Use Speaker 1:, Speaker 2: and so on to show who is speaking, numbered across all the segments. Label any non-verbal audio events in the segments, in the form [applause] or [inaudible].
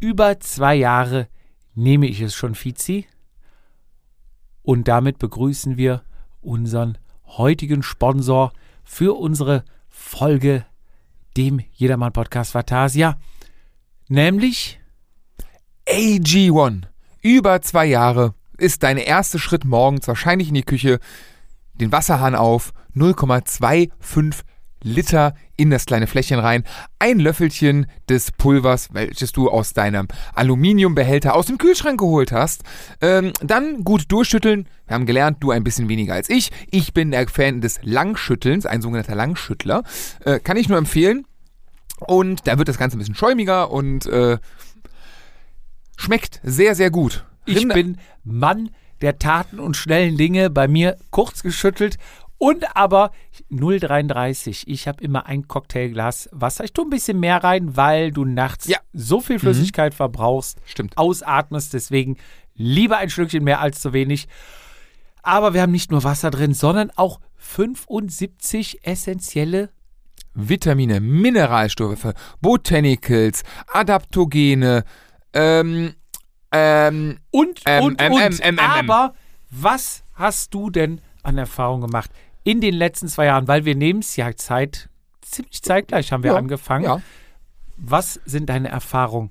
Speaker 1: über zwei Jahre nehme ich es schon, Fizi. Und damit begrüßen wir unseren heutigen Sponsor für unsere Folge, dem Jedermann-Podcast Vatasia, nämlich
Speaker 2: AG1. Über zwei Jahre ist dein erster Schritt morgens wahrscheinlich in die Küche, den Wasserhahn auf, 0,25 Liter in das kleine Fläschchen rein, ein Löffelchen des Pulvers, welches du aus deinem Aluminiumbehälter aus dem Kühlschrank geholt hast, ähm, dann gut durchschütteln. Wir haben gelernt, du ein bisschen weniger als ich. Ich bin der Fan des Langschüttelns, ein sogenannter Langschüttler. Äh, kann ich nur empfehlen. Und da wird das Ganze ein bisschen schäumiger und äh, schmeckt sehr, sehr gut.
Speaker 1: ich
Speaker 2: Rinder-
Speaker 1: bin Mann der Taten und schnellen Dinge, bei mir kurz geschüttelt und aber 0,33. Ich habe immer ein Cocktailglas Wasser. Ich tue ein bisschen mehr rein, weil du nachts
Speaker 2: Ja.
Speaker 1: so viel Flüssigkeit verbrauchst,
Speaker 2: Stimmt.
Speaker 1: ausatmest. Deswegen lieber ein Schlückchen mehr als zu wenig. Aber wir haben nicht nur Wasser drin, sondern auch 75 essentielle
Speaker 2: Vitamine, Mineralstoffe, Botanicals, Adaptogene, ähm, ähm,
Speaker 1: und,
Speaker 2: Ähm,
Speaker 1: und,
Speaker 2: ähm,
Speaker 1: und.
Speaker 2: ähm,
Speaker 1: Aber was hast du denn an Erfahrung gemacht in den letzten zwei Jahren? Weil wir nehmen es ja Zeit, ziemlich zeitgleich haben wir
Speaker 2: Ja,
Speaker 1: angefangen.
Speaker 2: ja.
Speaker 1: Was sind deine Erfahrungen?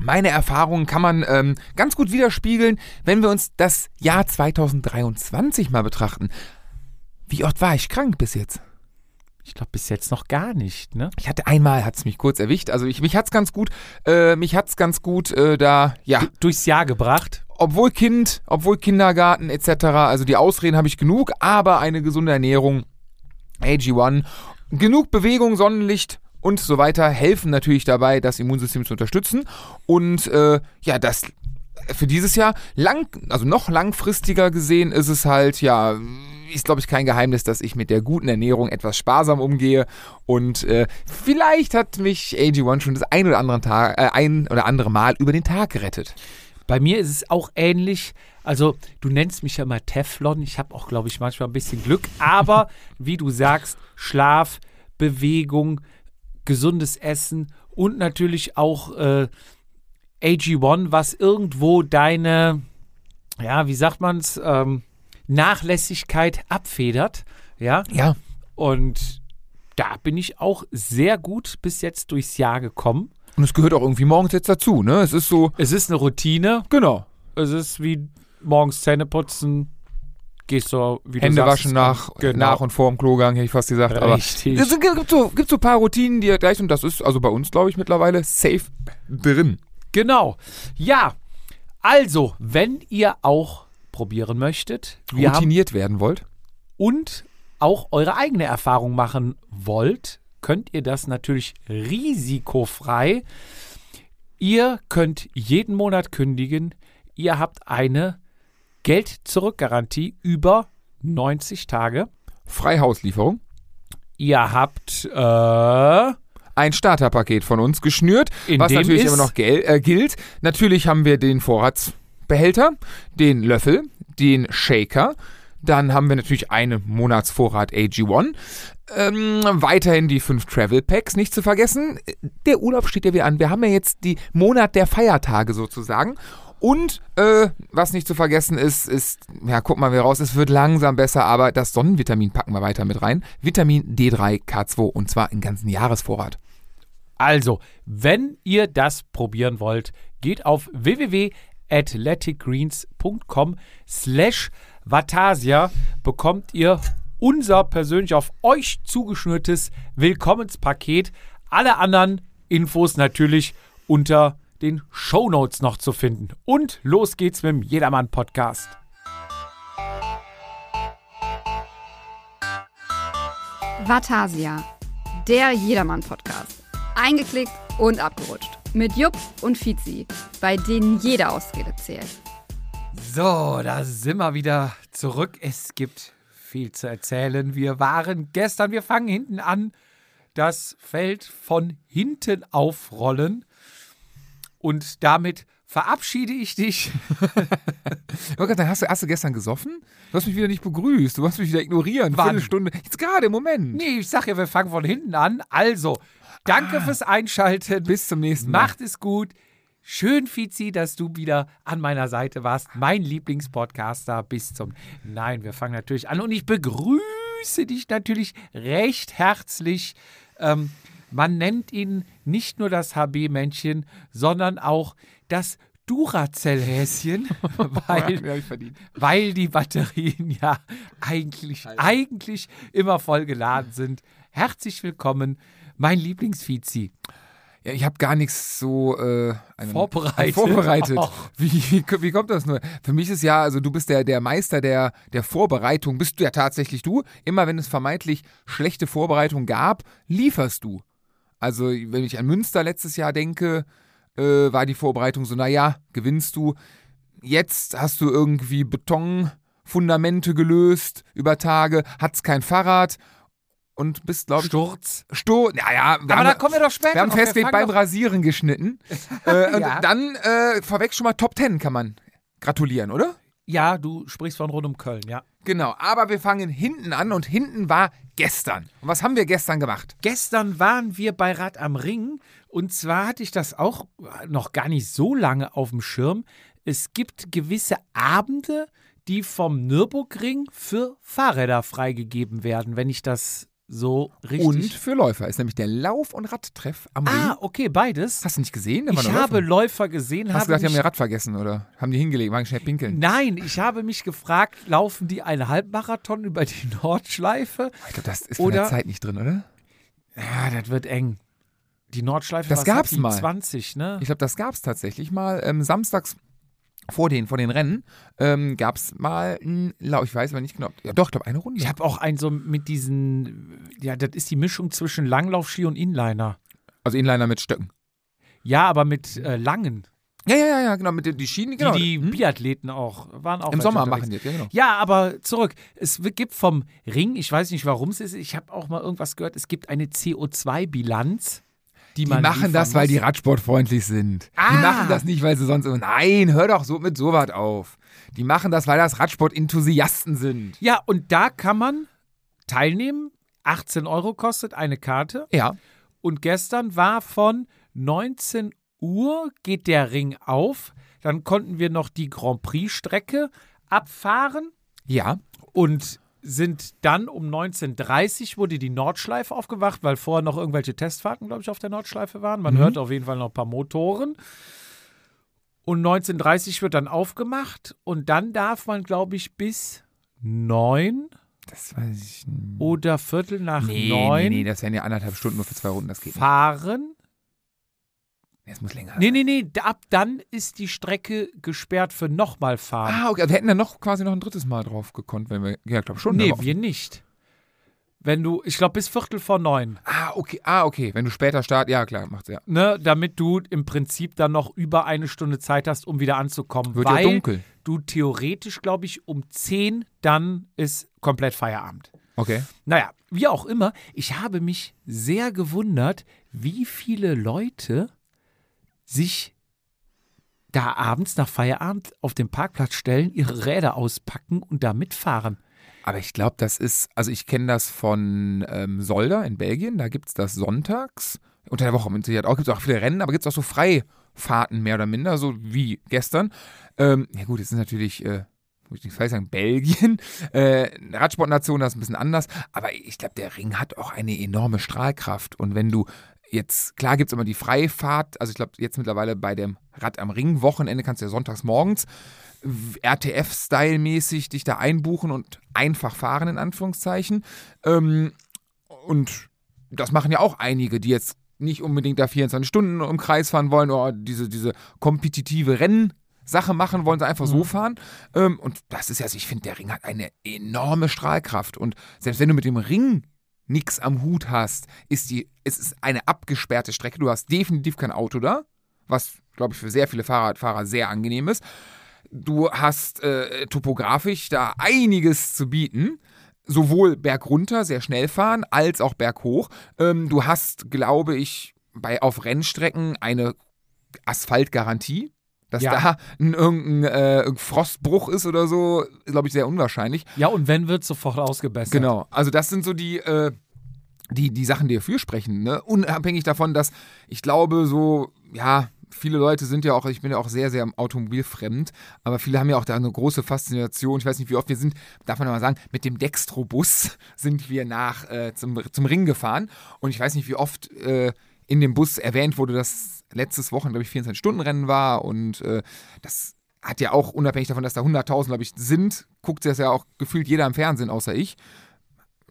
Speaker 2: Meine Erfahrungen kann man ähm, ganz gut widerspiegeln, wenn wir uns das Jahr 2023 mal betrachten. Wie oft war ich krank bis jetzt?
Speaker 1: Ich glaube, bis jetzt noch gar nicht, ne?
Speaker 2: Ich hatte einmal, hat es mich kurz erwischt. Also ich, mich hat's ganz gut, äh, mich hat's ganz gut äh, da, ja,
Speaker 1: Durchs Jahr gebracht.
Speaker 2: Obwohl Kind, obwohl Kindergarten etc. Also die Ausreden habe ich genug, aber eine gesunde Ernährung, AG1, genug Bewegung, Sonnenlicht und so weiter helfen natürlich dabei, das Immunsystem zu unterstützen. Und äh, ja, das für dieses Jahr lang, also noch langfristiger gesehen ist es halt, ja, ist glaube ich kein Geheimnis, dass ich mit der guten Ernährung etwas sparsam umgehe und äh, vielleicht hat mich AG1 schon das ein oder andere Tag, äh, ein oder andere Mal über den Tag gerettet.
Speaker 1: Bei mir ist es auch ähnlich. Also, du nennst mich ja immer Teflon. Ich habe auch, glaube ich, manchmal ein bisschen Glück. Aber, [laughs] wie du sagst, Schlaf, Bewegung, gesundes Essen und natürlich auch äh, AG1, was irgendwo deine, ja, wie sagt man es, ähm, Nachlässigkeit abfedert. Ja,
Speaker 2: Ja,
Speaker 1: und da bin ich auch sehr gut bis jetzt durchs Jahr gekommen.
Speaker 2: Und es gehört auch irgendwie morgens jetzt dazu, ne? Es ist so,
Speaker 1: Es ist eine Routine.
Speaker 2: genau.
Speaker 1: Es ist wie morgens Zähne putzen, gehst du, wie
Speaker 2: Hände
Speaker 1: sagst,
Speaker 2: waschen nach,
Speaker 1: genau.
Speaker 2: nach und vor dem Klogang, hätte ich fast gesagt. Aber
Speaker 1: Richtig.
Speaker 2: es gibt so, gibt so ein paar Routinen, die gleich, und das ist also bei uns, glaube ich, mittlerweile safe drin.
Speaker 1: Genau. Ja, also, wenn ihr auch probieren möchtet
Speaker 2: Routiniert werden wollt.
Speaker 1: und auch eure eigene Erfahrung machen wollt, könnt ihr das natürlich risikofrei. Ihr könnt jeden Monat kündigen. Ihr habt eine Geld-Zurück-Garantie über 90 Tage.
Speaker 2: Freihauslieferung.
Speaker 1: Ihr habt äh,
Speaker 2: Ein Starterpaket von uns geschnürt,
Speaker 1: In
Speaker 2: was natürlich immer noch äh, gilt. Natürlich haben wir den Vorratsbehälter, den Löffel, den Shaker. Dann haben wir natürlich einen Monatsvorrat AG1. Ähm, weiterhin die fünf Travel Packs, nicht zu vergessen. Der Urlaub steht ja wieder an. Wir haben ja jetzt die Monat der Feiertage sozusagen. Und äh, was nicht zu vergessen ist, ist, ja, guck mal, wie raus, es wird langsam besser, aber das Sonnenvitamin packen wir weiter mit rein. Vitamin D3, K2 und zwar im ganzen Jahresvorrat.
Speaker 1: Also, wenn ihr das probieren wollt, geht auf www.athleticgreens.com slash Vatasia, bekommt ihr unser persönlich auf euch zugeschnürtes Willkommenspaket. Alle anderen Infos natürlich unter den Shownotes noch zu finden. Und los geht's mit dem Jedermann-Podcast.
Speaker 3: Vatasia, der Jedermann-Podcast. Eingeklickt und abgerutscht. Mit Jupp und Fizi, bei denen jede Ausrede zählt.
Speaker 1: So, da sind wir wieder zurück. Es gibt viel zu erzählen. Wir waren gestern, wir fangen hinten an, das Feld von hinten aufrollen. Und damit verabschiede ich dich. [laughs]
Speaker 2: Oh Gott, dann hast du, hast du gestern gesoffen? Du hast mich wieder nicht begrüßt. Du hast mich wieder ignorieren.
Speaker 1: Wann?
Speaker 2: Viertelstunde. Jetzt gerade im Moment.
Speaker 1: Nee, ich sag ja, wir fangen von hinten an. Also, danke fürs Einschalten.
Speaker 2: Bis zum nächsten Mal.
Speaker 1: Macht es gut. Schön, Fizi, dass du wieder an meiner Seite warst. Mein Lieblingspodcaster bis zum. Nein, wir fangen natürlich an und ich begrüße dich natürlich recht herzlich. Ähm, man nennt ihn nicht nur das HB-Männchen, sondern auch das Duracell-Häschen, [laughs] weil,
Speaker 2: Ja,
Speaker 1: weil die Batterien [laughs] ja eigentlich, eigentlich immer voll geladen sind. Herzlich willkommen, mein Lieblingsfizi.
Speaker 2: Ich habe gar nichts so äh, einen-
Speaker 1: Vorbereitet.
Speaker 2: vorbereitet. Wie, wie, wie kommt das nur? Für mich ist ja, also du bist der, der Meister der, der Vorbereitung. Bist du ja tatsächlich du. Immer wenn es vermeintlich schlechte Vorbereitung gab, lieferst du. Also wenn ich an Münster letztes Jahr denke, äh, war die Vorbereitung so, naja, gewinnst du. Jetzt hast du irgendwie Betonfundamente gelöst über Tage, hat's kein Fahrrad und bist, glaube ich,
Speaker 1: Sturz.
Speaker 2: Sto naja,
Speaker 1: Aber da kommen wir doch später
Speaker 2: wir haben festgelegt beim Rasieren geschnitten. [laughs] äh, und
Speaker 1: Ja.
Speaker 2: dann äh, vorweg schon mal Top Ten kann man gratulieren, oder?
Speaker 1: Ja, du sprichst von rund um Köln, ja.
Speaker 2: Genau, aber wir fangen hinten an und hinten war gestern. Und was haben wir gestern gemacht?
Speaker 1: Gestern waren wir bei Rad am Ring und zwar hatte ich das auch noch gar nicht so lange auf dem Schirm. Es gibt gewisse Abende, die vom Nürburgring für Fahrräder freigegeben werden, wenn ich das so richtig.
Speaker 2: Und für Läufer ist nämlich der Lauf- und Radtreff am
Speaker 1: ah,
Speaker 2: Ring.
Speaker 1: okay, beides.
Speaker 2: Hast du nicht gesehen?
Speaker 1: Ich habe
Speaker 2: Läufer.
Speaker 1: Gesehen,
Speaker 2: Hast du gedacht, die haben ihr Rad vergessen oder haben die hingelegt, waren schnell pinkeln?
Speaker 1: Nein, ich habe mich gefragt, laufen die einen Halbmarathon über die [laughs] Nordschleife?
Speaker 2: Ich glaube, das ist von
Speaker 1: Oder-
Speaker 2: der Zeit nicht drin, oder?
Speaker 1: Ja, das wird eng. Die Nordschleife
Speaker 2: Das gab's mal.
Speaker 1: 20, ne?
Speaker 2: Ich glaube, das gab es tatsächlich mal. Ähm, samstags vor den, vor den Rennen ähm, gab es mal ein Lauf. Ich weiß aber nicht genau. Ja, doch, ich glaube, eine Runde.
Speaker 1: Ich habe auch einen so mit diesen, ja, das ist die Mischung zwischen Langlaufski und Inliner.
Speaker 2: also Inliner mit Stöcken.
Speaker 1: Ja, aber mit äh, langen.
Speaker 2: Ja, ja, ja, ja, genau, mit den die Schienen,
Speaker 1: Die
Speaker 2: genau.
Speaker 1: die
Speaker 2: Hm?
Speaker 1: Biathleten auch waren auch
Speaker 2: Im Sommer
Speaker 1: unterwegs.
Speaker 2: machen die das, ja, genau.
Speaker 1: Ja, aber zurück. Es gibt vom Ring, ich weiß nicht, warum es ist, ich habe auch mal irgendwas gehört, es gibt eine CO2-Bilanz, die,
Speaker 2: Die machen das, weil die radsportfreundlich sind. Die
Speaker 1: Ah.
Speaker 2: machen das nicht, weil sie sonst. Nein, hör doch so mit sowas auf. Die machen das, weil das Radsport-Enthusiasten sind.
Speaker 1: Ja, und da kann man teilnehmen. 18 Euro kostet eine Karte.
Speaker 2: Ja.
Speaker 1: Und gestern war von 19 Uhr geht der Ring auf. Dann konnten wir noch die Grand Prix-Strecke abfahren
Speaker 2: Ja.
Speaker 1: und sind dann um 19.30 Uhr wurde die Nordschleife aufgewacht, weil vorher noch irgendwelche Testfahrten, glaube ich, auf der Nordschleife waren. Man
Speaker 2: Mhm.
Speaker 1: hört auf jeden Fall noch ein paar Motoren. Und 19.30 wird dann aufgemacht und dann darf man, glaube ich, bis 9
Speaker 2: Das weiß ich nicht.
Speaker 1: oder Viertel nach
Speaker 2: Nee,
Speaker 1: 9
Speaker 2: nee, nee, das wären ja anderthalb Stunden nur für zwei Runden, das geht
Speaker 1: fahren.
Speaker 2: Das muss länger
Speaker 1: Nee,
Speaker 2: sein.
Speaker 1: nee, nee, ab dann ist die Strecke gesperrt für nochmal fahren.
Speaker 2: Ah, okay. Wir hätten dann noch quasi noch ein drittes Mal drauf gekonnt, wenn wir. Ja, glaube schon.
Speaker 1: nee, wir nicht. Wenn du, ich glaube, bis Viertel vor neun,
Speaker 2: Ah, okay. Ah, okay. Wenn du später start, ja klar, macht's ja.
Speaker 1: ne, damit du im Prinzip dann noch über eine Stunde Zeit hast, um wieder anzukommen.
Speaker 2: Wird
Speaker 1: weil
Speaker 2: ja dunkel.
Speaker 1: du theoretisch, glaube ich, um zehn dann ist komplett Feierabend.
Speaker 2: Okay.
Speaker 1: Naja, wie auch immer, ich habe mich sehr gewundert, wie viele Leute sich da abends nach Feierabend auf den Parkplatz stellen, ihre Räder auspacken und da mitfahren.
Speaker 2: Aber ich glaube, das ist, also ich kenne das von ähm, Solda in Belgien, da gibt es das sonntags. Unter der Woche mit Sicherheit auch, gibt es auch viele Rennen, aber gibt es auch so Freifahrten mehr oder minder, so wie gestern. Ähm, ja gut, es ist natürlich, äh, muss ich nicht falsch sagen, Belgien, [laughs] äh, Radsportnation, das ist ein bisschen anders, aber ich glaube, der Ring hat auch eine enorme Strahlkraft und wenn du jetzt, klar gibt es immer die Freifahrt, also ich glaube jetzt mittlerweile bei dem Rad am Ring Wochenende kannst du ja sonntags morgens RTF-Style-mäßig dich da einbuchen und einfach fahren, in Anführungszeichen. Ähm, und das machen ja auch einige, die jetzt nicht unbedingt da 24 Stunden im Kreis fahren wollen oder diese, diese kompetitive Rennsache machen wollen, sie einfach so fahren. Ähm, und das ist ja, also ich finde, der Ring hat eine enorme Strahlkraft. Und selbst wenn du mit dem Ring nichts am Hut hast, ist die, es ist eine abgesperrte Strecke. Du hast definitiv kein Auto da, was, glaube ich, für sehr viele Fahrradfahrer sehr angenehm ist. Du hast äh, topografisch da einiges zu bieten. Sowohl bergunter, sehr schnell fahren, als auch berghoch. Ähm, du hast, glaube ich, bei, auf Rennstrecken eine Asphaltgarantie. Dass
Speaker 1: Ja.
Speaker 2: da ein, irgendein äh, Frostbruch ist oder so, glaube ich, sehr unwahrscheinlich.
Speaker 1: Ja, und wenn, wird sofort ausgebessert.
Speaker 2: Genau. Also das sind so die, äh, die, die Sachen, die dafür sprechen. Ne? Unabhängig davon, dass ich glaube, so, ja, viele Leute sind ja auch, ich bin ja auch sehr, sehr automobilfremd, aber viele haben ja auch da eine große Faszination. Ich weiß nicht, wie oft wir sind, darf man mal sagen, mit dem Dextro-Bus [laughs] sind wir nach äh, zum, zum Ring gefahren. Und ich weiß nicht, wie oft äh, in dem Bus erwähnt wurde, dass letztes Wochen, glaube ich, 24-Stunden-Rennen war und äh, das hat ja auch, unabhängig davon, dass da 100.000, glaube ich, sind, guckt das ja auch gefühlt jeder im Fernsehen, außer ich.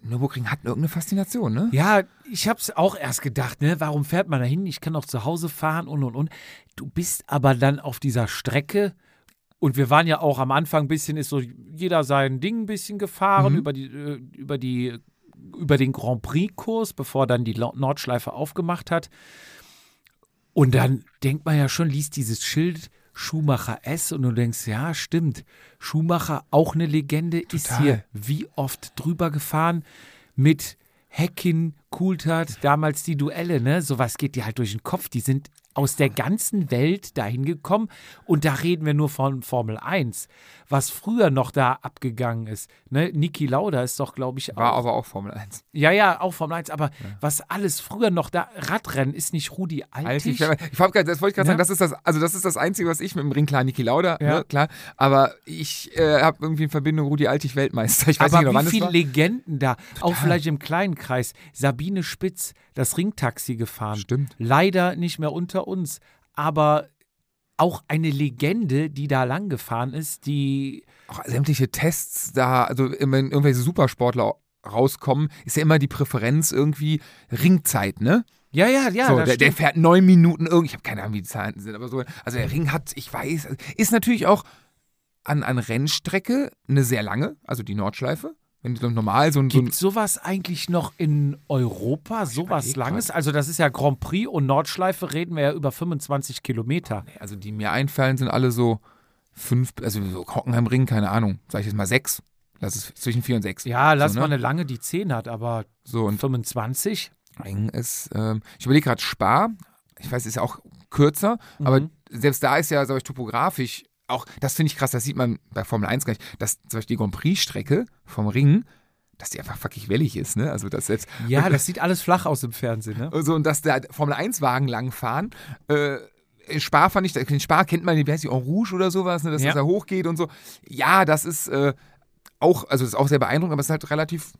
Speaker 2: Nürburgring hat irgendeine Faszination, ne?
Speaker 1: Ja, ich hab's auch erst gedacht, ne? Warum fährt man da hin? Ich kann auch zu Hause fahren und und und. Du bist aber dann auf dieser Strecke und wir waren ja auch am Anfang ein bisschen, ist so jeder sein Ding ein bisschen gefahren
Speaker 2: Mhm.
Speaker 1: über die, äh, über die, über den Grand Prix-Kurs, bevor dann die Nordschleife aufgemacht hat. Und dann denkt man ja schon, liest dieses Schild Schumacher S und du denkst, ja, stimmt. Schumacher, auch eine Legende, ist
Speaker 2: Total.
Speaker 1: hier wie oft drüber gefahren mit Heckin, Coulthard, damals die Duelle, ne? Sowas geht dir halt durch den Kopf. Die sind aus der ganzen Welt dahin gekommen und da reden wir nur von Formel 1. Was früher noch da abgegangen ist, ne? Niki Lauda ist doch, glaube ich,
Speaker 2: War
Speaker 1: auch.
Speaker 2: aber auch Formel 1.
Speaker 1: Ja, ja, auch Formel 1, aber was alles früher noch da, Radrennen, ist nicht Rudi Altig?
Speaker 2: ich, hab grad, das wollte ich gerade
Speaker 1: Ja.
Speaker 2: sagen, das ist das, also das ist das Einzige, was ich mit dem Ring, klar, Niki Lauda,
Speaker 1: Ja.
Speaker 2: ne, klar, aber ich äh, habe irgendwie in Verbindung Rudi Altig Weltmeister. Ich weiß
Speaker 1: aber
Speaker 2: nicht genau,
Speaker 1: wie viele. Legenden da, auch vielleicht im kleinen Kreis. Sabine Spitz, das Ringtaxi gefahren.
Speaker 2: Stimmt.
Speaker 1: Leider nicht mehr unter uns, aber auch eine Legende, die da lang gefahren ist, die
Speaker 2: Auch sämtliche Tests da, also wenn irgendwelche Supersportler rauskommen, ist ja immer die Präferenz irgendwie Ringzeit, ne?
Speaker 1: ja, ja, ja,
Speaker 2: so, der, der fährt neun Minuten irgendwie, ich habe keine Ahnung, wie die Zahlen sind, aber so, also der Ring hat, ich weiß, ist natürlich auch an, an Rennstrecke eine sehr lange, also die Nordschleife. So normal so ein, so
Speaker 1: Gibt sowas eigentlich noch in Europa, sowas Langes? Also das ist ja Grand Prix und Nordschleife reden wir ja über 25 Kilometer.
Speaker 2: also die mir einfallen, sind alle so fünf, also so Hockenheimring, keine Ahnung, sag ich jetzt mal sechs. Lass es zwischen vier und sechs.
Speaker 1: Ja, lass
Speaker 2: so,
Speaker 1: mal
Speaker 2: ne?
Speaker 1: eine lange, die 10 hat, aber
Speaker 2: So, und
Speaker 1: 25?
Speaker 2: Ring ist, ähm, ich überlege gerade Spar, ich weiß, ist ja auch kürzer, aber
Speaker 1: Mhm.
Speaker 2: selbst da ist ja, sag ich, topografisch auch, das finde ich krass, das sieht man bei Formel 1 gar nicht, dass zum Beispiel die Grand Prix-Strecke vom Ring, dass die einfach fucking wellig ist, ne? Also, dass selbst,
Speaker 1: Ja, das sieht alles flach aus im Fernsehen, ne?
Speaker 2: so, und dass da Formel 1-Wagen langfahren, äh, Spar fand ich, den Spar kennt man, wie heißt die, En Rouge oder sowas, ne, dass
Speaker 1: Ja.
Speaker 2: das da hochgeht und so. Ja, das ist äh, auch, also das ist auch sehr beeindruckend, aber es ist halt relativ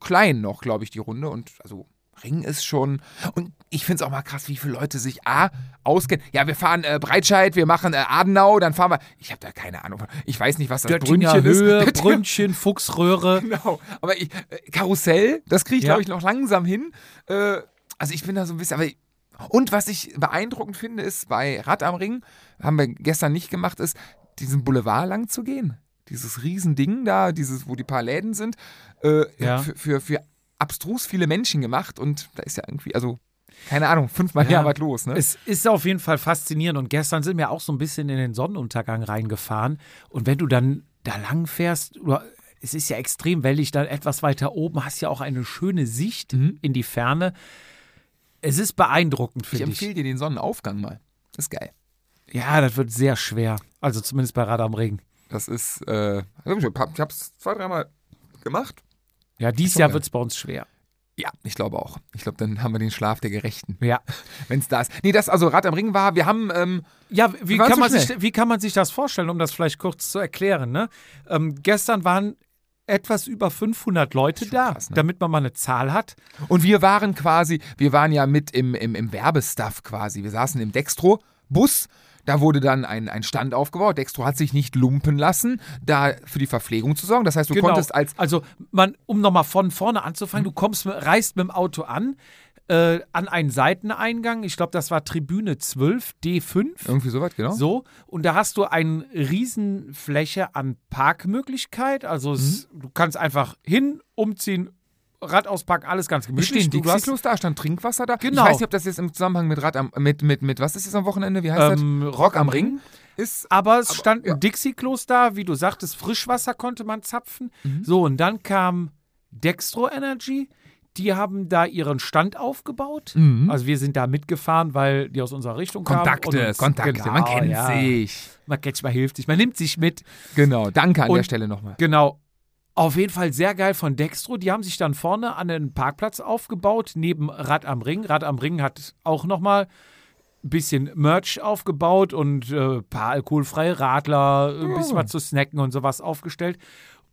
Speaker 2: klein noch, glaube ich, die Runde. Und also Ring ist schon. Und ich finde es auch mal krass, wie viele Leute sich A auskennen. Ja, wir fahren äh, Breitscheid, wir machen äh, Adenau, dann fahren wir. Ich habe da keine Ahnung. von. Ich weiß nicht, was das
Speaker 1: Döttinger
Speaker 2: Brünnchen
Speaker 1: Höhe,
Speaker 2: ist. [laughs]
Speaker 1: Brünnchen, Fuchsröhre.
Speaker 2: Genau. Aber ich, äh, Karussell, das kriege ich,
Speaker 1: Ja.
Speaker 2: glaube ich, noch langsam hin. Äh, also ich bin da so ein bisschen, aber ich, und was ich beeindruckend finde, ist bei Rad am Ring, haben wir gestern nicht gemacht, ist, diesen Boulevard lang zu gehen. Dieses Riesending da, dieses, wo die paar Läden sind, äh,
Speaker 1: Ja.
Speaker 2: für, für, für abstrus viele Menschen gemacht und da ist ja irgendwie, also, keine Ahnung, fünfmal
Speaker 1: Ja.
Speaker 2: ja. was los, ne?
Speaker 1: Es ist auf jeden Fall faszinierend und gestern sind wir auch so ein bisschen in den Sonnenuntergang reingefahren und wenn du dann da lang fährst, es ist ja extrem wellig, dann etwas weiter oben hast ja auch eine schöne Sicht
Speaker 2: Mhm.
Speaker 1: in die Ferne. Es ist beeindruckend,
Speaker 2: ich
Speaker 1: finde ich.
Speaker 2: empfehle dir den Sonnenaufgang mal. Das ist geil.
Speaker 1: Ja, das wird sehr schwer. Also zumindest bei Rad am Ring.
Speaker 2: Das ist, äh, ich habe es zwei, dreimal gemacht.
Speaker 1: Ja, dieses Jahr wird es bei uns schwer.
Speaker 2: Ja, ich glaube auch. Ich glaube, dann haben wir den Schlaf der Gerechten,
Speaker 1: Ja. [laughs]
Speaker 2: wenn es da ist. Nee, das, also Rad am Ring war, wir haben, ähm,
Speaker 1: Ja, wie kann,
Speaker 2: zu
Speaker 1: man sich, wie kann man sich das vorstellen, um das vielleicht kurz zu erklären? Ne? Ähm, gestern waren etwas über 500 Leute da,
Speaker 2: krass, ne?
Speaker 1: damit man mal eine Zahl hat.
Speaker 2: und wir waren quasi, wir waren ja mit im, im, im Werbestuff quasi. Wir saßen im Dextro-Bus. Da wurde dann ein, ein Stand aufgebaut. Dextro hat sich nicht lumpen lassen, da für die Verpflegung zu sorgen. Das heißt, du konntest als
Speaker 1: also, man, um nochmal von vorne anzufangen, du kommst, reist mit dem Auto an, äh, an einen Seiteneingang. Ich glaube, das war Tribüne 12, D5.
Speaker 2: irgendwie sowas, genau.
Speaker 1: So, und da hast du eine Riesenfläche an Parkmöglichkeit. Also es,
Speaker 2: Mhm.
Speaker 1: du kannst einfach hin, umziehen, Rad auspacken, alles ganz gemütlich.
Speaker 2: stehen Dixie-Klos da, stand Trinkwasser da.
Speaker 1: Genau.
Speaker 2: Ich weiß nicht, ob das jetzt im Zusammenhang mit Rad am, mit, mit, mit, was ist das am Wochenende? Wie heißt
Speaker 1: Ähm,
Speaker 2: das? Rock am Ring. Ist,
Speaker 1: Aber es
Speaker 2: Aber,
Speaker 1: stand
Speaker 2: ja.
Speaker 1: ein Dixie-Klos da, wie du sagtest, Frischwasser konnte man zapfen.
Speaker 2: Mhm.
Speaker 1: So, und dann kam Dextro Energy. Die haben da ihren Stand aufgebaut.
Speaker 2: Mhm.
Speaker 1: Also wir sind da mitgefahren, weil die aus unserer Richtung
Speaker 2: Kontakte,
Speaker 1: kamen. und
Speaker 2: Kontakte,
Speaker 1: genau,
Speaker 2: man kennt
Speaker 1: ja.
Speaker 2: sich.
Speaker 1: Man kennt sich, man hilft sich, man nimmt sich mit.
Speaker 2: Genau, danke an
Speaker 1: Und-
Speaker 2: der Stelle nochmal.
Speaker 1: Genau. Auf jeden Fall sehr geil von Dextro. Die haben sich dann vorne an den Parkplatz aufgebaut, neben Rad am Ring. Rad am Ring hat auch nochmal ein bisschen Merch aufgebaut und ein äh, paar alkoholfreie Radler, ein bisschen
Speaker 2: Oh.
Speaker 1: was zu snacken und sowas aufgestellt.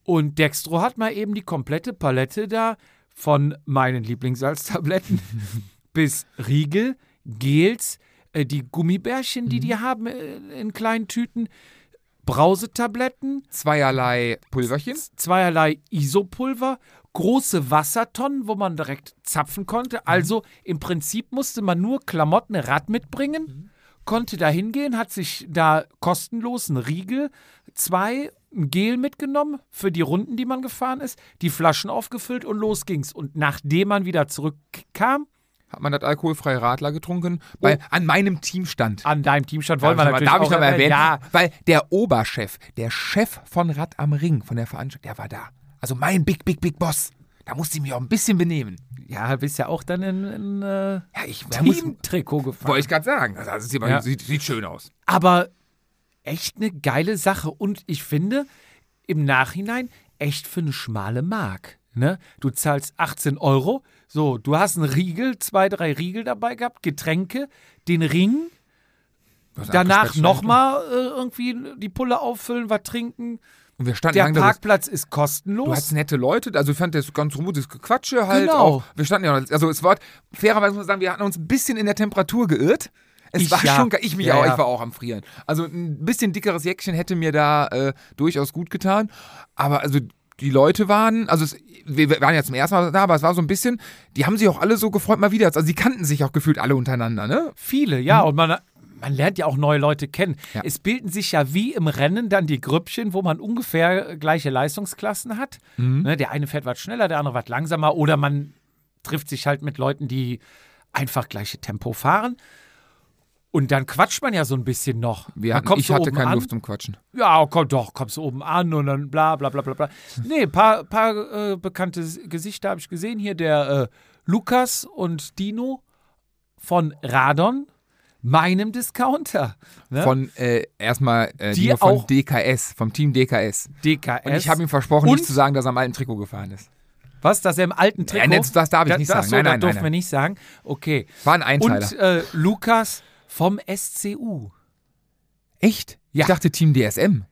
Speaker 1: Und Dextro hat mal eben die komplette Palette da von meinen Lieblingssalztabletten [laughs] bis Riegel, Gels, äh, die Gummibärchen, die die haben äh, in kleinen Tüten, Brausetabletten,
Speaker 2: Zweierlei Pulverchen.
Speaker 1: zweierlei Isopulver, große Wassertonnen, wo man direkt zapfen konnte. Also im Prinzip musste man nur Klamotten, Rad mitbringen, konnte da hingehen, hat sich da kostenlos einen Riegel, zwei, ein Gel mitgenommen für die Runden, die man gefahren ist, die Flaschen aufgefüllt und los ging's. Und nachdem man wieder zurückkam,
Speaker 2: Hat man das alkoholfreie Radler getrunken? Bei, an meinem Teamstand.
Speaker 1: an deinem Teamstand wollen wir
Speaker 2: Darf ich
Speaker 1: natürlich
Speaker 2: mal- darf ich
Speaker 1: auch
Speaker 2: noch mal erwähnen?
Speaker 1: Ja,
Speaker 2: Weil der Oberchef, der Chef von Rad am Ring, von der Veranstaltung, der war da. Also mein Big, Big, Big Boss. Da musste ich mich auch ein bisschen benehmen.
Speaker 1: ja, bist ja auch dann in, in äh,
Speaker 2: Ja, ich
Speaker 1: Teamtrikot gefahren.
Speaker 2: Wollte ich gerade sagen. Also, das sieht,
Speaker 1: Ja.
Speaker 2: sieht, sieht schön aus.
Speaker 1: aber echt eine geile Sache. Und ich finde, im Nachhinein echt für eine schmale Mark. Ne? Du zahlst 18 Euro. So, du hast einen Riegel, zwei, drei Riegel dabei gehabt, Getränke, den Ring, danach nochmal äh, irgendwie die Pulle auffüllen, was trinken.
Speaker 2: Und wir standen
Speaker 1: Der
Speaker 2: lange da-
Speaker 1: Parkplatz ist
Speaker 2: Du
Speaker 1: kostenlos.
Speaker 2: hattest nette Leute, also ich fand das ganz ruhiges Gequatsche halt
Speaker 1: Genau.
Speaker 2: auch. Wir standen ja, also es war, fairerweise muss man sagen, wir hatten uns ein bisschen in der Temperatur geirrt. Es
Speaker 1: Ich
Speaker 2: war
Speaker 1: ja.
Speaker 2: schon, ich mich
Speaker 1: Ja,
Speaker 2: auch,
Speaker 1: ja.
Speaker 2: ich war auch am Frieren. Also ein bisschen dickeres Jäckchen hätte mir da äh, durchaus gut getan. Aber also die Leute waren, also es, wir waren ja zum ersten Mal da, aber es war so ein bisschen, die haben sich auch alle so gefreut mal wieder. Also die kannten sich auch gefühlt alle untereinander, ne?
Speaker 1: Viele, ja. Und man, man lernt ja auch neue Leute kennen.
Speaker 2: Ja.
Speaker 1: Es bilden sich ja wie im Rennen dann die Grüppchen, wo man ungefähr gleiche Leistungsklassen hat. Ne, der eine fährt was schneller, der andere was langsamer. Oder man trifft sich halt mit Leuten, die einfach gleiche Tempo fahren. Und dann quatscht man ja so ein bisschen noch.
Speaker 2: Wir hatten, ich hatte keine
Speaker 1: an.
Speaker 2: Luft zum Quatschen.
Speaker 1: Ja, komm doch, kommst du oben an und dann bla bla bla bla bla. Nee, paar, paar äh, bekannte Gesichter habe ich gesehen. Hier der äh, Lukas und Dino von Radon, meinem Discounter. Ne?
Speaker 2: Von äh, erstmal äh, Dino von DKS, vom Team DKS.
Speaker 1: DKS.
Speaker 2: Und ich habe ihm versprochen,
Speaker 1: Und-
Speaker 2: nicht zu sagen, dass er am alten Trikot gefahren ist.
Speaker 1: Was, dass er im alten Trikot...
Speaker 2: Nein, das- das darf ich nicht
Speaker 1: ach
Speaker 2: sagen.
Speaker 1: So,
Speaker 2: Nein,
Speaker 1: das
Speaker 2: nein,
Speaker 1: durften
Speaker 2: nein,
Speaker 1: wir
Speaker 2: nein.
Speaker 1: nicht sagen. Okay.
Speaker 2: War ein Einteiler.
Speaker 1: Und äh, Lukas vom SCU.
Speaker 2: Echt?
Speaker 1: Ja.
Speaker 2: Ich dachte Team DSM.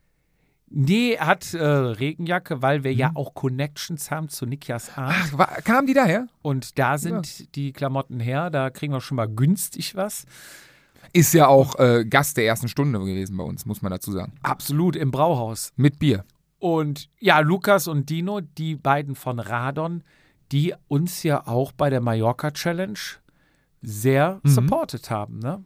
Speaker 1: Nee, hat äh, Regenjacke, weil wir
Speaker 2: Mhm.
Speaker 1: ja auch Connections haben zu Nikias Arndt.
Speaker 2: Ach, war, kamen die daher?
Speaker 1: Und da sind die Klamotten her, da kriegen wir schon mal günstig was.
Speaker 2: Ist ja auch äh, Gast der ersten Stunde gewesen bei uns, muss man dazu sagen.
Speaker 1: Absolut im Brauhaus.
Speaker 2: Mit Bier.
Speaker 1: Und ja, Lukas und Dino, die beiden von Radon, die uns ja auch bei der Mallorca Challenge sehr
Speaker 2: Mhm.
Speaker 1: supportet haben. Ne?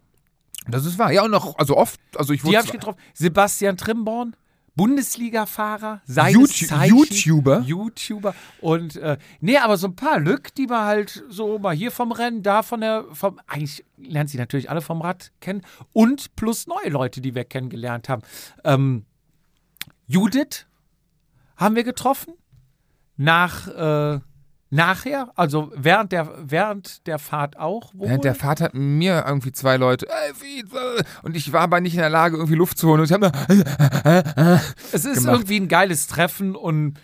Speaker 2: Das ist wahr. Ja, und auch, also oft, also ich
Speaker 1: Die
Speaker 2: wurde
Speaker 1: habe ich getroffen. Sebastian Trimborn, Bundesliga-Fahrer, seines
Speaker 2: YouTube-
Speaker 1: Zeichen,
Speaker 2: YouTuber?
Speaker 1: YouTuber. Und äh, nee, aber so ein paar Lück, die man halt so mal hier vom Rennen, da von der, vom, eigentlich lernt sie natürlich alle vom Rad kennen. Und plus neue Leute, die wir kennengelernt haben. Ähm, Judith haben wir getroffen. Nach, äh, nachher, also während der, während der Fahrt auch. Wohl.
Speaker 2: Während der Fahrt hatten mir irgendwie zwei Leute, Vize! und ich war aber nicht in der Lage, irgendwie Luft zu holen. Und ich habe
Speaker 1: Es ist
Speaker 2: gemacht.
Speaker 1: irgendwie ein geiles Treffen und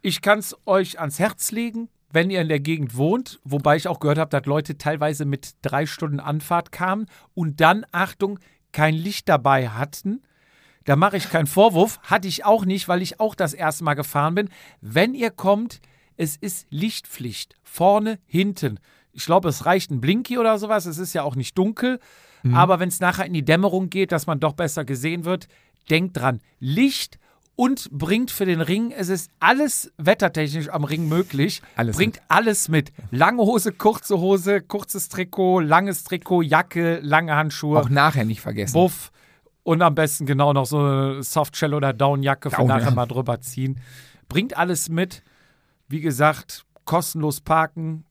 Speaker 1: ich kann es euch ans Herz legen, wenn ihr in der Gegend wohnt, wobei ich auch gehört habe, dass Leute teilweise mit drei Stunden Anfahrt kamen und dann, Achtung, kein Licht dabei hatten. Da mache ich keinen Vorwurf, hatte ich auch nicht, weil ich auch das erste Mal gefahren bin. Wenn ihr kommt, es ist Lichtpflicht. Vorne, hinten. Ich glaube, es reicht ein Blinky oder sowas. Es ist ja auch nicht dunkel. Aber wenn es nachher in die Dämmerung geht, dass man doch besser gesehen wird, denkt dran. Licht und bringt für den Ring, es ist alles wettertechnisch am Ring möglich.
Speaker 2: Alles
Speaker 1: bringt alles mit. Lange Hose, kurze Hose, kurzes Trikot, langes Trikot, Jacke, lange Handschuhe.
Speaker 2: auch nachher nicht vergessen.
Speaker 1: Buff und am besten genau noch so eine Softshell oder Downjacke für
Speaker 2: Down,
Speaker 1: nachher
Speaker 2: ja.
Speaker 1: mal drüber ziehen. Bringt alles mit. Wie gesagt, kostenlos parken.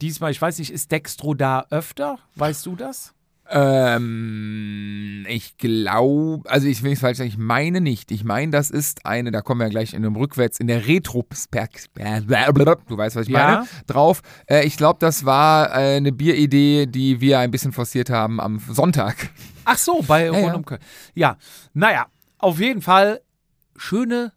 Speaker 1: Diesmal, ich weiß nicht, ist Dextro da öfter? Weißt du das?
Speaker 2: Ähm, ich glaube, also ich will nicht falsch sagen, ich meine nicht. Ich meine, das ist eine, da kommen wir ja gleich in dem Rückwärts, in der Retrospekt, du weißt, was ich
Speaker 1: Ja.
Speaker 2: meine, drauf. Äh, ich glaube, das war äh, eine Bieridee, die wir ein bisschen forciert haben am Sonntag.
Speaker 1: Ach so, bei
Speaker 2: ja.
Speaker 1: rund um Köln. Ja, naja, auf jeden Fall schöne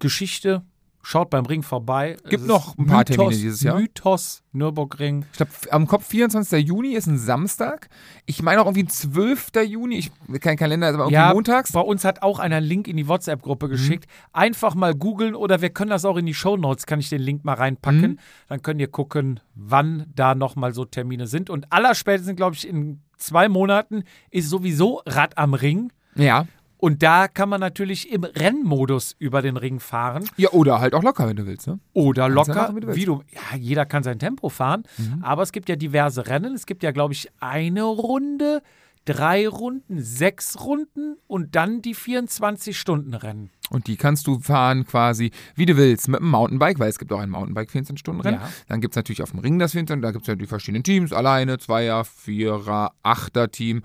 Speaker 1: Geschichte, Schaut beim Ring vorbei.
Speaker 2: Gibt
Speaker 1: Es
Speaker 2: noch ein paar
Speaker 1: Mythos,
Speaker 2: Termine dieses Jahr.
Speaker 1: Mythos, Nürburgring.
Speaker 2: Ich glaube, am Kopf 24. Juni ist ein Samstag. Ich meine auch irgendwie 12. Juni. Ich, kein Kalender, aber irgendwie
Speaker 1: Ja,
Speaker 2: montags.
Speaker 1: bei uns hat auch einer einen Link in die
Speaker 2: Mhm.
Speaker 1: WhatsApp-Gruppe geschickt. Einfach mal googeln oder wir können das auch in die Shownotes, kann ich den Link mal reinpacken.
Speaker 2: Mhm.
Speaker 1: Dann könnt ihr gucken, wann da nochmal so Termine sind. Und allerspätestens, glaube ich, in zwei Monaten ist sowieso Rad am Ring.
Speaker 2: Ja.
Speaker 1: Und da kann man natürlich im Rennmodus über den Ring fahren.
Speaker 2: Ja, oder halt auch locker, wenn du willst. Ne?
Speaker 1: Oder
Speaker 2: Kannst
Speaker 1: locker,
Speaker 2: machen, wie du willst.
Speaker 1: wie du, ja, jeder kann sein Tempo fahren, aber es gibt ja diverse Rennen. Es gibt ja, glaube ich, eine Runde, drei Runden, sechs Runden und dann die 24-Stunden-Rennen.
Speaker 2: Und die kannst du fahren quasi, wie du willst, mit einem Mountainbike, weil es gibt auch ein Mountainbike 14-Stunden-Rennen.
Speaker 1: Ja.
Speaker 2: Dann gibt es natürlich auf dem Ring das 14, da gibt es ja die verschiedenen Teams, alleine, Zweier, Vierer, Achter-Team.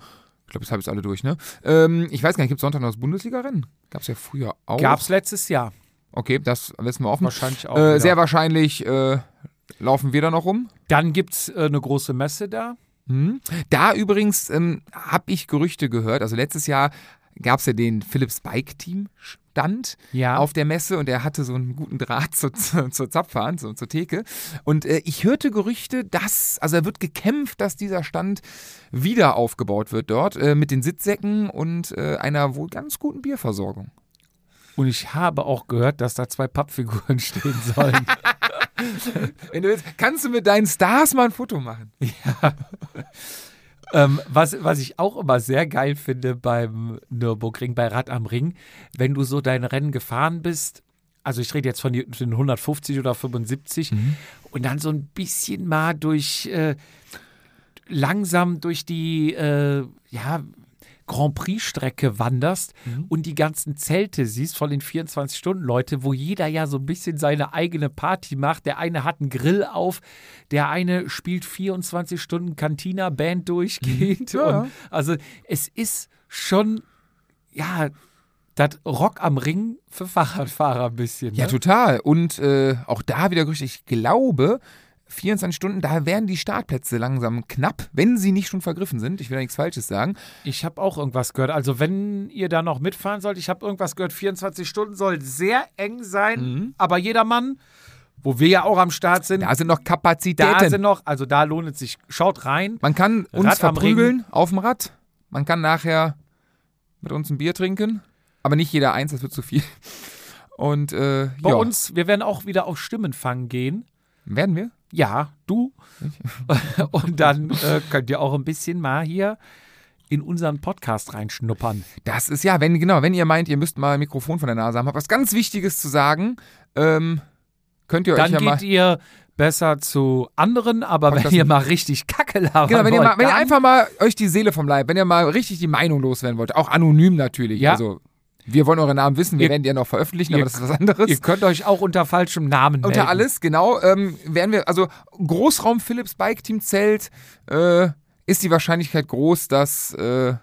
Speaker 2: Ich glaube, das habe ich alle durch, ne? Ähm, ich weiß gar nicht, gibt es Sonntag noch das Bundesliga-Rennen? Gab es ja früher auch.
Speaker 1: Gab es letztes Jahr.
Speaker 2: Okay, das lassen wir offen.
Speaker 1: Wahrscheinlich auch.
Speaker 2: Äh, sehr wahrscheinlich äh, laufen wir da noch rum.
Speaker 1: Dann gibt es äh, eine große Messe da.
Speaker 2: Hm. Da übrigens ähm, habe ich Gerüchte gehört. Also letztes Jahr gab es ja den Philips Bike Team Stand
Speaker 1: Ja.
Speaker 2: auf der Messe und er hatte so einen guten Draht zur, zur, zur Zapfhahn, zur, zur Theke. Und äh, ich hörte Gerüchte, dass, also er wird gekämpft, dass dieser Stand wieder aufgebaut wird dort äh, mit den Sitzsäcken und äh, einer wohl ganz guten Bierversorgung.
Speaker 1: Und ich habe auch gehört, dass da zwei Pappfiguren [laughs] stehen sollen.
Speaker 2: Wenn du willst, kannst du mit deinen Stars mal ein Foto machen.
Speaker 1: Ähm, was, was ich auch immer sehr geil finde beim Nürburgring, bei Rad am Ring, wenn du so dein Rennen gefahren bist, also ich rede jetzt von den 150 oder 75 und dann so ein bisschen mal durch, äh, langsam durch die, äh, ja, Grand Prix-Strecke wanderst und die ganzen Zelte siehst von den 24-Stunden-Leute, wo jeder ja so ein bisschen seine eigene Party macht. Der eine hat einen Grill auf, der eine spielt 24 Stunden Cantina-Band durchgehend.
Speaker 2: Ja.
Speaker 1: Und also es ist schon, ja, das Rock am Ring für Fahrradfahrer ein bisschen.
Speaker 2: Ja,
Speaker 1: ne?
Speaker 2: total. Und äh, auch da wieder Gerüchte, ich glaube, 24 Stunden, da werden die Startplätze langsam knapp, wenn sie nicht schon vergriffen sind. Ich will da nichts Falsches sagen.
Speaker 1: Ich habe auch irgendwas gehört. Also, wenn ihr da noch mitfahren sollt, ich habe irgendwas gehört, 24 Stunden soll sehr eng sein, aber jedermann, wo wir ja auch am Start sind,
Speaker 2: Da sind noch
Speaker 1: da
Speaker 2: Kapazitäten.
Speaker 1: sind noch, also da lohnt es sich. Schaut rein.
Speaker 2: Man kann uns
Speaker 1: Rad
Speaker 2: verprügeln auf dem Rad. Man kann nachher mit uns ein Bier trinken. Aber nicht jeder eins, das wird zu viel. Und äh,
Speaker 1: Bei
Speaker 2: ja,
Speaker 1: uns, wir werden auch wieder auf Stimmenfang gehen.
Speaker 2: Werden wir.
Speaker 1: Ja, du. [laughs] Und dann äh, könnt ihr auch ein bisschen mal hier in unseren Podcast reinschnuppern.
Speaker 2: Das ist ja, wenn, genau, wenn ihr meint, ihr müsst mal ein Mikrofon von der Nase haben, habt was ganz Wichtiges zu sagen, ähm, könnt ihr euch
Speaker 1: Dann
Speaker 2: ja mal.
Speaker 1: geht ihr besser zu anderen, aber wenn ihr mal richtig Kacke labern
Speaker 2: Genau, wenn ihr,
Speaker 1: wollt,
Speaker 2: mal, wenn ihr
Speaker 1: dann-
Speaker 2: einfach mal euch die Seele vom Leib, wenn ihr mal richtig die Meinung loswerden wollt, auch anonym natürlich.
Speaker 1: Ja.
Speaker 2: Also, wir wollen eure Namen wissen, wir
Speaker 1: Ihr-
Speaker 2: werden die ja noch veröffentlichen, aber das ist was anderes.
Speaker 1: Ihr könnt euch auch unter falschem Namen melden.
Speaker 2: Unter alles, genau. Ähm, werden wir, also Großraum Philips Bike Team Zelt, äh, ist die Wahrscheinlichkeit groß, dass äh,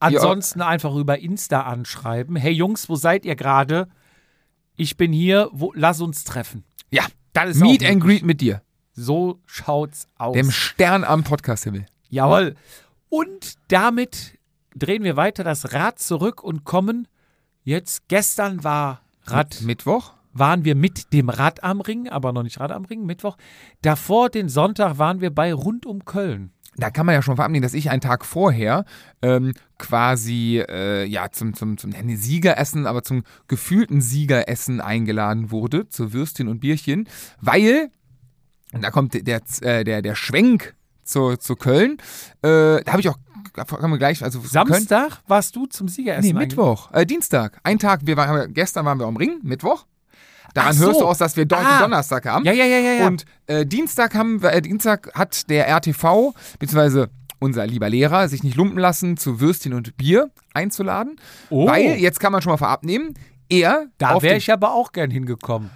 Speaker 1: Ansonsten einfach über Insta anschreiben. Hey Jungs, wo seid ihr gerade? Ich bin hier, wo, lass uns treffen.
Speaker 2: ja,
Speaker 1: Das ist
Speaker 2: Meet
Speaker 1: auch
Speaker 2: and. Greet mit dir,
Speaker 1: So schaut's aus.
Speaker 2: dem Stern am Podcast-Himmel.
Speaker 1: Jawohl. Und damit drehen wir weiter das Rad zurück und kommen jetzt, gestern war Rad,
Speaker 2: Mittwoch?
Speaker 1: waren wir mit dem Rad am Ring, aber noch nicht Rad am Ring, Mittwoch. Davor, den Sonntag, waren wir bei Rund um Köln.
Speaker 2: Da kann man ja schon verabschieden, dass ich einen Tag vorher ähm, quasi äh, ja zum, zum, zum nicht Siegeressen, aber zum gefühlten Siegeressen eingeladen wurde, zu Würstchen und Bierchen, weil, und da kommt der, äh, der, der Schwenk zu, zu Köln, äh, da habe ich auch, kann man gleich, also
Speaker 1: Samstag warst du zum Siegeressen.
Speaker 2: Nee? Mittwoch, äh, Dienstag. Ein Tag, wir waren, gestern waren wir am Ring, Mittwoch. Daran
Speaker 1: so.
Speaker 2: hörst du aus, dass wir
Speaker 1: Ah.
Speaker 2: Donnerstag haben.
Speaker 1: Ja, ja, ja, ja. ja.
Speaker 2: Und äh, Dienstag haben wir, äh, Dienstag hat der RTV, beziehungsweise unser lieber Lehrer, sich nicht lumpen lassen, zu Würstchen und Bier einzuladen.
Speaker 1: Oh.
Speaker 2: Weil, jetzt kann man schon mal vorab nehmen, er
Speaker 1: da wäre ich aber auch gern hingekommen.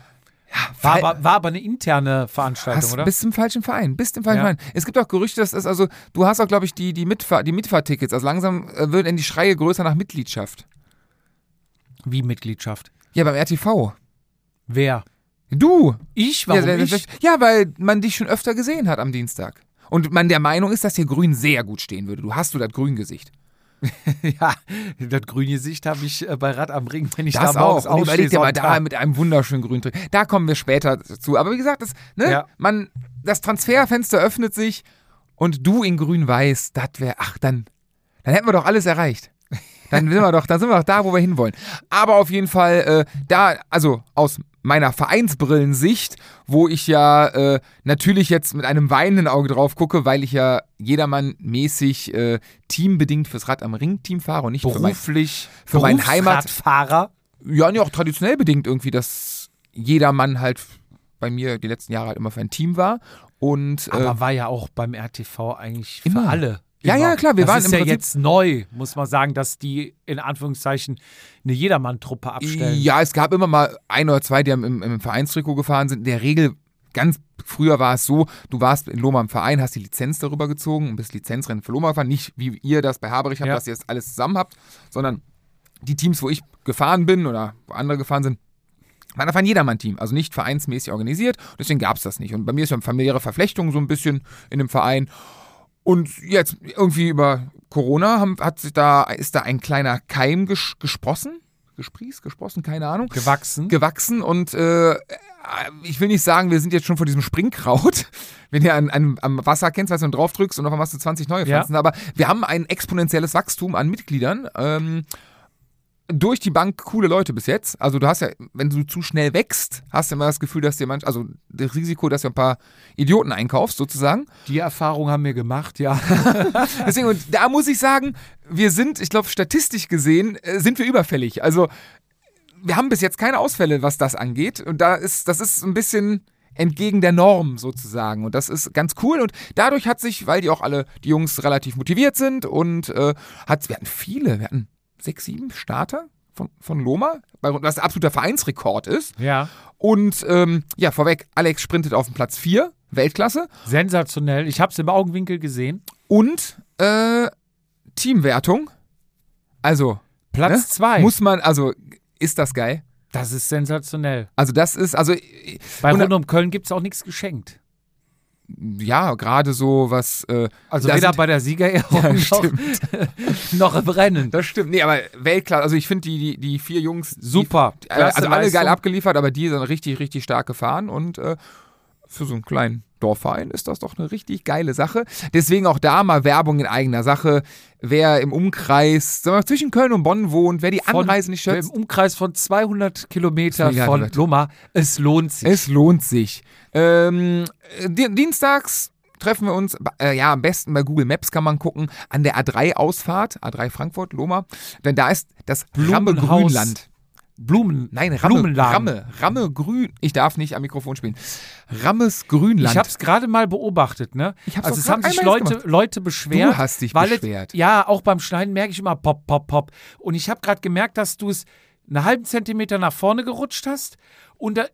Speaker 1: War, aber, war aber eine interne Veranstaltung,
Speaker 2: Hast,
Speaker 1: oder?
Speaker 2: bist im falschen Verein, bist im falschen
Speaker 1: Ja.
Speaker 2: Verein. Es gibt auch Gerüchte, dass es also, du hast auch, glaube ich, die, die, Mitfahr die Mitfahrtickets. Also langsam äh, werden die Schreie größer nach Mitgliedschaft.
Speaker 1: Wie Mitgliedschaft?
Speaker 2: Ja, beim RTV.
Speaker 1: Wer?
Speaker 2: Du!
Speaker 1: Ich? Warum
Speaker 2: ja,
Speaker 1: ich?
Speaker 2: ja, weil man dich schon öfter gesehen hat am Dienstag. Und man der Meinung ist, dass hier Grün sehr gut stehen würde. Du hast du das Grüngesicht. [laughs]
Speaker 1: ja, das grüne Gesicht habe ich äh, bei Rad am Ring, wenn ich
Speaker 2: Das
Speaker 1: da morgens
Speaker 2: auch. Und überleg dir mal da mit einem wunderschönen grünen Trikot. Da kommen wir später zu. Aber wie gesagt, das, ne,
Speaker 1: Ja.
Speaker 2: man, das Transferfenster öffnet sich und du in grün-weiß, das wäre, ach, dann, dann hätten wir doch alles erreicht. Dann sind wir doch, dann sind wir doch da, wo wir hinwollen. Aber auf jeden Fall, äh, da, also aus meiner Vereinsbrillensicht, wo ich ja äh, natürlich jetzt mit einem weinenden Auge drauf gucke, weil ich ja jedermann-mäßig äh, teambedingt fürs Rad am Ring-Team fahre und nicht für mein,
Speaker 1: beruflich
Speaker 2: für meinen Heimat-
Speaker 1: Berufsradfahrer.
Speaker 2: ja, nee, auch traditionell bedingt irgendwie, dass jeder Mann halt bei mir die letzten Jahre halt immer für ein Team war. Und äh,
Speaker 1: Aber war ja auch beim RTV eigentlich für
Speaker 2: Immer.
Speaker 1: alle.
Speaker 2: Ja, ja, klar, wir
Speaker 1: das
Speaker 2: waren
Speaker 1: ist
Speaker 2: im
Speaker 1: ja
Speaker 2: Prinzip-
Speaker 1: jetzt neu, muss man sagen, dass die in Anführungszeichen eine Jedermann-Truppe abstellen.
Speaker 2: ja, es gab immer mal ein oder zwei, die im, im, Vereinstrikot gefahren sind. In der Regel, ganz früher war es so, du warst in Loma im Verein, hast die Lizenz darüber gezogen und bist Lizenzrennen für Loma gefahren. Nicht wie ihr das bei Haberich habt,
Speaker 1: Ja.
Speaker 2: dass ihr das alles zusammen habt, sondern die Teams, wo ich gefahren bin oder wo andere gefahren sind, waren einfach ein Jedermann-Team, also nicht vereinsmäßig organisiert. Deswegen gab es das nicht. Und bei mir ist ja eine familiäre Verflechtung so ein bisschen in dem Verein. Und jetzt irgendwie über Corona haben, hat sich da, ist da ein kleiner Keim ges gesprossen. Gesprießt, gesprossen, keine Ahnung.
Speaker 1: Gewachsen.
Speaker 2: Gewachsen und äh, ich will nicht sagen, wir sind jetzt schon vor diesem Springkraut, [laughs] wenn ihr an, an, am Wasser kennst, was du drauf drückst und auf einmal hast du 20 neue
Speaker 1: Ja.
Speaker 2: Pflanzen. Aber wir haben ein exponentielles Wachstum an Mitgliedern. Ähm, durch die Bank coole Leute bis jetzt. Also du hast ja, wenn du zu schnell wächst, hast du immer das Gefühl, dass dir manch, also das Risiko, dass du ein paar Idioten einkaufst, sozusagen.
Speaker 1: die Erfahrung haben wir gemacht, ja. [laughs]
Speaker 2: Deswegen, und da muss ich sagen, wir sind, ich glaube, statistisch gesehen, äh, sind wir überfällig. Also, wir haben bis jetzt keine Ausfälle, was das angeht. Und da ist, das ist ein bisschen entgegen der Norm sozusagen. Und das ist ganz cool. Und dadurch hat sich, weil die auch alle, die Jungs relativ motiviert sind und äh, hat, wir hatten viele, wir hatten sechs, sieben Starter von, von Loma, was absoluter Vereinsrekord ist.
Speaker 1: ja.
Speaker 2: Und ähm, ja, vorweg, Alex sprintet auf den Platz 4, Weltklasse.
Speaker 1: Sensationell. Ich habe es im Augenwinkel gesehen.
Speaker 2: Und äh, Teamwertung. Also,
Speaker 1: Platz
Speaker 2: ne?
Speaker 1: zwei.
Speaker 2: muss man, also, ist das geil?
Speaker 1: das ist sensationell.
Speaker 2: Also, das ist, also,
Speaker 1: Bei
Speaker 2: Und-
Speaker 1: Rund um Köln gibt es auch nichts geschenkt.
Speaker 2: Ja, gerade so was. Äh,
Speaker 1: Also weder
Speaker 2: sind-
Speaker 1: bei der Siegerehrung [laughs]
Speaker 2: Ja,
Speaker 1: noch, [laughs] noch im Rennen.
Speaker 2: Das stimmt. Nee, aber Weltklasse. Also, ich finde die, die, die vier Jungs.
Speaker 1: Super.
Speaker 2: Die, also, alle geil abgeliefert, aber die sind richtig, richtig stark gefahren und äh, für so einen kleinen Dorfverein ist das doch eine richtig geile Sache. Deswegen auch da mal Werbung in eigener Sache. Wer im Umkreis, sagen wir, mal, zwischen Köln und Bonn wohnt, wer die
Speaker 1: Von-
Speaker 2: Anreise nicht schätzt,
Speaker 1: Im Umkreis von 200 Kilometer von. Loma. Es lohnt sich.
Speaker 2: Es lohnt sich. Ähm, di- dienstags treffen wir uns, äh, ja, am besten bei Google Maps kann man gucken, an der A3-Ausfahrt, A3 Frankfurt, Loma. Denn da ist das
Speaker 1: Blumenhaus.
Speaker 2: Grünland.
Speaker 1: Blumen.
Speaker 2: Nein, Ramme,
Speaker 1: Blumenladen.
Speaker 2: Ramme, Ramme Grün. Ich darf nicht am Mikrofon spielen. Rammes Grünland.
Speaker 1: Ich habe es gerade mal beobachtet, ne?
Speaker 2: Ich hab's
Speaker 1: also es haben sich Leute, Leute beschwert.
Speaker 2: Du hast dich beschwert.
Speaker 1: Es, ja, auch beim Schneiden merke ich immer pop, pop, pop. Und ich habe gerade gemerkt, dass du es einen halben Zentimeter nach vorne gerutscht hast und da,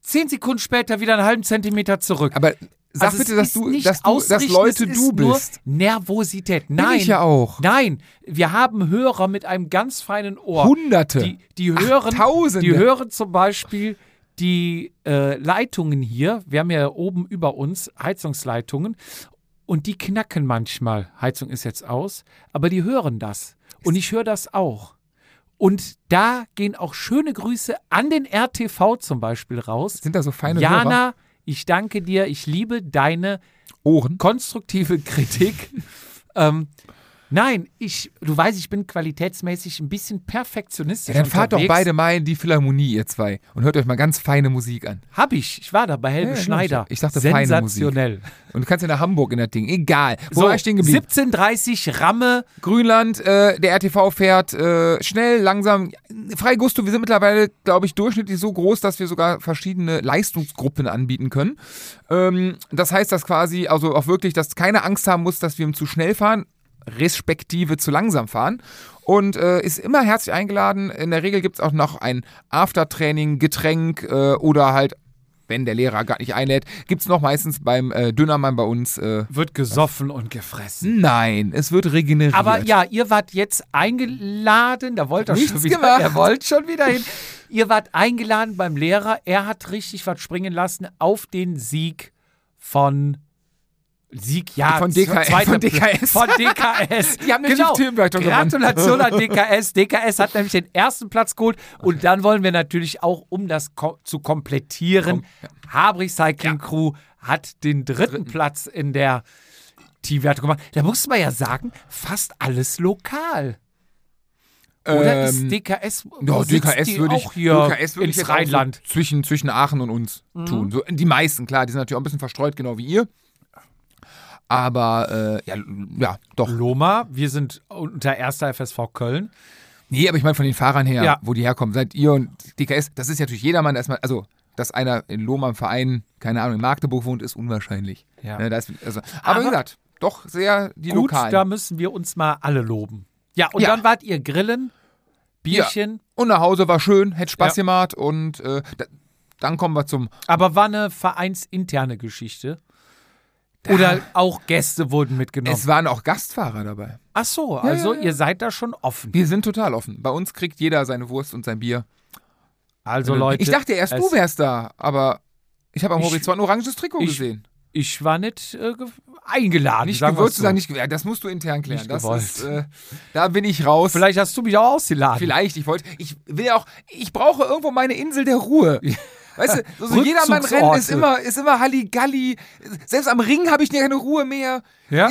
Speaker 1: zehn Sekunden später wieder einen halben Zentimeter zurück.
Speaker 2: Aber sag
Speaker 1: Also
Speaker 2: bitte, dass du, dass du, dass Leute du bist.
Speaker 1: Nervosität.
Speaker 2: Bin
Speaker 1: Nein.
Speaker 2: ich ja auch.
Speaker 1: Nein, wir haben Hörer mit einem ganz feinen Ohr.
Speaker 2: Hunderte.
Speaker 1: Die, die hören,
Speaker 2: Tausende.
Speaker 1: die hören zum Beispiel die äh, Leitungen hier. Wir haben ja oben über uns Heizungsleitungen und die knacken manchmal. Heizung ist jetzt aus, aber die hören das. Und ich höre das auch. Und da gehen auch schöne Grüße an den RTV zum Beispiel raus.
Speaker 2: Sind da so feine Hörer?
Speaker 1: Ich danke dir. Ich liebe deine
Speaker 2: Ohren.
Speaker 1: konstruktive Kritik. [laughs] ähm, nein, ich, du weißt, ich bin qualitätsmäßig ein bisschen perfektionistisch.
Speaker 2: Ja, dann fahrt doch
Speaker 1: unterwegs.
Speaker 2: beide mal in die Philharmonie, ihr zwei, und hört euch mal ganz feine Musik an.
Speaker 1: Hab ich. Ich war da bei Helge
Speaker 2: Ja, ja,
Speaker 1: Schneider.
Speaker 2: ich dachte, feine
Speaker 1: Sensationell.
Speaker 2: Und du kannst ja nach Hamburg in das Ding. Egal. Wo war ich stehen geblieben?
Speaker 1: 17.30 Ramme.
Speaker 2: Grünland, äh, der RTV fährt äh, schnell, langsam. Frei Gusto, wir sind mittlerweile, glaube ich, durchschnittlich so groß, dass wir sogar verschiedene Leistungsgruppen anbieten können. Ähm, das heißt, dass quasi, also auch wirklich, dass keine Angst haben muss, dass wir zu schnell fahren, respektive zu langsam fahren. Und äh, ist immer herzlich eingeladen. In der Regel gibt es auch noch ein Aftertraining, Getränk äh, oder halt, wenn der Lehrer gar nicht einlädt, gibt es noch meistens beim äh, Dönermann bei uns. Äh,
Speaker 1: Wird gesoffen und gefressen.
Speaker 2: nein, es wird regeneriert.
Speaker 1: Aber ja, ihr wart jetzt eingeladen, da wollt ihr
Speaker 2: Nichts
Speaker 1: schon wieder,
Speaker 2: gemacht.
Speaker 1: ihr wollt schon wieder hin. Ihr wart eingeladen beim Lehrer, er hat richtig was springen lassen auf den Sieg von Sieg, ja,
Speaker 2: Von DK von. DKS.
Speaker 1: Von DKS. [laughs]
Speaker 2: Die haben
Speaker 1: genau.
Speaker 2: gewonnen.
Speaker 1: Gratulation an [laughs] DKS. DKS hat nämlich den ersten Platz geholt. Und dann wollen wir natürlich auch, um das ko zu komplettieren, Habri Cycling Crew hat den dritten, Platz in der Teamwertung gemacht. Da muss man ja sagen, fast alles lokal. Oder ist
Speaker 2: Ähm,
Speaker 1: DKS,
Speaker 2: Ja, DKS
Speaker 1: die
Speaker 2: würde ich,
Speaker 1: auch hier
Speaker 2: DKS würde ich
Speaker 1: ins Rheinland? Mhm.
Speaker 2: So zwischen, zwischen Aachen und uns tun. So, die meisten, klar, die sind natürlich auch ein bisschen verstreut, genau wie ihr. Aber äh, ja, ja, doch.
Speaker 1: Loma, wir sind unter erster FSV Köln.
Speaker 2: Nee, aber ich meine von den Fahrern her,
Speaker 1: Ja.
Speaker 2: wo die herkommen. Seid ihr und DKS, das ist ja natürlich jedermann erstmal, also dass einer in Lohma im Verein, keine Ahnung, in Magdeburg wohnt, ist unwahrscheinlich.
Speaker 1: Ja.
Speaker 2: Ne, ist, also, aber,
Speaker 1: Aber-
Speaker 2: wie gesagt, doch sehr die
Speaker 1: Gut,
Speaker 2: Lokalen.
Speaker 1: da müssen wir uns mal alle loben. Ja, und
Speaker 2: Ja.
Speaker 1: dann wart ihr grillen, Bierchen,
Speaker 2: und nach Hause war schön, hätte Spaß gemacht und äh, da, dann kommen wir zum
Speaker 1: aber war eine vereinsinterne Geschichte. Oder auch Gäste wurden mitgenommen.
Speaker 2: Es waren auch Gastfahrer dabei.
Speaker 1: Ach so, also
Speaker 2: ja, ja.
Speaker 1: ihr seid da schon offen.
Speaker 2: Wir sind total offen. Bei uns kriegt jeder seine Wurst und sein Bier.
Speaker 1: Also Leute,
Speaker 2: ich dachte erst, du wärst da, aber ich habe am
Speaker 1: Ich-
Speaker 2: Horizont ein oranges Trikot
Speaker 1: ich-
Speaker 2: gesehen.
Speaker 1: ich war nicht äh, ge- eingeladen.
Speaker 2: Nicht gewollt zu sagen, nicht gewählt. Das musst du intern klären.
Speaker 1: Nicht
Speaker 2: das
Speaker 1: gewollt.
Speaker 2: ist, äh, da bin ich raus.
Speaker 1: Vielleicht hast du mich auch ausgeladen.
Speaker 2: Vielleicht, ich wollte, ich will auch, ich brauche irgendwo meine Insel der Ruhe. [laughs] Weißt du, [laughs] so, so jedermann Rennen ist immer, ist immer Halligalli. Selbst am Ring habe ich keine Ruhe mehr.
Speaker 1: Ja?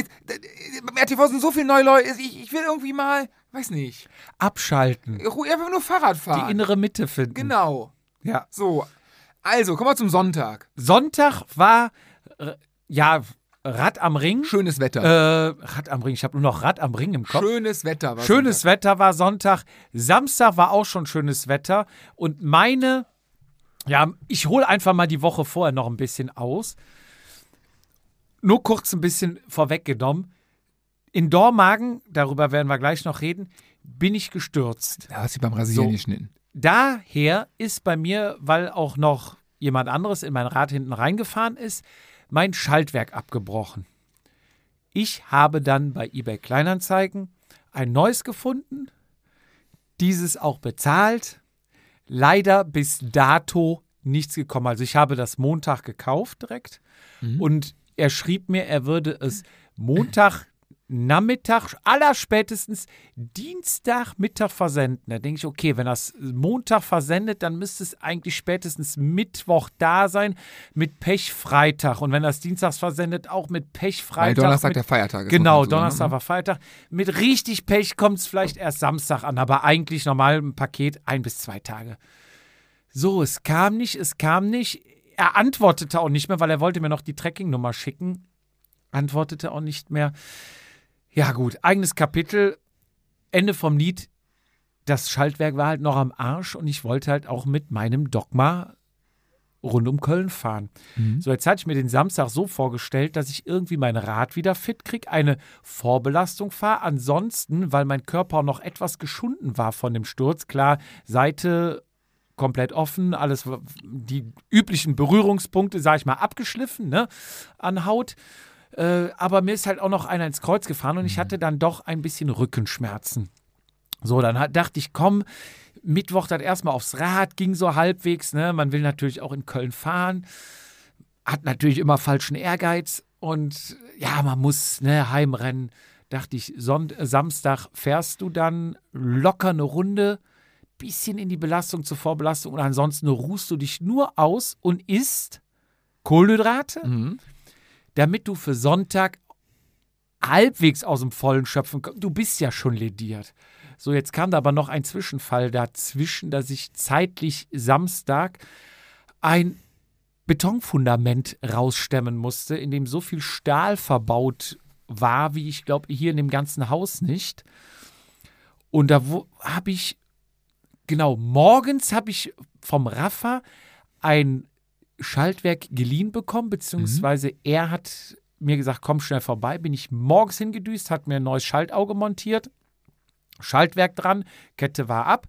Speaker 2: Beim RTV sind so viele neue Leute. Ich, ich will irgendwie mal, weiß nicht,
Speaker 1: Abschalten.
Speaker 2: Ruhe, einfach nur Fahrrad fahren.
Speaker 1: Die innere Mitte finden.
Speaker 2: genau.
Speaker 1: Ja.
Speaker 2: So. Also, kommen wir zum Sonntag.
Speaker 1: Sonntag war, äh, ja, Rad am Ring.
Speaker 2: Schönes Wetter.
Speaker 1: Äh, Rad am Ring. Ich habe nur noch Rad am Ring im Kopf.
Speaker 2: Schönes Wetter. war
Speaker 1: Schönes
Speaker 2: Sonntag.
Speaker 1: Wetter war Sonntag. Samstag war auch schon schönes Wetter. Und meine, ja, ich hole einfach mal die Woche vorher noch ein bisschen aus. Nur kurz ein bisschen vorweggenommen. In Dormagen, darüber werden wir gleich noch reden, bin ich gestürzt.
Speaker 2: Da hast du beim Rasieren
Speaker 1: So.
Speaker 2: geschnitten.
Speaker 1: Daher ist bei mir, weil auch noch jemand anderes in mein Rad hinten reingefahren ist, mein Schaltwerk abgebrochen. Ich habe dann bei eBay Kleinanzeigen ein neues gefunden, dieses auch bezahlt. Leider bis dato nichts gekommen. Also ich habe das Montag gekauft direkt und er schrieb mir, er würde es Montag Nachmittag, allerspätestens Dienstagmittag versenden. Da denke ich, okay, wenn das Montag versendet, dann müsste es eigentlich spätestens Mittwoch da sein, mit Pech Freitag. Und wenn das Dienstags versendet, auch mit Pech
Speaker 2: Weil
Speaker 1: Freitag.
Speaker 2: Donnerstag
Speaker 1: mit,
Speaker 2: der Feiertag ist.
Speaker 1: Genau, Donnerstag
Speaker 2: ne?
Speaker 1: war Freitag. Mit richtig Pech kommt es vielleicht erst Samstag an, aber eigentlich normal ein Paket ein bis zwei Tage. So, es kam nicht, es kam nicht. Er antwortete auch nicht mehr, weil er wollte mir noch die Tracking-Nummer schicken. Antwortete auch nicht mehr. Ja, gut, eigenes Kapitel. Ende vom Lied. Das Schaltwerk war halt noch am Arsch und ich wollte halt auch mit meinem Dogma rund um Köln fahren.
Speaker 2: Mhm.
Speaker 1: So, jetzt hatte ich mir den Samstag so vorgestellt, dass ich irgendwie mein Rad wieder fit kriege, eine Vorbelastung fahre. Ansonsten, weil mein Körper noch etwas geschunden war von dem Sturz, klar, Seite komplett offen, alles, die üblichen Berührungspunkte, sage ich mal, abgeschliffen, ne, an Haut. Äh, aber mir ist halt auch noch einer ins Kreuz gefahren und ich hatte dann doch ein bisschen Rückenschmerzen. So, dann hat, dachte ich, komm, Mittwoch dann erstmal aufs Rad, ging so halbwegs, ne? Man will natürlich auch in Köln fahren, hat natürlich immer falschen Ehrgeiz und ja, man muss, ne, heimrennen. Dachte ich, Sonnt Samstag fährst du dann locker eine Runde, bisschen in die Belastung zur Vorbelastung und ansonsten ruhst du dich nur aus und isst Kohlenhydrate,
Speaker 2: Mhm.
Speaker 1: Damit du für Sonntag halbwegs aus dem Vollen schöpfen kannst. Du bist ja schon lediert. So, jetzt kam da aber noch ein Zwischenfall dazwischen, dass ich zeitlich Samstag ein Betonfundament rausstemmen musste, in dem so viel Stahl verbaut war, wie ich glaube, hier in dem ganzen Haus nicht. Und da habe ich, genau, morgens habe ich vom Rafa ein Schaltwerk geliehen bekommen, beziehungsweise er hat mir gesagt, komm schnell vorbei. Bin ich morgens hingedüst, hat mir ein neues Schaltauge montiert, Schaltwerk dran, Kette war ab.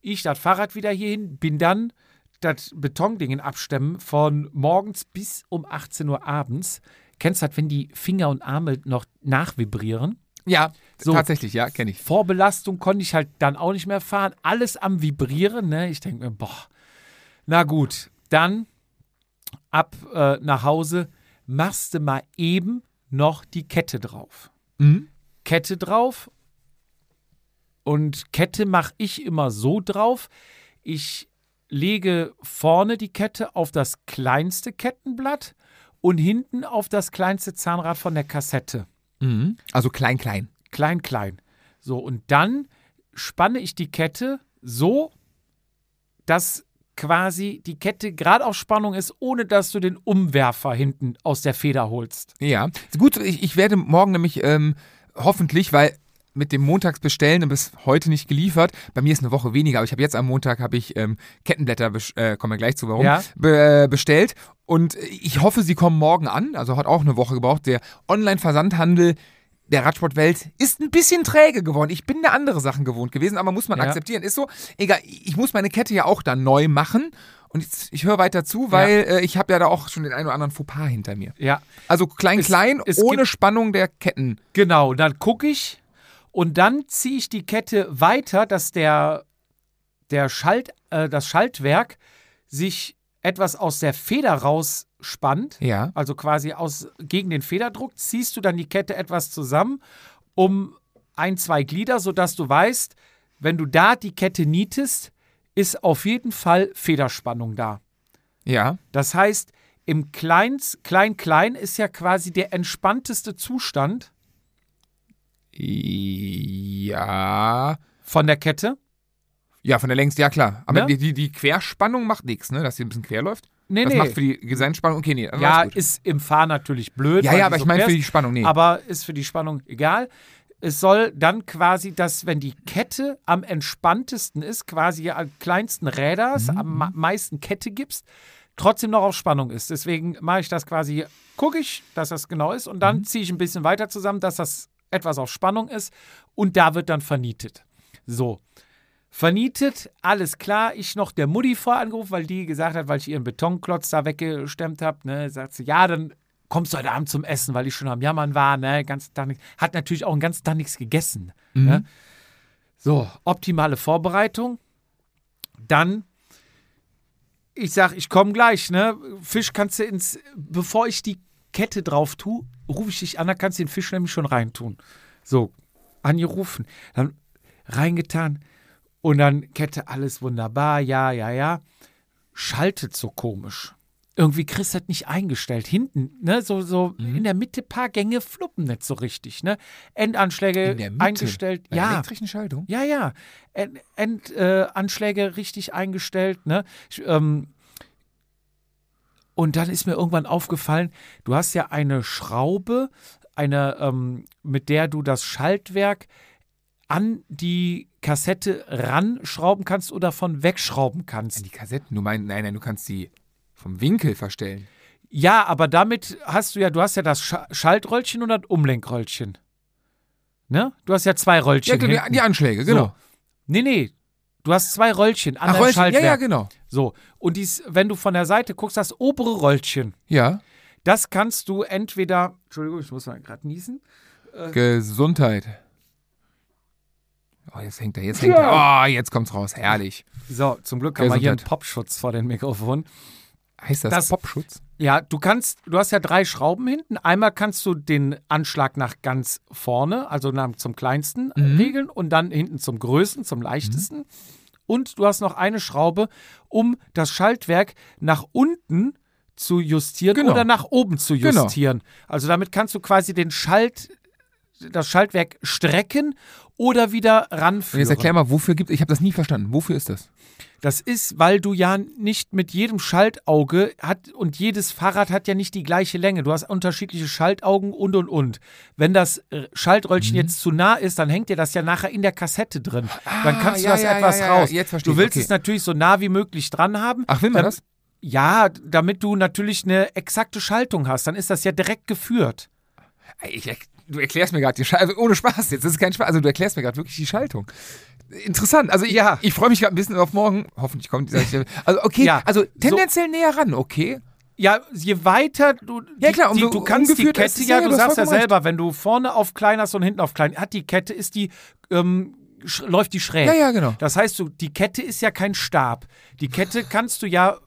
Speaker 1: Ich das Fahrrad wieder hierhin, bin dann das Betondingen abstemmen von morgens bis um 18 Uhr abends. Kennst du das, wenn die Finger und Arme noch nachvibrieren?
Speaker 2: Ja,
Speaker 1: So.
Speaker 2: tatsächlich, ja, kenne ich.
Speaker 1: Vorbelastung konnte ich halt dann auch nicht mehr fahren. Alles am Vibrieren, ne? Ich denke mir, boah, na gut, dann ab äh, nach Hause, machst du mal eben noch die Kette drauf.
Speaker 2: Mhm.
Speaker 1: Kette drauf. Und Kette mache ich immer so drauf. Ich lege vorne die Kette auf das kleinste Kettenblatt und hinten auf das kleinste Zahnrad von der Kassette.
Speaker 2: Mhm. Also klein, klein.
Speaker 1: Klein, klein. So, und dann spanne ich die Kette so, dass quasi die Kette gerade auf Spannung ist, ohne dass du den Umwerfer hinten aus der Feder holst.
Speaker 2: Ja. Gut, ich, ich werde morgen nämlich ähm, hoffentlich, weil mit dem Montagsbestellen bis heute nicht geliefert. Bei mir ist eine Woche weniger, aber ich habe jetzt am Montag habe ich ähm, Kettenblätter, äh, kommen wir gleich zu, warum,
Speaker 1: Ja.
Speaker 2: be äh, bestellt. Und ich hoffe, sie kommen morgen an. Also hat auch eine Woche gebraucht. Der Online-Versandhandel der Radsportwelt ist ein bisschen träge geworden. Ich bin da andere Sachen gewohnt gewesen, aber muss man
Speaker 1: Ja.
Speaker 2: akzeptieren. Ist so, egal, ich muss meine Kette ja auch dann neu machen. Und jetzt, ich höre weiter zu, weil äh, ich habe ja da auch schon den einen oder anderen Fauxpas hinter mir.
Speaker 1: Ja,
Speaker 2: Also klein,
Speaker 1: Es-
Speaker 2: klein,
Speaker 1: es
Speaker 2: ohne Spannung der Ketten.
Speaker 1: genau. Dann gucke ich und dann ziehe ich die Kette weiter, dass der, der Schalt, äh, das Schaltwerk sich etwas aus der Feder rausspannt.
Speaker 2: Ja.
Speaker 1: Also quasi aus, gegen den Federdruck ziehst du dann die Kette etwas zusammen um ein, zwei Glieder, sodass du weißt, wenn du da die Kette nietest, ist auf jeden Fall Federspannung da.
Speaker 2: Ja.
Speaker 1: Das heißt, im Kleins, Klein-Klein ist ja quasi der entspannteste Zustand
Speaker 2: Ja.
Speaker 1: von der Kette.
Speaker 2: Ja, von der längst, ja klar. Aber
Speaker 1: Ne?
Speaker 2: die, die, die Querspannung macht nichts, ne? Dass sie ein bisschen quer läuft.
Speaker 1: Nee,
Speaker 2: das
Speaker 1: nee.
Speaker 2: macht für die Gesandspannung, okay, nee.
Speaker 1: ja, ist im Fahren natürlich blöd.
Speaker 2: ja, ja, aber
Speaker 1: so
Speaker 2: ich meine für die Spannung, nee.
Speaker 1: Aber ist für die Spannung egal. Es soll dann quasi, dass wenn die Kette am entspanntesten ist, quasi am kleinsten Räders,
Speaker 2: Mhm.
Speaker 1: am meisten Kette gibst, trotzdem noch auf Spannung ist. Deswegen mache ich das quasi, gucke ich, dass das genau ist und
Speaker 2: Mhm.
Speaker 1: dann ziehe ich ein bisschen weiter zusammen, dass das etwas auf Spannung ist und da wird dann vernietet. So. Vernietet, alles klar. Ich noch der Mutti vorangerufen, weil die gesagt hat, weil ich ihren Betonklotz da weggestemmt habe. Ne, sagt sie, ja, dann kommst du heute Abend zum Essen, weil ich schon am Jammern war. Ne, ganz Tag nix. Hat natürlich auch einen ganzen Tag nichts gegessen. Ne? So, optimale Vorbereitung. Dann, ich sag, ich komme gleich. Ne? Fisch kannst du ins, bevor ich die Kette drauf tue, rufe ich dich an, da kannst du den Fisch nämlich schon reintun. So, angerufen, dann reingetan und dann Kette, alles wunderbar, ja, ja, ja. Schaltet so komisch. Irgendwie kriegst du das nicht eingestellt. Hinten, ne, so, so
Speaker 2: Mhm.
Speaker 1: in der Mitte paar Gänge fluppen nicht so richtig, ne? Endanschläge
Speaker 2: In der Mitte?
Speaker 1: eingestellt.
Speaker 2: Bei
Speaker 1: ja.
Speaker 2: elektrischen Schaltung?
Speaker 1: Ja, ja. Endanschläge äh, richtig eingestellt, ne? Ich, ähm, und dann ist mir irgendwann aufgefallen, du hast ja eine Schraube, eine, ähm, mit der du das Schaltwerk an die Kassette ranschrauben kannst oder von wegschrauben kannst.
Speaker 2: Die Kassetten, du meinst, nein, nein, du kannst die vom Winkel verstellen.
Speaker 1: Ja, aber damit hast du ja, du hast ja das Scha Schaltröllchen und das Umlenkröllchen. Ne? Du hast ja zwei
Speaker 2: Ja,
Speaker 1: Röllchen.
Speaker 2: die, die Anschläge, genau.
Speaker 1: So. Nee, nee. Du hast zwei Röllchen an
Speaker 2: Ach,
Speaker 1: deinem
Speaker 2: Röllchen, ja,
Speaker 1: Schaltwerk.
Speaker 2: ja, genau.
Speaker 1: So. Und dies, wenn du von der Seite guckst, das obere Röllchen,
Speaker 2: Ja.
Speaker 1: das kannst du entweder. Entschuldigung, ich muss mal gerade niesen.
Speaker 2: Gesundheit. Oh, jetzt hängt er, jetzt hängt er. Oh, jetzt kommt's raus. Herrlich.
Speaker 1: So, zum Glück haben wir hier einen. Popschutz vor dem Mikrofon.
Speaker 2: Heißt das,
Speaker 1: Das-
Speaker 2: Popschutz?
Speaker 1: Ja, du kannst, du hast ja drei Schrauben hinten. Einmal kannst du den Anschlag nach ganz vorne, also nach, zum kleinsten äh,
Speaker 2: Mhm.
Speaker 1: regeln und dann hinten zum größten, zum leichtesten. Und du hast noch eine Schraube, um das Schaltwerk nach unten zu justieren
Speaker 2: Genau.
Speaker 1: oder nach oben zu
Speaker 2: Genau.
Speaker 1: justieren. Also damit kannst du quasi den Schalt, das Schaltwerk strecken oder wieder
Speaker 2: Und
Speaker 1: ranführen.
Speaker 2: jetzt erklär mal, wofür gibt Ich habe das nie verstanden. Wofür ist das?
Speaker 1: Das ist, weil du ja nicht mit jedem Schaltauge hat und jedes Fahrrad hat ja nicht die gleiche Länge. Du hast unterschiedliche Schaltaugen und und und. Wenn das äh, Schaltröllchen
Speaker 2: Mhm.
Speaker 1: jetzt zu nah ist, dann hängt dir das ja nachher in der Kassette drin. dann kannst du
Speaker 2: Ah, ja,
Speaker 1: das
Speaker 2: ja,
Speaker 1: etwas
Speaker 2: ja,
Speaker 1: raus.
Speaker 2: jetzt verstehe
Speaker 1: du willst
Speaker 2: okay.
Speaker 1: es natürlich so nah wie möglich dran haben.
Speaker 2: Ach, will man
Speaker 1: Dann-
Speaker 2: das?
Speaker 1: Ja, damit du natürlich eine exakte Schaltung hast. Dann ist das ja direkt geführt.
Speaker 2: Ich, du erklärst mir gerade die Schaltung, also ohne Spaß jetzt, das ist kein Spaß, also du erklärst mir gerade wirklich die Schaltung. Interessant, also ich,
Speaker 1: Ja.
Speaker 2: ich freue mich gerade ein bisschen auf morgen, hoffentlich kommt dieser, also okay,
Speaker 1: Ja,
Speaker 2: also tendenziell näher ran, okay.
Speaker 1: Ja, je weiter du.
Speaker 2: Ja,
Speaker 1: die-
Speaker 2: klar,
Speaker 1: die,
Speaker 2: umso
Speaker 1: du kannst die Kette ja, du sagst ja selber, wenn du vorne auf klein hast und hinten auf klein, hat die Kette, ist die, ähm, läuft die schräg.
Speaker 2: Ja, ja, genau.
Speaker 1: Das heißt, du, die Kette ist ja kein Stab. Die Kette kannst du ja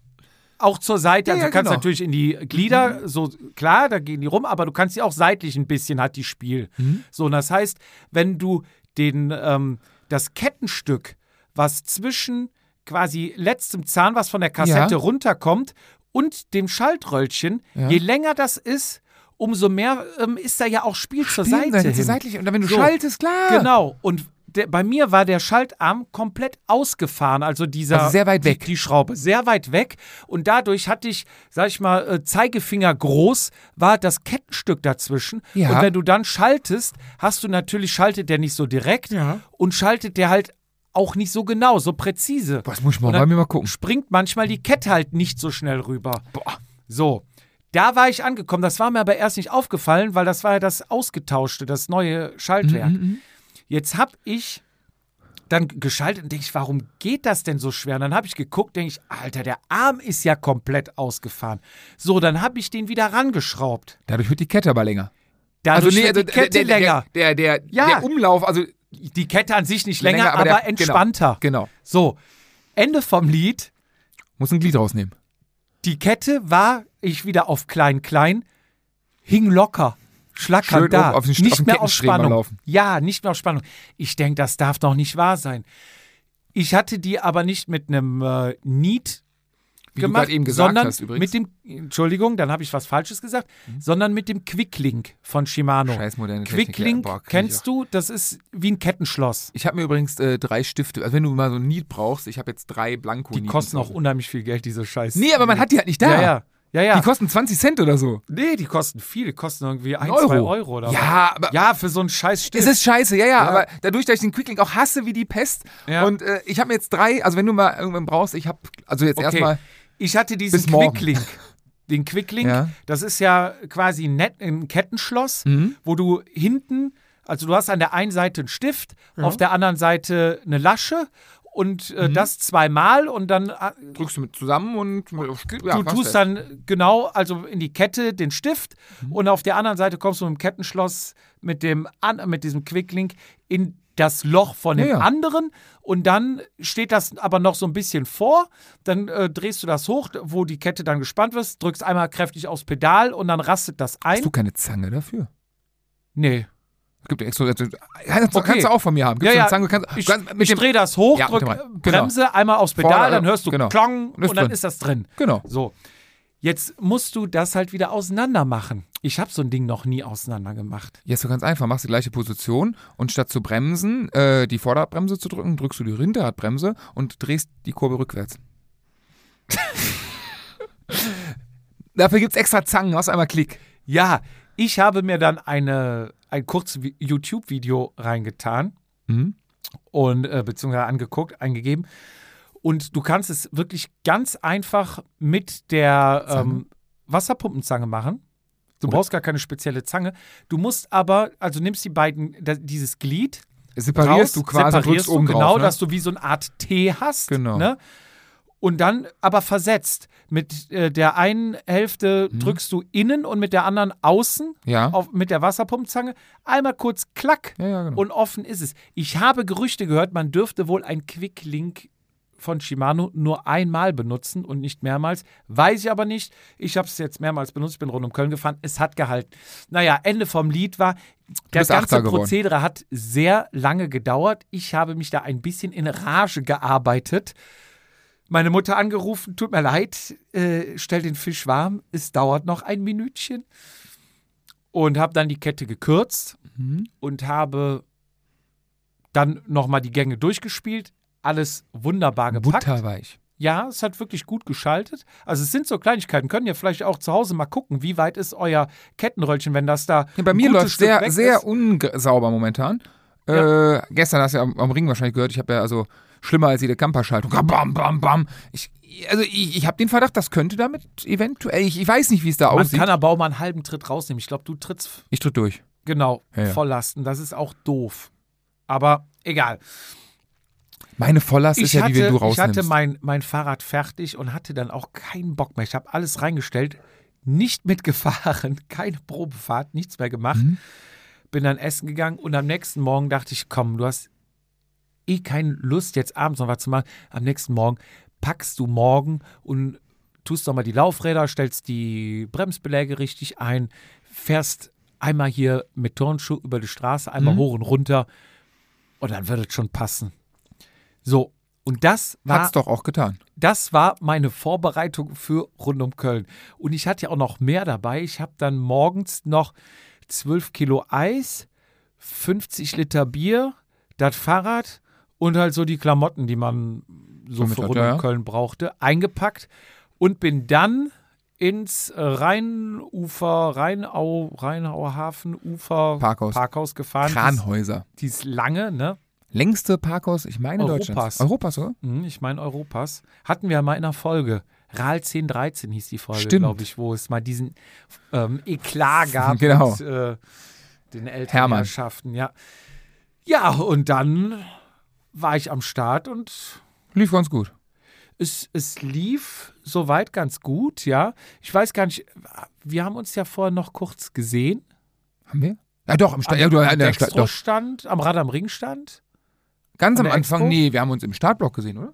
Speaker 1: auch zur Seite.
Speaker 2: Ja,
Speaker 1: Also du kannst
Speaker 2: genau.
Speaker 1: natürlich in die Glieder, so klar, da gehen die rum, aber du kannst sie auch seitlich ein bisschen, hat die Spiel.
Speaker 2: Mhm.
Speaker 1: So, und das heißt, wenn du den, ähm, das Kettenstück, was zwischen quasi letztem Zahn, was von der Kassette
Speaker 2: Ja.
Speaker 1: runterkommt, und dem Schaltröllchen,
Speaker 2: Ja.
Speaker 1: je länger das ist, umso mehr ähm, ist da ja auch Spiel zur
Speaker 2: Spielen
Speaker 1: Seite
Speaker 2: Seite,
Speaker 1: hin.
Speaker 2: seitlich. Und dann, wenn du
Speaker 1: So.
Speaker 2: schaltest, klar.
Speaker 1: Genau. Und der, bei mir war der Schaltarm komplett ausgefahren, also dieser
Speaker 2: Also sehr weit weg.
Speaker 1: Die, die Schraube sehr weit weg und dadurch hatte ich, sag ich mal, äh, Zeigefinger groß war das Kettenstück dazwischen
Speaker 2: Ja.
Speaker 1: und wenn du dann schaltest, hast du natürlich schaltet der nicht so direkt
Speaker 2: Ja.
Speaker 1: und schaltet der halt auch nicht so genau, so präzise.
Speaker 2: Das muss ich mal bei mir mal gucken.
Speaker 1: Springt manchmal die Kette halt nicht so schnell rüber.
Speaker 2: Boah.
Speaker 1: So. Da war ich angekommen. Das war mir aber erst nicht aufgefallen, weil das war ja das ausgetauschte, das neue Schaltwerk.
Speaker 2: Mhm,
Speaker 1: Jetzt habe ich dann geschaltet und denke ich, warum geht das denn so schwer? Und dann habe ich geguckt, denke ich, Alter, der Arm ist ja komplett ausgefahren. So, dann habe ich den wieder rangeschraubt.
Speaker 2: Dadurch wird die Kette aber länger.
Speaker 1: Dadurch
Speaker 2: also
Speaker 1: wird die Kette
Speaker 2: der, der,
Speaker 1: länger.
Speaker 2: Der, der, der,
Speaker 1: Ja.
Speaker 2: der Umlauf, also
Speaker 1: die Kette an sich nicht länger,
Speaker 2: Länger, aber
Speaker 1: aber,
Speaker 2: genau.
Speaker 1: entspannter.
Speaker 2: genau.
Speaker 1: So, Ende vom Lied.
Speaker 2: Muss ein Glied rausnehmen.
Speaker 1: Die Kette war, ich wieder auf klein, klein, hing locker. Schlackern
Speaker 2: Schön
Speaker 1: da.
Speaker 2: auf- auf den- auf
Speaker 1: nicht
Speaker 2: den
Speaker 1: mehr auf Spannung.
Speaker 2: laufen.
Speaker 1: Ja, nicht mehr auf Spannung. Ich denke, das darf doch nicht wahr sein. Ich hatte die aber nicht mit einem äh, Niet
Speaker 2: Wie
Speaker 1: gemacht, sondern.
Speaker 2: Mhm.
Speaker 1: mit dem, Entschuldigung, dann habe ich was Falsches gesagt, sondern mit dem Quicklink von Shimano.
Speaker 2: Scheiß moderne Technik.
Speaker 1: Quicklink,
Speaker 2: ja.
Speaker 1: Kennst du, das ist wie ein Kettenschloss.
Speaker 2: Ich habe mir übrigens äh, drei Stifte, also wenn du mal so ein Need brauchst, ich habe jetzt drei blanko
Speaker 1: Die kosten auch unheimlich viel Geld, diese Scheiße.
Speaker 2: Nee, aber man hat die halt nicht da.
Speaker 1: Ja, ja. Ja, ja.
Speaker 2: Die kosten 20 Cent oder so.
Speaker 1: nee, die kosten viel. Die kosten irgendwie ein,
Speaker 2: Euro.
Speaker 1: zwei Euro oder
Speaker 2: Ja,
Speaker 1: was.
Speaker 2: aber-
Speaker 1: Ja, für so einen scheiß Stift.
Speaker 2: Es ist scheiße, ja, ja,
Speaker 1: Ja.
Speaker 2: aber dadurch, dass ich den Quicklink auch hasse wie die Pest.
Speaker 1: Ja.
Speaker 2: Und äh, ich habe mir jetzt drei, also wenn du mal irgendwann brauchst, ich habe, also jetzt
Speaker 1: Okay.
Speaker 2: erstmal,
Speaker 1: Ich hatte diesen. Quicklink. Den Quicklink,
Speaker 2: Ja.
Speaker 1: das ist ja quasi ein Kettenschloss,
Speaker 2: Mhm.
Speaker 1: wo du hinten, also du hast an der einen Seite einen Stift, auf der anderen Seite eine Lasche und
Speaker 2: Mhm.
Speaker 1: äh, das zweimal und dann äh,
Speaker 2: drückst du mit zusammen und ja,
Speaker 1: du tust dann genau, also in die Kette den Stift
Speaker 2: Mhm.
Speaker 1: und auf der anderen Seite kommst du mit dem Kettenschloss mit dem an, mit diesem Quicklink in das Loch von dem
Speaker 2: ja.
Speaker 1: anderen und dann steht das aber noch so ein bisschen vor, dann äh, drehst du das hoch, wo die Kette dann gespannt wird, drückst einmal kräftig aufs Pedal und dann rastet das ein.
Speaker 2: Hast du keine Zange dafür?
Speaker 1: Nee.
Speaker 2: Gibt ja extra, also, kannst,
Speaker 1: Okay.
Speaker 2: kannst du auch von mir haben. Gibt's
Speaker 1: Ja, ja.
Speaker 2: Zange, kannst,
Speaker 1: Ich,
Speaker 2: kannst,
Speaker 1: ich drehe das hoch,
Speaker 2: Ja,
Speaker 1: drück
Speaker 2: genau.
Speaker 1: Bremse, einmal aufs Pedal,
Speaker 2: Vorder-
Speaker 1: dann hörst du
Speaker 2: genau.
Speaker 1: Klong
Speaker 2: Und
Speaker 1: dann
Speaker 2: drin.
Speaker 1: ist das drin.
Speaker 2: Genau.
Speaker 1: So. Jetzt musst du das halt wieder auseinander machen. Ich habe so ein Ding noch nie auseinander gemacht.
Speaker 2: Jetzt so ganz einfach, machst die gleiche Position und statt zu bremsen, äh, die Vorderradbremse zu drücken, drückst du die Hinterradbremse und drehst die Kurve rückwärts. [laughs] Dafür gibt es extra Zangen, hast einmal Klick.
Speaker 1: Ja, ich habe mir dann eine, ein kurzes Vi- YouTube-Video reingetan
Speaker 2: Mhm.
Speaker 1: und äh, beziehungsweise angeguckt, eingegeben. Und du kannst es wirklich ganz einfach mit der ähm, Wasserpumpenzange machen. Du
Speaker 2: Oder-
Speaker 1: brauchst gar keine spezielle Zange. Du musst aber, also nimmst die beiden, da, dieses Glied
Speaker 2: Separierst
Speaker 1: raus,
Speaker 2: du quasi,
Speaker 1: separierst du,
Speaker 2: oben
Speaker 1: genau,
Speaker 2: drauf, ne?
Speaker 1: dass du wie so eine Art T hast.
Speaker 2: Genau.
Speaker 1: Ne? Und dann aber versetzt. Mit äh, der einen Hälfte
Speaker 2: Mhm.
Speaker 1: drückst du innen und mit der anderen außen
Speaker 2: Ja.
Speaker 1: auf, mit der Wasserpumpenzange. Einmal kurz klack
Speaker 2: ja, ja, genau.
Speaker 1: und offen ist es. Ich habe Gerüchte gehört, man dürfte wohl ein Quicklink von Shimano nur einmal benutzen und nicht mehrmals. Weiß ich aber nicht. Ich habe es jetzt mehrmals benutzt, ich bin rund um Köln gefahren. Es hat gehalten. Naja, Ende vom Lied war, das ganze. Prozedere hat sehr lange gedauert. Ich habe mich da ein bisschen in Rage gearbeitet. Meine Mutter angerufen, tut mir leid, äh, stell den Fisch warm, es dauert noch ein Minütchen. Und habe dann die Kette gekürzt
Speaker 2: Mhm.
Speaker 1: und habe dann nochmal die Gänge durchgespielt. Alles wunderbar gepackt.
Speaker 2: Butterweich.
Speaker 1: Ja, es hat wirklich gut geschaltet. Also es sind so Kleinigkeiten. Können ihr vielleicht auch zu Hause mal gucken, wie weit ist euer Kettenröllchen, wenn das da
Speaker 2: Ja, bei mir läuft
Speaker 1: Stück
Speaker 2: sehr, sehr unsauber momentan. Äh, gestern hast du ja am, am Ring wahrscheinlich gehört, ich habe ja also schlimmer als jede Camperschaltung. Bam, bam, bam. Ich, also ich, ich habe den Verdacht, das könnte damit eventuell, ich, ich weiß nicht, wie es da
Speaker 1: Man
Speaker 2: aussieht.
Speaker 1: kann aber auch mal einen halben Tritt rausnehmen. Ich glaube, du trittst
Speaker 2: Ich tritt durch.
Speaker 1: genau
Speaker 2: Ja, ja.
Speaker 1: Volllasten. Das ist auch doof. Aber egal.
Speaker 2: Meine Volllast ist
Speaker 1: Ich
Speaker 2: ja
Speaker 1: hatte,
Speaker 2: die, wenn du
Speaker 1: ich
Speaker 2: rausnimmst.
Speaker 1: hatte mein, mein Fahrrad fertig und hatte dann auch keinen Bock mehr. Ich habe alles reingestellt, nicht mitgefahren, [laughs] keine Probefahrt, nichts mehr gemacht.
Speaker 2: Mhm.
Speaker 1: Bin dann essen gegangen und am nächsten Morgen dachte ich, komm, du hast eh keine Lust, jetzt abends noch was zu machen. Am nächsten Morgen packst du morgen und tust nochmal die Laufräder, stellst die Bremsbeläge richtig ein, fährst einmal hier mit Turnschuh über die Straße, einmal
Speaker 2: Mhm.
Speaker 1: hoch und runter und dann wird es schon passen. So, und das war
Speaker 2: Hat's doch auch getan.
Speaker 1: das war meine Vorbereitung für rund um Köln. Und ich hatte ja auch noch mehr dabei. Ich habe dann morgens noch 12 Kilo Eis, 50 Liter Bier, das Fahrrad und halt so die Klamotten, die man so
Speaker 2: So mit
Speaker 1: für
Speaker 2: hat,
Speaker 1: rund um
Speaker 2: ja.
Speaker 1: Köln brauchte, eingepackt und bin dann ins Rheinufer, Rheinau, Rheinauer Hafen, Ufer
Speaker 2: Parkhaus.
Speaker 1: Parkhaus gefahren.
Speaker 2: Kranhäuser.
Speaker 1: Die ist lange, ne?
Speaker 2: Längste Parkhaus, ich meine
Speaker 1: Europas.
Speaker 2: Deutschlands. Europas, oder?
Speaker 1: Mhm, Ich meine Europas. Hatten wir ja mal in einer Folge. RAL 1013 hieß die Folge, glaube ich, wo es mal diesen ähm, Eklat [laughs] gab
Speaker 2: Genau.
Speaker 1: mit äh, den
Speaker 2: Hermann.
Speaker 1: Elternherrschaften. Ja. ja, und dann war ich am Start und
Speaker 2: Lief ganz gut.
Speaker 1: es, es lief soweit ganz gut, ja. Ich weiß gar nicht, wir haben uns ja vorher noch kurz gesehen.
Speaker 2: Haben wir? Ja, doch, im Start. Ja, du,
Speaker 1: am
Speaker 2: der Stadt, doch.
Speaker 1: Dextro-Stand, am Rad am Ring stand.
Speaker 2: Ganz
Speaker 1: an
Speaker 2: am Anfang,
Speaker 1: Expo?
Speaker 2: nee, wir haben uns im Startblock gesehen, oder?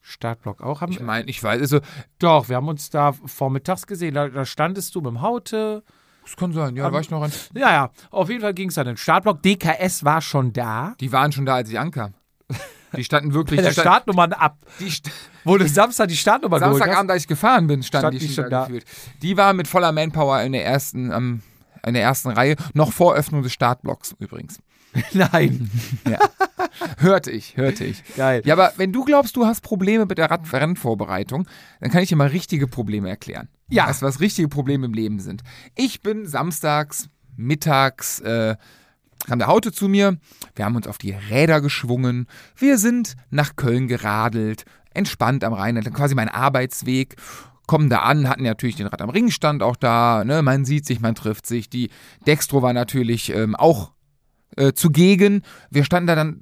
Speaker 1: Startblock auch. Haben,
Speaker 2: Ich meine, ich weiß, also,
Speaker 1: Doch, wir haben uns da vormittags gesehen. Da, da standest du mit dem Haute.
Speaker 2: das kann sein, ja, da
Speaker 1: Am-
Speaker 2: war ich noch an.
Speaker 1: Ja, ja, auf jeden Fall ging es an den Startblock. DKS war schon da.
Speaker 2: Die waren schon da, als ich ankam. Die standen wirklich.
Speaker 1: Bei der
Speaker 2: die stand-
Speaker 1: Startnummern ab.
Speaker 2: die st
Speaker 1: du Samstag die Startnummer.
Speaker 2: Samstagabend, als ich gefahren bin, standen
Speaker 1: Stand
Speaker 2: die
Speaker 1: die
Speaker 2: schon da gefühlt. Die waren mit voller Manpower in der ersten, ähm, in der ersten Reihe, noch vor Öffnung des Startblocks übrigens. [laughs]
Speaker 1: Nein.
Speaker 2: Hörte ich, hörte ich.
Speaker 1: Geil.
Speaker 2: Ja, aber wenn du glaubst, du hast Probleme mit der Rad- Rennvorbereitung, dann kann ich dir mal richtige Probleme erklären.
Speaker 1: Ja.
Speaker 2: Du, was richtige Probleme im Leben sind? Ich bin samstags, mittags, äh, kam der Auto zu mir, wir haben uns auf die Räder geschwungen, wir sind nach Köln geradelt, entspannt am Rhein, dann quasi mein Arbeitsweg, kommen da an, hatten natürlich den Rad am Ring stand auch da, ne, man sieht sich, man trifft sich, die Dextro war natürlich ähm, auch äh, zugegen. Wir standen da dann,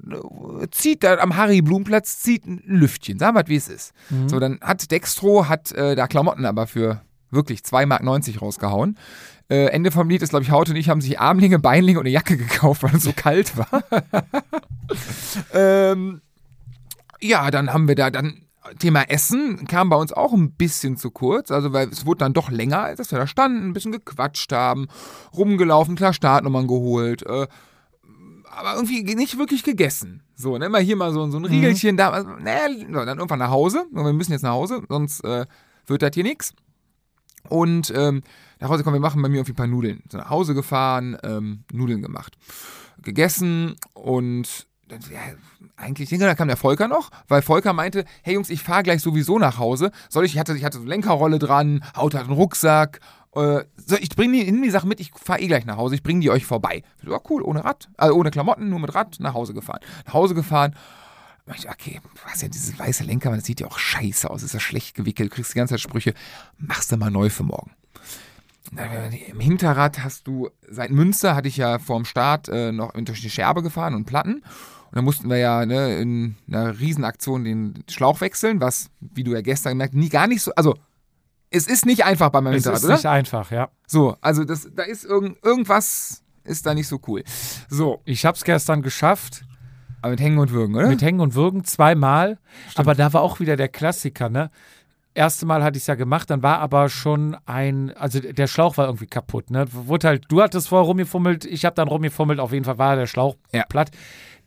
Speaker 2: äh, zieht da am Harry-Blumenplatz, zieht ein Lüftchen. Sagen wir, wie es ist. So, dann hat Dextro, hat äh, da Klamotten aber für wirklich 2,90 Mark rausgehauen. Äh, Ende vom Lied ist, glaube ich, Haut und ich haben sich Armlinge, Beinlinge und eine Jacke gekauft, weil es so kalt war. [laughs] ähm, ja, dann haben wir da dann Thema Essen kam bei uns auch ein bisschen zu kurz, also weil es wurde dann doch länger, als dass wir da standen, ein bisschen gequatscht haben, rumgelaufen, klar Startnummern geholt, äh, aber irgendwie nicht wirklich gegessen. So, ne, mal hier mal so, so ein Riegelchen, da, also, ne, dann irgendwann nach Hause, und wir müssen jetzt nach Hause, sonst äh, wird das hier nichts. Und ähm, nach Hause kommen, wir machen bei mir irgendwie ein paar Nudeln. So nach Hause gefahren, ähm, Nudeln gemacht. Gegessen und dann, ja, eigentlich, da kam der Volker noch, weil Volker meinte, hey Jungs, ich fahre gleich sowieso nach Hause. Soll ich, ich hatte, ich hatte so eine Lenkerrolle dran, Auto hat einen Rucksack. Äh, so, ich bringe die, die Sache mit, ich fahre eh gleich nach Hause, ich bringe die euch vorbei. So, cool, ohne Rad, also ohne Klamotten, nur mit Rad, nach Hause gefahren. Nach Hause gefahren. Okay, was ja dieses weiße Lenker, das sieht ja auch scheiße aus, ist ja schlecht gewickelt, kriegst die ganze Zeit Sprüche, machst du mal neu für morgen. Im Hinterrad hast du, seit Münster hatte ich ja vorm Start äh, noch durch die Scherbe gefahren und Platten. Und dann mussten wir ja ne, in einer Riesenaktion den Schlauch wechseln, was, wie du ja gestern gemerkt hast, nie gar nicht so, also es ist nicht einfach bei meinem
Speaker 1: Es
Speaker 2: Hinterrad,
Speaker 1: ist
Speaker 2: oder?
Speaker 1: nicht einfach, ja.
Speaker 2: So, also das, da ist irgend, irgendwas, ist da nicht so cool. So,
Speaker 1: Ich habe es gestern geschafft,
Speaker 2: aber mit Hängen und Würgen, oder?
Speaker 1: mit Hängen und Würgen zweimal. Aber da war auch wieder der Klassiker, ne? Erste Mal hatte ich es ja gemacht, dann war aber schon ein, also der Schlauch war irgendwie kaputt, ne? Wurde halt, du hattest vorher rumgefummelt, ich habe dann rumgefummelt, auf jeden Fall war der Schlauch
Speaker 2: Ja.
Speaker 1: platt.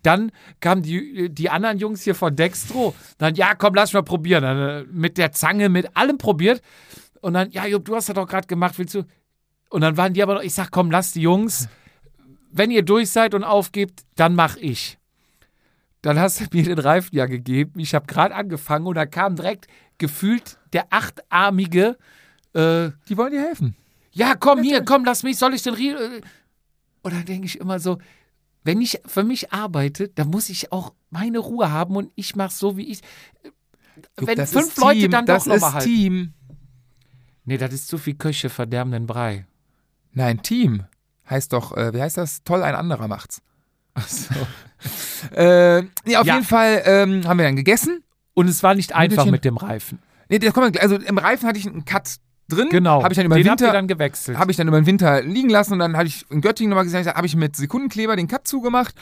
Speaker 1: Dann kamen die, die anderen Jungs hier von Dextro. Dann, ja, komm, lass mal probieren. Dann, äh, mit der Zange, mit allem probiert. Und dann, ja, Jupp, du hast das doch gerade gemacht, willst du? Und dann waren die aber noch, ich sag, komm, lass die Jungs. Wenn ihr durch seid und aufgebt, dann mach ich. Dann hast du mir den Reifen ja gegeben. Ich habe gerade angefangen und da kam direkt gefühlt der achtarmige, äh,
Speaker 2: Die wollen dir helfen.
Speaker 1: ja, komm hier, komm, lass mich, soll ich den Rie äh, Und dann denke ich immer so, wenn ich für mich arbeite, dann muss ich auch meine Ruhe haben und ich mache so, wie ich. Wenn
Speaker 2: Das
Speaker 1: fünf
Speaker 2: ist
Speaker 1: Leute
Speaker 2: Team,
Speaker 1: dann
Speaker 2: das
Speaker 1: doch nochmal
Speaker 2: ist
Speaker 1: halten.
Speaker 2: Team.
Speaker 1: Nee, das ist zu viel Köche verderben den Brei.
Speaker 2: Nein, Team. Heißt doch, äh, wie heißt das? Toll, ein anderer macht's.
Speaker 1: Achso.
Speaker 2: Äh, nee, auf
Speaker 1: Ja.
Speaker 2: jeden Fall ähm, haben wir dann gegessen.
Speaker 1: Und es war nicht einfach mit dem Reifen.
Speaker 2: Nee, das kommt, also im Reifen hatte ich einen Cut drin.
Speaker 1: Genau.
Speaker 2: Habe ich dann über
Speaker 1: den
Speaker 2: Winter
Speaker 1: dann gewechselt.
Speaker 2: habe ich dann über den Winter liegen lassen und dann habe ich in Göttingen nochmal gesagt, habe ich mit Sekundenkleber den Cut zugemacht.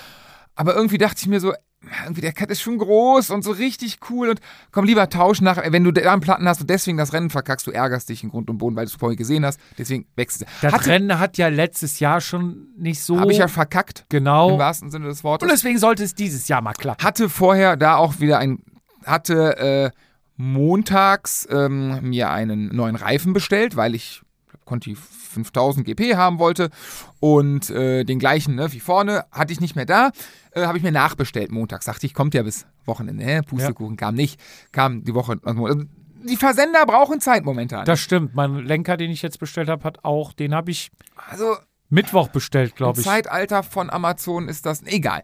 Speaker 2: Aber irgendwie dachte ich mir so, irgendwie der Cut ist schon groß und so richtig cool und komm lieber tauschen nach, wenn du da einen Platten hast und deswegen das Rennen verkackst, du ärgerst dich in Grund und Boden, weil du es vorher gesehen hast, deswegen wechselst du.
Speaker 1: Das
Speaker 2: Hatte-
Speaker 1: Rennen hat ja letztes Jahr schon nicht so.
Speaker 2: Habe ich ja verkackt, im
Speaker 1: genau.
Speaker 2: wahrsten Sinne des Wortes.
Speaker 1: Und deswegen sollte es dieses Jahr mal klappen.
Speaker 2: hatte vorher da auch wieder ein, hatte äh, montags ähm, mir einen neuen reifen bestellt, weil ich Conti 5000 GP haben wollte und äh, den gleichen ne, wie vorne hatte ich nicht mehr da, äh, habe ich mir nachbestellt montags. Dachte ich, kommt ja bis Wochenende. Hä? Pustekuchen kam nicht, kam die Woche. Also, die Versender brauchen Zeit momentan.
Speaker 1: Das stimmt. Mein Lenker, den ich jetzt bestellt habe, hat auch, den habe ich
Speaker 2: also
Speaker 1: Mittwoch bestellt, glaube ich.
Speaker 2: Zeitalter von Amazon ist das egal.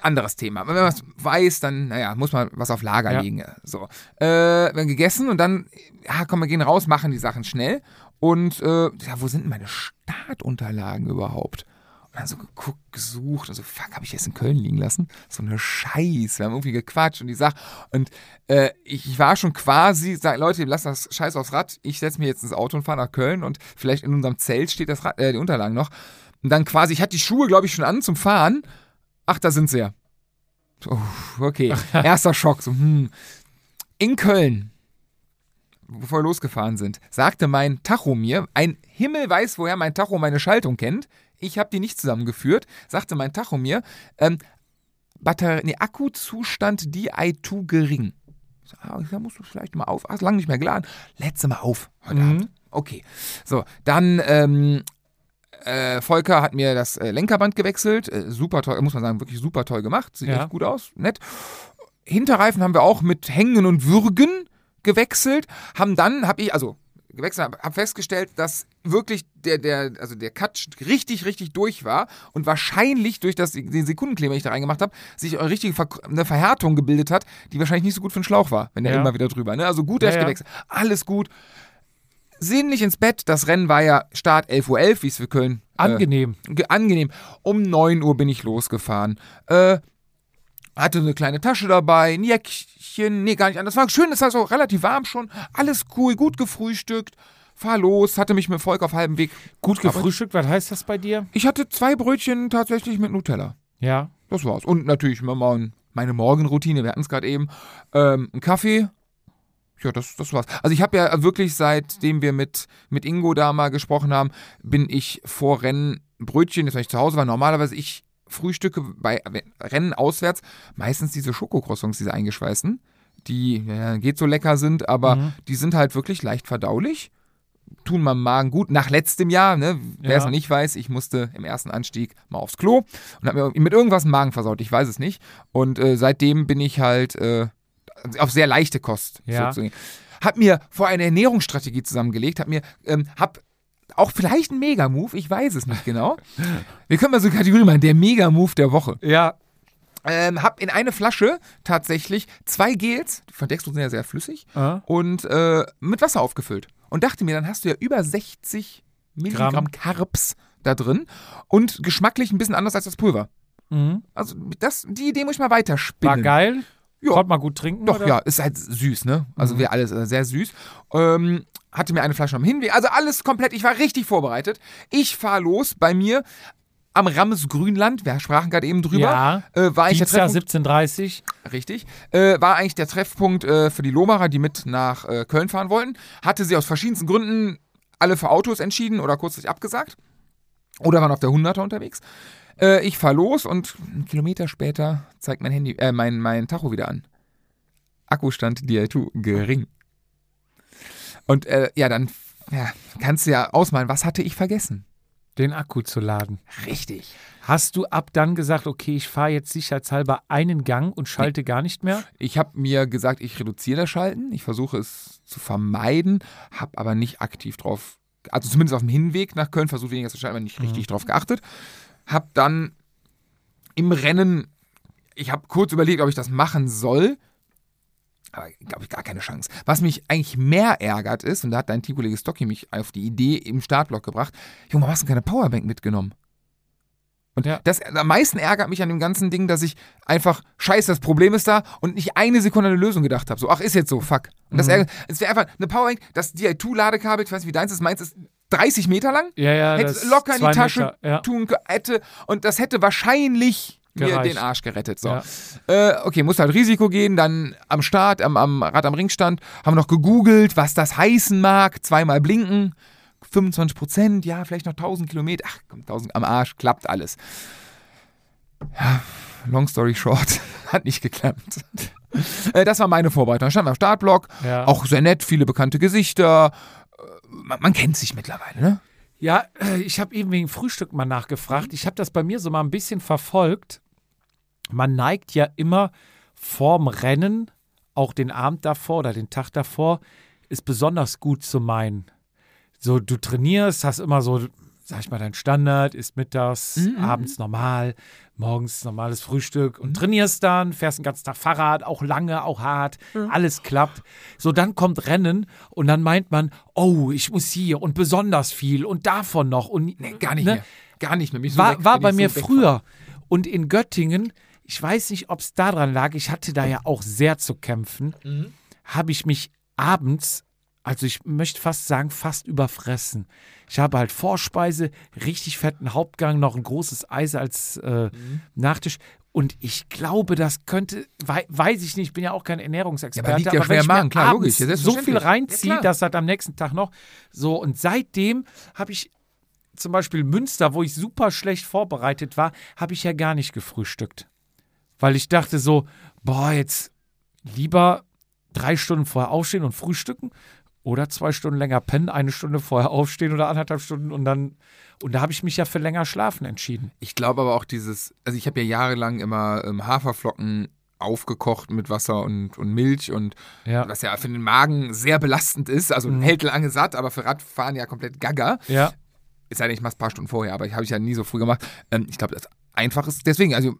Speaker 2: Anderes Thema. Wenn man was weiß, dann, naja, muss man was auf Lager
Speaker 1: Ja.
Speaker 2: legen. So. Äh, wir haben gegessen und dann, ja, komm, wir gehen raus, machen die Sachen schnell. Und, äh, ja, wo sind denn meine Startunterlagen überhaupt? Und dann so geguckt, gesucht und so, fuck, habe ich jetzt in Köln liegen lassen? So eine Scheiße. Wir haben irgendwie gequatscht und die Sache. Und äh, ich, war schon quasi, sag, Leute, lasst das Scheiß aufs Rad. Ich setze mich jetzt ins Auto und fahre nach Köln und vielleicht in unserem Zelt steht das Rad, äh, die Unterlagen noch. Und dann quasi, ich hatte die Schuhe, glaube ich, schon an zum Fahren. Ach, da sind sie ja. Uff, okay, [laughs] erster Schock. So, hm. In Köln, bevor wir losgefahren sind, sagte mein Tacho mir, ein Himmel weiß, woher mein Tacho meine Schaltung kennt. Ich habe die nicht zusammengeführt, sagte mein Tacho mir, ähm, Batterie, nee, Akkuzustand DI2 gering. Ich so, ah, da musst du vielleicht mal auf. Hast lange nicht mehr geladen. Letzte Mal auf heute
Speaker 1: Mhm.
Speaker 2: Abend. Okay. So, dann ähm, äh, Volker hat mir das äh, Lenkerband gewechselt. Äh, super toll, muss man sagen, wirklich super toll gemacht. Sieht
Speaker 1: Ja.
Speaker 2: echt gut aus, nett. Hinterreifen haben wir auch mit Hängen und Würgen gewechselt. Haben dann, habe ich, also gewechselt, habe hab festgestellt, dass wirklich der, der, also der Cut richtig, richtig durch war und wahrscheinlich durch das, den Sekundenkleber, den ich da reingemacht habe, sich eine richtige Ver eine Verhärtung gebildet hat, die wahrscheinlich nicht so gut für den Schlauch war, wenn der
Speaker 1: Ja.
Speaker 2: immer wieder drüber. Ne? Also gut
Speaker 1: Ja,
Speaker 2: erst
Speaker 1: ja.
Speaker 2: gewechselt. Alles gut. Sinnlich ins Bett. Das Rennen war ja Start 11.11 Uhr, wie es für Köln äh,
Speaker 1: Angenehm.
Speaker 2: Ge- angenehm. Um 9 Uhr bin ich losgefahren. Äh, hatte eine kleine Tasche dabei, ein Jäckchen, nee, gar nicht anders. War schön, es war so relativ warm schon. Alles cool, gut gefrühstückt. Fahr los, hatte mich mit Volk auf halbem Weg.
Speaker 1: Gut gefrühstückt, was heißt das bei dir?
Speaker 2: Ich hatte zwei Brötchen tatsächlich mit Nutella.
Speaker 1: Ja.
Speaker 2: Das war's. Und natürlich meine Morgenroutine, wir hatten es gerade eben. Ähm, ein Kaffee. Ja, das, das war's. Also ich habe ja wirklich, seitdem wir mit, mit Ingo da mal gesprochen haben, bin ich vor Rennen Brötchen, jetzt wenn ich zu Hause war, normalerweise ich frühstücke bei Rennen auswärts meistens diese Schokocroissants, diese eingeschweißten, die ja, geht so lecker sind, aber
Speaker 1: Mhm.
Speaker 2: die sind halt wirklich leicht verdaulich, tun meinem Magen gut. Nach letztem Jahr, ne, wer
Speaker 1: Ja.
Speaker 2: es noch nicht weiß, ich musste im ersten Anstieg mal aufs Klo und habe mir mit irgendwas den Magen versaut, ich weiß es nicht. Und äh, seitdem bin ich halt äh, auf sehr leichte Kost
Speaker 1: Ja.
Speaker 2: sozusagen. Hab mir vor eine Ernährungsstrategie zusammengelegt, hab mir, ähm, hab auch vielleicht ein Mega-Move, ich weiß es nicht genau. Wir können mal so eine Kategorie machen, der Mega-Move der Woche.
Speaker 1: Ja.
Speaker 2: Ähm, hab in eine Flasche tatsächlich zwei Gels, die von Dextro sind ja sehr flüssig,
Speaker 1: Äh?
Speaker 2: und äh, mit Wasser aufgefüllt. Und dachte mir, dann hast du ja über 60 Milligramm
Speaker 1: Gramm.
Speaker 2: Carbs da drin und geschmacklich ein bisschen anders als das Pulver.
Speaker 1: Mhm.
Speaker 2: Also das, die Idee muss ich mal weiterspinnen.
Speaker 1: War geil.
Speaker 2: Ja.
Speaker 1: Konnte man gut trinken.
Speaker 2: Doch,
Speaker 1: oder?
Speaker 2: ja, ist halt süß, ne? Also
Speaker 1: Mhm.
Speaker 2: wir alles äh, sehr süß. Ähm, hatte mir eine Flasche am Hinweg. Also alles komplett, ich war richtig vorbereitet. Ich fahr los bei mir am Rammes Grünland, wir sprachen gerade eben drüber.
Speaker 1: Ja.
Speaker 2: Äh, war eigentlich der Treffpunkt,
Speaker 1: 17.30
Speaker 2: richtig, äh, war eigentlich der Treffpunkt äh, für die Lomacher, die mit nach äh, Köln fahren wollten. Hatte sie aus verschiedensten Gründen alle für Autos entschieden oder kurzfristig abgesagt. Oder waren auf der 100er unterwegs. Äh, ich fahr los und einen Kilometer später zeigt mein Handy, äh, mein, mein Tacho wieder an. Akkustand DI2 gering. Und äh, ja, dann ja, kannst du ja ausmalen, was hatte ich vergessen?
Speaker 1: den Akku zu laden.
Speaker 2: Richtig.
Speaker 1: Hast du ab dann gesagt, okay, ich fahre jetzt sicherheitshalber einen Gang und schalte gar nicht mehr?
Speaker 2: Ich habe mir gesagt, ich reduziere das Schalten. Ich versuche es zu vermeiden, habe aber nicht aktiv drauf, also zumindest auf dem Hinweg nach Köln versucht weniger zu schalten, aber nicht richtig drauf geachtet. Habe dann im Rennen, ich habe kurz überlegt, ob ich das machen soll. Aber glaube ich gar keine Chance. Was mich eigentlich mehr ärgert ist, und da hat dein Teamkollege Stocky mich auf die Idee im Startblock gebracht, Junge, warum hast du keine Powerbank mitgenommen? Und
Speaker 1: Ja.
Speaker 2: das am meisten ärgert mich an dem ganzen Ding, dass ich einfach, scheiße, das Problem ist da und nicht eine Sekunde an eine Lösung gedacht habe. So, ach, ist jetzt so, fuck. Und das
Speaker 1: Mhm.
Speaker 2: ärgert, es wäre einfach eine Powerbank, das DI2-Ladekabel, ich weiß nicht, wie deins ist, meins ist 30 Meter lang,
Speaker 1: Ja, ja.
Speaker 2: hätte es locker in die Tasche
Speaker 1: Meter, ja.
Speaker 2: tun hätte, und das hätte wahrscheinlich mir den Arsch gerettet. So.
Speaker 1: Ja.
Speaker 2: Äh, okay, muss halt Risiko gehen, dann am Start, am, am Rad am Ring stand, haben noch gegoogelt, was das heißen mag, zweimal blinken, 25 Prozent, ja, vielleicht noch 1000 Kilometer, ach komm, 1000 am Arsch, klappt alles. Ja, long story short, [laughs] hat nicht geklappt. [laughs] Äh, das war meine Vorbereitung. Da stand am Startblock,
Speaker 1: Ja.
Speaker 2: auch sehr nett, viele bekannte Gesichter. Man, man kennt sich mittlerweile, ne?
Speaker 1: Ja, äh, ich habe eben wegen Frühstück mal nachgefragt. Ich habe das bei mir so mal ein bisschen verfolgt. Man neigt ja immer vorm Rennen, auch den Abend davor oder den Tag davor, ist besonders gut zu meinen. So, du trainierst, hast immer so, sag ich mal, dein Standard, ist mittags, abends normal, morgens normales Frühstück und trainierst dann, fährst den ganzen Tag Fahrrad, auch lange, auch hart, alles klappt. So, dann kommt Rennen und dann meint man, oh, ich muss hier und besonders viel und davon noch und
Speaker 2: Nee, gar nicht
Speaker 1: ne?
Speaker 2: mehr. Gar nicht mehr. So
Speaker 1: war,
Speaker 2: weg-
Speaker 1: war bei mir
Speaker 2: so
Speaker 1: früher. Und in Göttingen, ich weiß nicht, ob es daran lag, ich hatte da ja auch sehr zu kämpfen,
Speaker 2: Mhm.
Speaker 1: habe ich mich abends, also ich möchte fast sagen, fast überfressen. Ich habe halt Vorspeise, richtig fetten Hauptgang, noch ein großes Eis als äh,
Speaker 2: Mhm.
Speaker 1: Nachtisch. Und ich glaube, das könnte, wei weiß ich nicht, ich bin ja auch kein Ernährungsexperte,
Speaker 2: Ja, aber ja
Speaker 1: wenn
Speaker 2: schwer
Speaker 1: ich
Speaker 2: Magen, klar, logisch, ja,
Speaker 1: so viel.
Speaker 2: Ja,
Speaker 1: reinziehe,
Speaker 2: klar.
Speaker 1: dass das am nächsten Tag noch so. Und seitdem habe ich zum Beispiel Münster, wo ich super schlecht vorbereitet war, habe ich ja gar nicht gefrühstückt. Weil ich dachte so, boah, jetzt lieber drei Stunden vorher aufstehen und frühstücken oder zwei Stunden länger pennen, eine Stunde vorher aufstehen oder anderthalb Stunden und dann, und da habe ich mich ja für länger schlafen entschieden.
Speaker 2: Ich glaube aber auch dieses, also ich habe ja jahrelang immer ähm, Haferflocken aufgekocht mit Wasser und, und Milch und
Speaker 1: Ja.
Speaker 2: was ja für den Magen sehr belastend ist. Also
Speaker 1: Mhm.
Speaker 2: hält lange satt, aber für Radfahren ja komplett gaga.
Speaker 1: Ja.
Speaker 2: Es sei denn, ich mache es ein paar Stunden vorher, aber ich habe ich ja nie so früh gemacht. Ähm, ich glaube, das einfach ist. Deswegen, also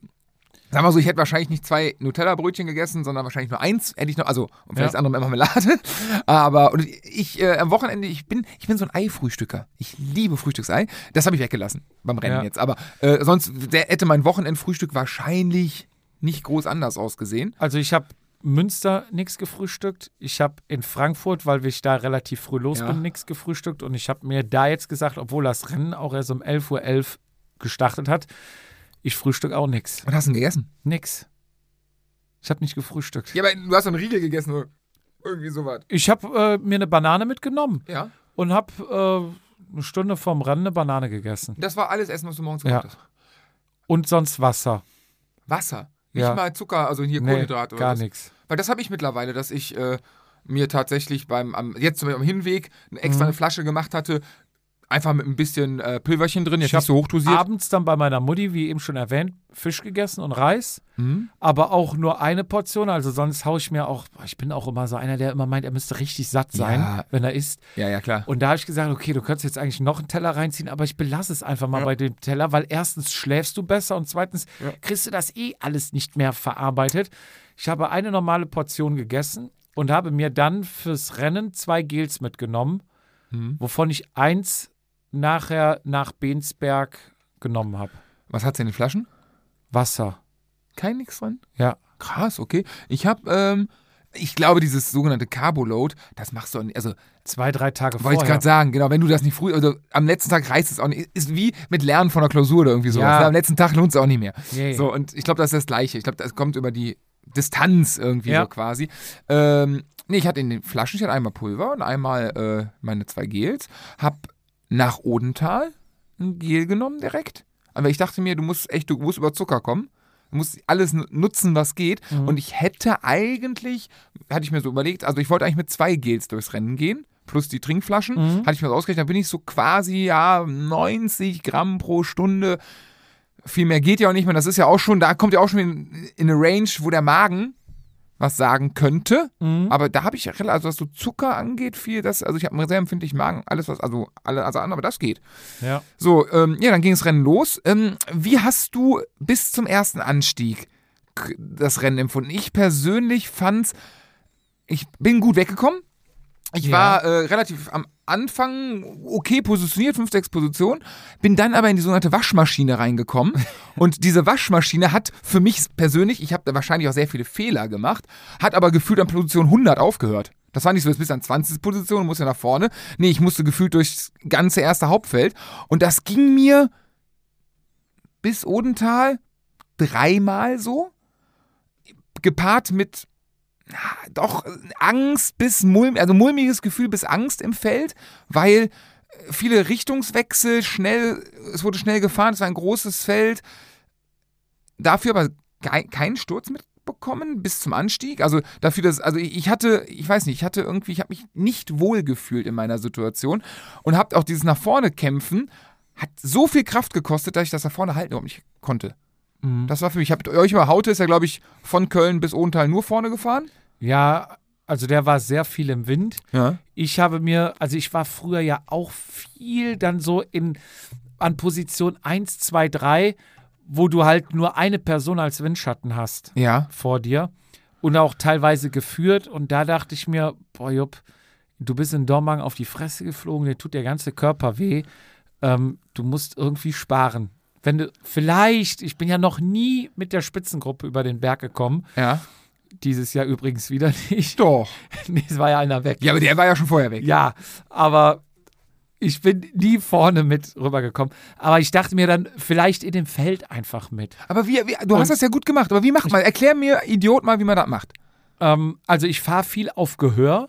Speaker 2: Sag mal so, ich hätte wahrscheinlich nicht zwei Nutella-Brötchen gegessen, sondern wahrscheinlich nur eins hätte ich noch, also und vielleicht
Speaker 1: Ja.
Speaker 2: das andere mit Marmelade. [laughs] Aber und ich äh, am Wochenende, ich bin, ich bin so ein Ei-Frühstücker. Ich liebe Frühstücksei. Das habe ich weggelassen beim Rennen
Speaker 1: Ja.
Speaker 2: jetzt. Aber äh, sonst der, hätte mein Wochenendfrühstück wahrscheinlich nicht groß anders ausgesehen.
Speaker 1: Also ich habe Münster nichts gefrühstückt. Ich habe in Frankfurt, weil ich da relativ früh los
Speaker 2: Ja.
Speaker 1: bin, nichts gefrühstückt. Und ich habe mir da jetzt gesagt, obwohl das Rennen auch erst um 11.11 Uhr gestartet hat, ich frühstück auch nichts.
Speaker 2: Was hast du denn gegessen?
Speaker 1: Nix. Ich habe nicht gefrühstückt.
Speaker 2: Ja, aber du hast so einen Riegel gegessen oder irgendwie sowas.
Speaker 1: Ich habe äh, mir eine Banane mitgenommen
Speaker 2: Ja.
Speaker 1: und habe äh, eine Stunde vorm Rennen eine Banane gegessen.
Speaker 2: Das war alles Essen, was du morgens
Speaker 1: Ja.
Speaker 2: gemacht hast.
Speaker 1: Und sonst Wasser.
Speaker 2: Wasser. Nicht
Speaker 1: Ja.
Speaker 2: mal Zucker, also hier
Speaker 1: Nee,
Speaker 2: Kohlenhydrate oder
Speaker 1: gar
Speaker 2: was.
Speaker 1: nichts.
Speaker 2: Weil das habe ich mittlerweile, dass ich äh, mir tatsächlich beim, am, jetzt zum Beispiel am Hinweg eine extra
Speaker 1: Mhm.
Speaker 2: eine Flasche gemacht hatte, einfach mit ein bisschen äh, Pülverchen drin, jetzt
Speaker 1: Ich
Speaker 2: nicht so hochdosiert.
Speaker 1: Abends dann bei meiner Mutti, wie eben schon erwähnt, Fisch gegessen und Reis.
Speaker 2: Mhm.
Speaker 1: aber auch nur eine Portion. Also sonst haue ich mir auch, ich bin auch immer so einer, der immer meint, er müsste richtig satt sein,
Speaker 2: Ja.
Speaker 1: wenn er isst.
Speaker 2: Ja, ja, klar.
Speaker 1: Und da habe ich gesagt, okay, du könntest jetzt eigentlich noch einen Teller reinziehen, aber ich belasse es einfach mal
Speaker 2: Ja.
Speaker 1: bei dem Teller, weil erstens schläfst du besser und zweitens
Speaker 2: Ja.
Speaker 1: kriegst du das eh alles nicht mehr verarbeitet. Ich habe eine normale Portion gegessen und habe mir dann fürs Rennen zwei Gels mitgenommen,
Speaker 2: Mhm.
Speaker 1: wovon ich eins nachher nach Bensberg genommen habe.
Speaker 2: Was hat's in den Flaschen?
Speaker 1: Wasser.
Speaker 2: Kein nix drin?
Speaker 1: Ja.
Speaker 2: Krass, okay. Ich habe, ähm, ich glaube, dieses sogenannte Carboload, das machst du, auch nicht- also
Speaker 1: Zwei, drei Tage
Speaker 2: wollte ich
Speaker 1: vorher.
Speaker 2: gerade sagen, genau, wenn du das nicht früh, also am letzten Tag reißt es auch nicht, ist wie mit Lernen von der Klausur oder irgendwie sowas.
Speaker 1: Ja.
Speaker 2: ne? Am letzten Tag lohnt es auch nicht mehr.
Speaker 1: Nee.
Speaker 2: So, und ich glaube, das ist das Gleiche. Ich glaube, das kommt über die Distanz irgendwie
Speaker 1: Ja.
Speaker 2: so quasi. Ähm, nee, ich hatte in den Flaschen, ich hatte einmal Pulver und einmal äh, meine zwei Gels. Hab nach Odenthal ein Gel genommen direkt. Aber ich dachte mir, du musst echt, du musst über Zucker kommen. Du musst alles nu- nutzen, was geht.
Speaker 1: Mhm.
Speaker 2: Und ich hätte eigentlich, hatte ich mir so überlegt, also ich wollte eigentlich mit zwei Gels durchs Rennen gehen. Plus die Trinkflaschen.
Speaker 1: Mhm.
Speaker 2: Hatte ich mir so ausgerechnet, dann bin ich so quasi, ja, 90 Gramm pro Stunde viel mehr geht ja auch nicht mehr. Das ist ja auch schon, da kommt ja auch schon in, in eine Range, wo der Magen was sagen könnte.
Speaker 1: Mhm.
Speaker 2: Aber da habe ich, ja rela- also was so Zucker angeht, viel, das, also ich habe einen sehr empfindlichen Magen, alles was, also alle, also an, aber das geht.
Speaker 1: Ja.
Speaker 2: So, ähm, ja, dann ging das Rennen los. Ähm, wie hast du bis zum ersten Anstieg das Rennen empfunden? Ich persönlich fand's, ich bin gut weggekommen. Ich
Speaker 1: Ja.
Speaker 2: war äh, relativ am Anfang okay positioniert, 5, 6 Positionen, bin dann aber in die sogenannte Waschmaschine reingekommen. [laughs] und diese Waschmaschine hat für mich persönlich, ich habe da wahrscheinlich auch sehr viele Fehler gemacht, hat aber gefühlt an Position 100 aufgehört. Das war nicht so, jetzt bist du an 20. Position und musst ja nach vorne. Nee, ich musste gefühlt durchs ganze erste Hauptfeld. Und das ging mir bis Odenthal dreimal so. Gepaart mit doch Angst bis Mulm, also mulmiges Gefühl bis Angst im Feld, weil äh, viele Richtungswechsel, schnell, es wurde schnell gefahren, es war ein großes Feld. Dafür aber kei- keinen Sturz mitbekommen bis zum Anstieg. Also dafür, dass, also ich ich hatte, ich weiß nicht, ich hatte irgendwie, ich habe mich nicht wohl gefühlt in meiner Situation und habe auch dieses nach vorne kämpfen, hat so viel Kraft gekostet, dass ich das nach vorne halten überhaupt nicht konnte.
Speaker 1: Mhm.
Speaker 2: Das war für mich, ich habe euch über Haute ist ja, glaube ich, von Köln bis Odenthal nur vorne gefahren.
Speaker 1: Ja, also der war sehr viel im Wind.
Speaker 2: Ja.
Speaker 1: Ich habe mir, also ich war früher ja auch viel dann so in an Position 1, 2, 3, wo du halt nur eine Person als Windschatten hast
Speaker 2: Ja.
Speaker 1: vor dir und auch teilweise geführt. Und da dachte ich mir, boah, Jupp, du bist in Dormagen auf die Fresse geflogen, dir tut der ganze Körper weh. Ähm, du musst irgendwie sparen. Wenn du vielleicht, ich bin ja noch nie mit der Spitzengruppe über den Berg gekommen,
Speaker 2: Ja.
Speaker 1: Dieses Jahr übrigens wieder nicht.
Speaker 2: Doch. [laughs]
Speaker 1: nee, es war ja einer weg.
Speaker 2: Ja, aber der war ja schon vorher weg.
Speaker 1: Ja, aber ich bin nie vorne mit rübergekommen. Aber ich dachte mir dann, vielleicht in dem Feld einfach mit.
Speaker 2: Aber wie, wie du
Speaker 1: Und-
Speaker 2: hast das ja gut gemacht, aber wie macht man? Erklär mir, Idiot, mal, wie man das macht.
Speaker 1: Ähm, also ich fahre viel auf Gehör.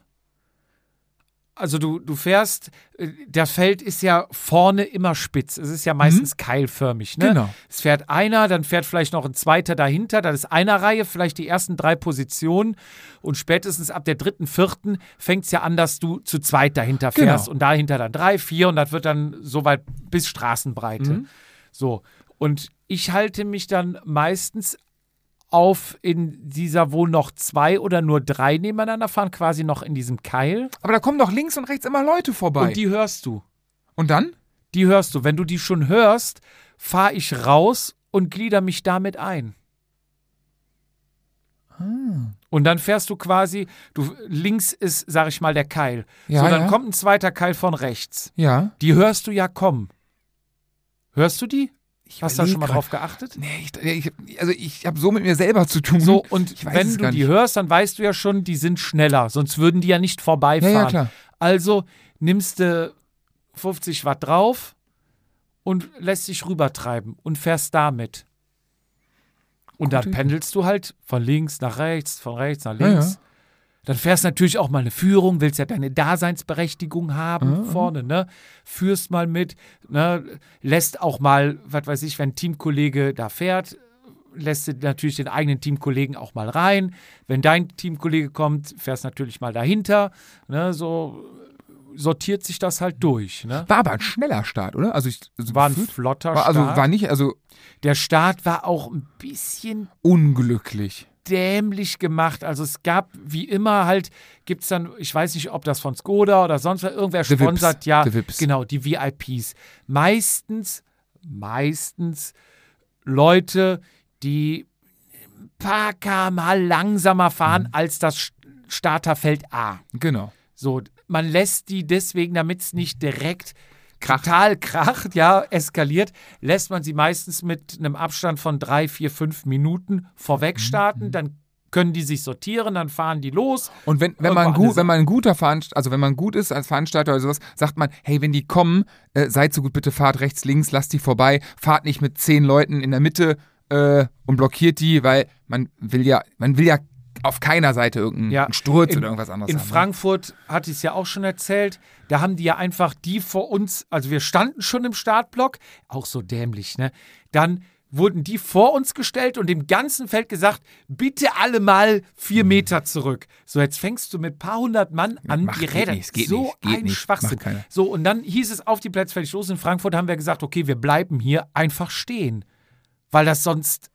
Speaker 1: Also du, du fährst, äh, das Feld ist ja vorne immer spitz. Es ist ja meistens keilförmig. Ne?
Speaker 2: Genau.
Speaker 1: Es fährt einer, dann fährt vielleicht noch ein zweiter dahinter. Das ist einer Reihe, vielleicht die ersten drei Positionen. Und spätestens ab der dritten, vierten fängt es ja an, dass du zu zweit dahinter
Speaker 2: Genau.
Speaker 1: fährst. Und dahinter dann drei, vier. Und das wird dann so weit bis Straßenbreite. So. Und ich halte mich dann meistens auf in dieser, wo noch zwei oder nur drei nebeneinander fahren, quasi noch in diesem Keil.
Speaker 2: Aber da kommen doch links und rechts immer Leute vorbei.
Speaker 1: Und die hörst du.
Speaker 2: und dann?
Speaker 1: Die hörst du. Wenn du die schon hörst, fahre ich raus und glieder mich damit ein.
Speaker 2: Ah.
Speaker 1: Und dann fährst du quasi, du links ist, sag ich mal, der Keil.
Speaker 2: Ja,
Speaker 1: so, dann
Speaker 2: ja.
Speaker 1: kommt ein zweiter Keil von rechts.
Speaker 2: Ja.
Speaker 1: Die hörst du ja kommen. Hörst du die? Hast du da schon mal drauf geachtet?
Speaker 2: Nee, ich, ich, also ich habe so mit mir selber zu tun.
Speaker 1: So, und
Speaker 2: Ich
Speaker 1: wenn du die hörst, dann weißt du ja schon, die sind schneller, sonst würden die ja nicht vorbeifahren.
Speaker 2: Ja, ja, klar.
Speaker 1: Also nimmst du 50 Watt drauf und lässt dich rübertreiben und fährst damit. Und dann
Speaker 2: Gute Idee.
Speaker 1: pendelst du halt von links nach rechts, von rechts nach links.
Speaker 2: ja.
Speaker 1: Dann fährst natürlich auch mal eine Führung, willst ja deine Daseinsberechtigung haben vorne, ne? Führst mal mit, ne? Lässt auch mal, was weiß ich, wenn ein Teamkollege da fährt, lässt du natürlich den eigenen Teamkollegen auch mal rein. Wenn dein Teamkollege kommt, fährst natürlich mal dahinter, ne? So sortiert sich das halt durch, ne?
Speaker 2: War aber ein schneller Start, oder? Also ich also
Speaker 1: War ein
Speaker 2: gefühlt-
Speaker 1: flotter
Speaker 2: war, also
Speaker 1: Start.
Speaker 2: war nicht, also
Speaker 1: Der Start war auch ein bisschen
Speaker 2: unglücklich.
Speaker 1: Dämlich gemacht. Also es gab, wie immer halt, gibt es dann, ich weiß nicht, ob das von Skoda oder sonst wer, irgendwer
Speaker 2: The Vips.
Speaker 1: sponsert, ja,
Speaker 2: Vips.
Speaker 1: genau, die VIPs. Meistens, meistens Leute, die ein paar kmh langsamer fahren
Speaker 2: Mhm.
Speaker 1: als das Starterfeld A.
Speaker 2: Genau.
Speaker 1: So, man lässt die deswegen, damit es nicht direkt total kracht, ja, eskaliert, lässt man sie meistens mit einem Abstand von drei, vier, fünf Minuten vorweg
Speaker 2: Mhm.
Speaker 1: starten. Dann können die sich sortieren, dann fahren die los.
Speaker 2: Und wenn, wenn, man gut, wenn man ein guter Veranstalter, also wenn man gut ist als Veranstalter oder sowas, sagt man, hey, wenn die kommen, äh, seid so gut, bitte fahrt rechts, links, lasst die vorbei, fahrt nicht mit zehn Leuten in der Mitte äh, und blockiert die, weil man will ja, man will ja auf keiner Seite irgendeinen
Speaker 1: Ja,
Speaker 2: Sturz
Speaker 1: in-
Speaker 2: oder irgendwas anderes
Speaker 1: In
Speaker 2: haben. ne?
Speaker 1: Frankfurt hatte ich es ja auch schon erzählt, da haben die ja einfach die vor uns, also wir standen schon im Startblock, auch so dämlich, ne? Dann wurden die vor uns gestellt und dem ganzen Feld gesagt, bitte alle mal vier Meter zurück. So, jetzt fängst du mit ein paar hundert Mann an,
Speaker 2: macht-
Speaker 1: die Räder.
Speaker 2: nicht, geht
Speaker 1: so
Speaker 2: nicht, geht
Speaker 1: ein
Speaker 2: nicht,
Speaker 1: Schwachsinn. So, und dann hieß es auf die Plätze fertig los. In Frankfurt haben wir gesagt, okay, wir bleiben hier einfach stehen, weil das sonst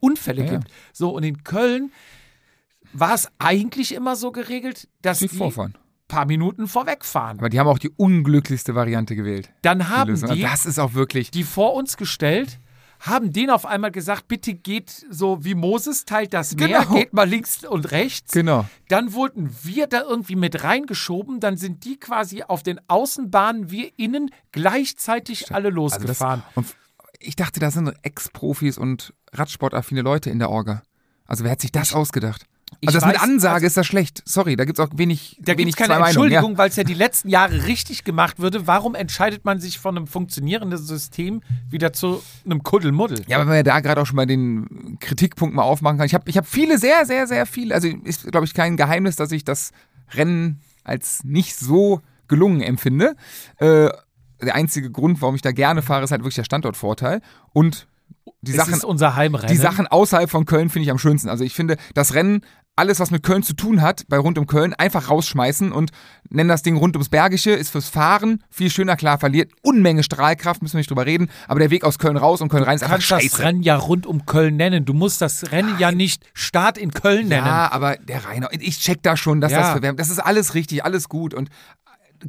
Speaker 1: Unfälle
Speaker 2: ja.
Speaker 1: gibt. So, und in Köln war es eigentlich immer so geregelt, dass
Speaker 2: Die
Speaker 1: die
Speaker 2: vorfahren.
Speaker 1: paar Minuten vorwegfahren.
Speaker 2: Aber die haben auch die unglücklichste Variante gewählt.
Speaker 1: Dann
Speaker 2: Die
Speaker 1: haben
Speaker 2: Lösung.
Speaker 1: die,
Speaker 2: das ist auch wirklich.
Speaker 1: die vor uns gestellt, haben denen auf einmal gesagt, bitte geht so wie Moses, teilt das Meer,
Speaker 2: Genau.
Speaker 1: geht mal links und rechts.
Speaker 2: Genau.
Speaker 1: Dann wurden wir da irgendwie mit reingeschoben, dann sind die quasi auf den Außenbahnen, wir innen gleichzeitig alle
Speaker 2: Also das,
Speaker 1: losgefahren.
Speaker 2: und ich dachte, da sind Ex-Profis und Radsportaffine Leute in der Orga. Also wer hat sich das ausgedacht?
Speaker 1: Ich
Speaker 2: Also das mit
Speaker 1: weiß-
Speaker 2: Ansage
Speaker 1: also-
Speaker 2: ist das schlecht. Sorry, da gibt es auch wenig,
Speaker 1: Da gibt es keine. Entschuldigung, weil es ja die letzten Jahre richtig gemacht würde. Warum entscheidet man sich von einem funktionierenden System wieder zu einem Kuddelmuddel?
Speaker 2: Ja, aber wenn wir da gerade auch schon mal den Kritikpunkt mal aufmachen kann. Ich habe ich hab viele, sehr, sehr, sehr viele, also ist, glaube ich, kein Geheimnis, dass ich das Rennen als nicht so gelungen empfinde. Äh, der einzige Grund, warum ich da gerne fahre, ist halt wirklich der Standortvorteil. Und die
Speaker 1: es
Speaker 2: Sachen,
Speaker 1: ist unser Heimrennen.
Speaker 2: die Sachen außerhalb von Köln finde ich am schönsten. Also ich finde, das Rennen, alles, was mit Köln zu tun hat, bei rund um Köln, einfach rausschmeißen und nennen das Ding rund ums Bergische, ist fürs Fahren viel schöner, klar, verliert Unmenge Strahlkraft, müssen wir nicht drüber reden, aber der Weg aus Köln raus und Köln rein ist
Speaker 1: Du
Speaker 2: einfach
Speaker 1: kannst das
Speaker 2: scheiße.
Speaker 1: Rennen ja rund um Köln nennen. Du musst das Rennen ja nicht Start in Köln nennen.
Speaker 2: Ja, aber der Rainer, ich check da schon, dass
Speaker 1: Ja.
Speaker 2: das. Das ist alles richtig, alles gut. Und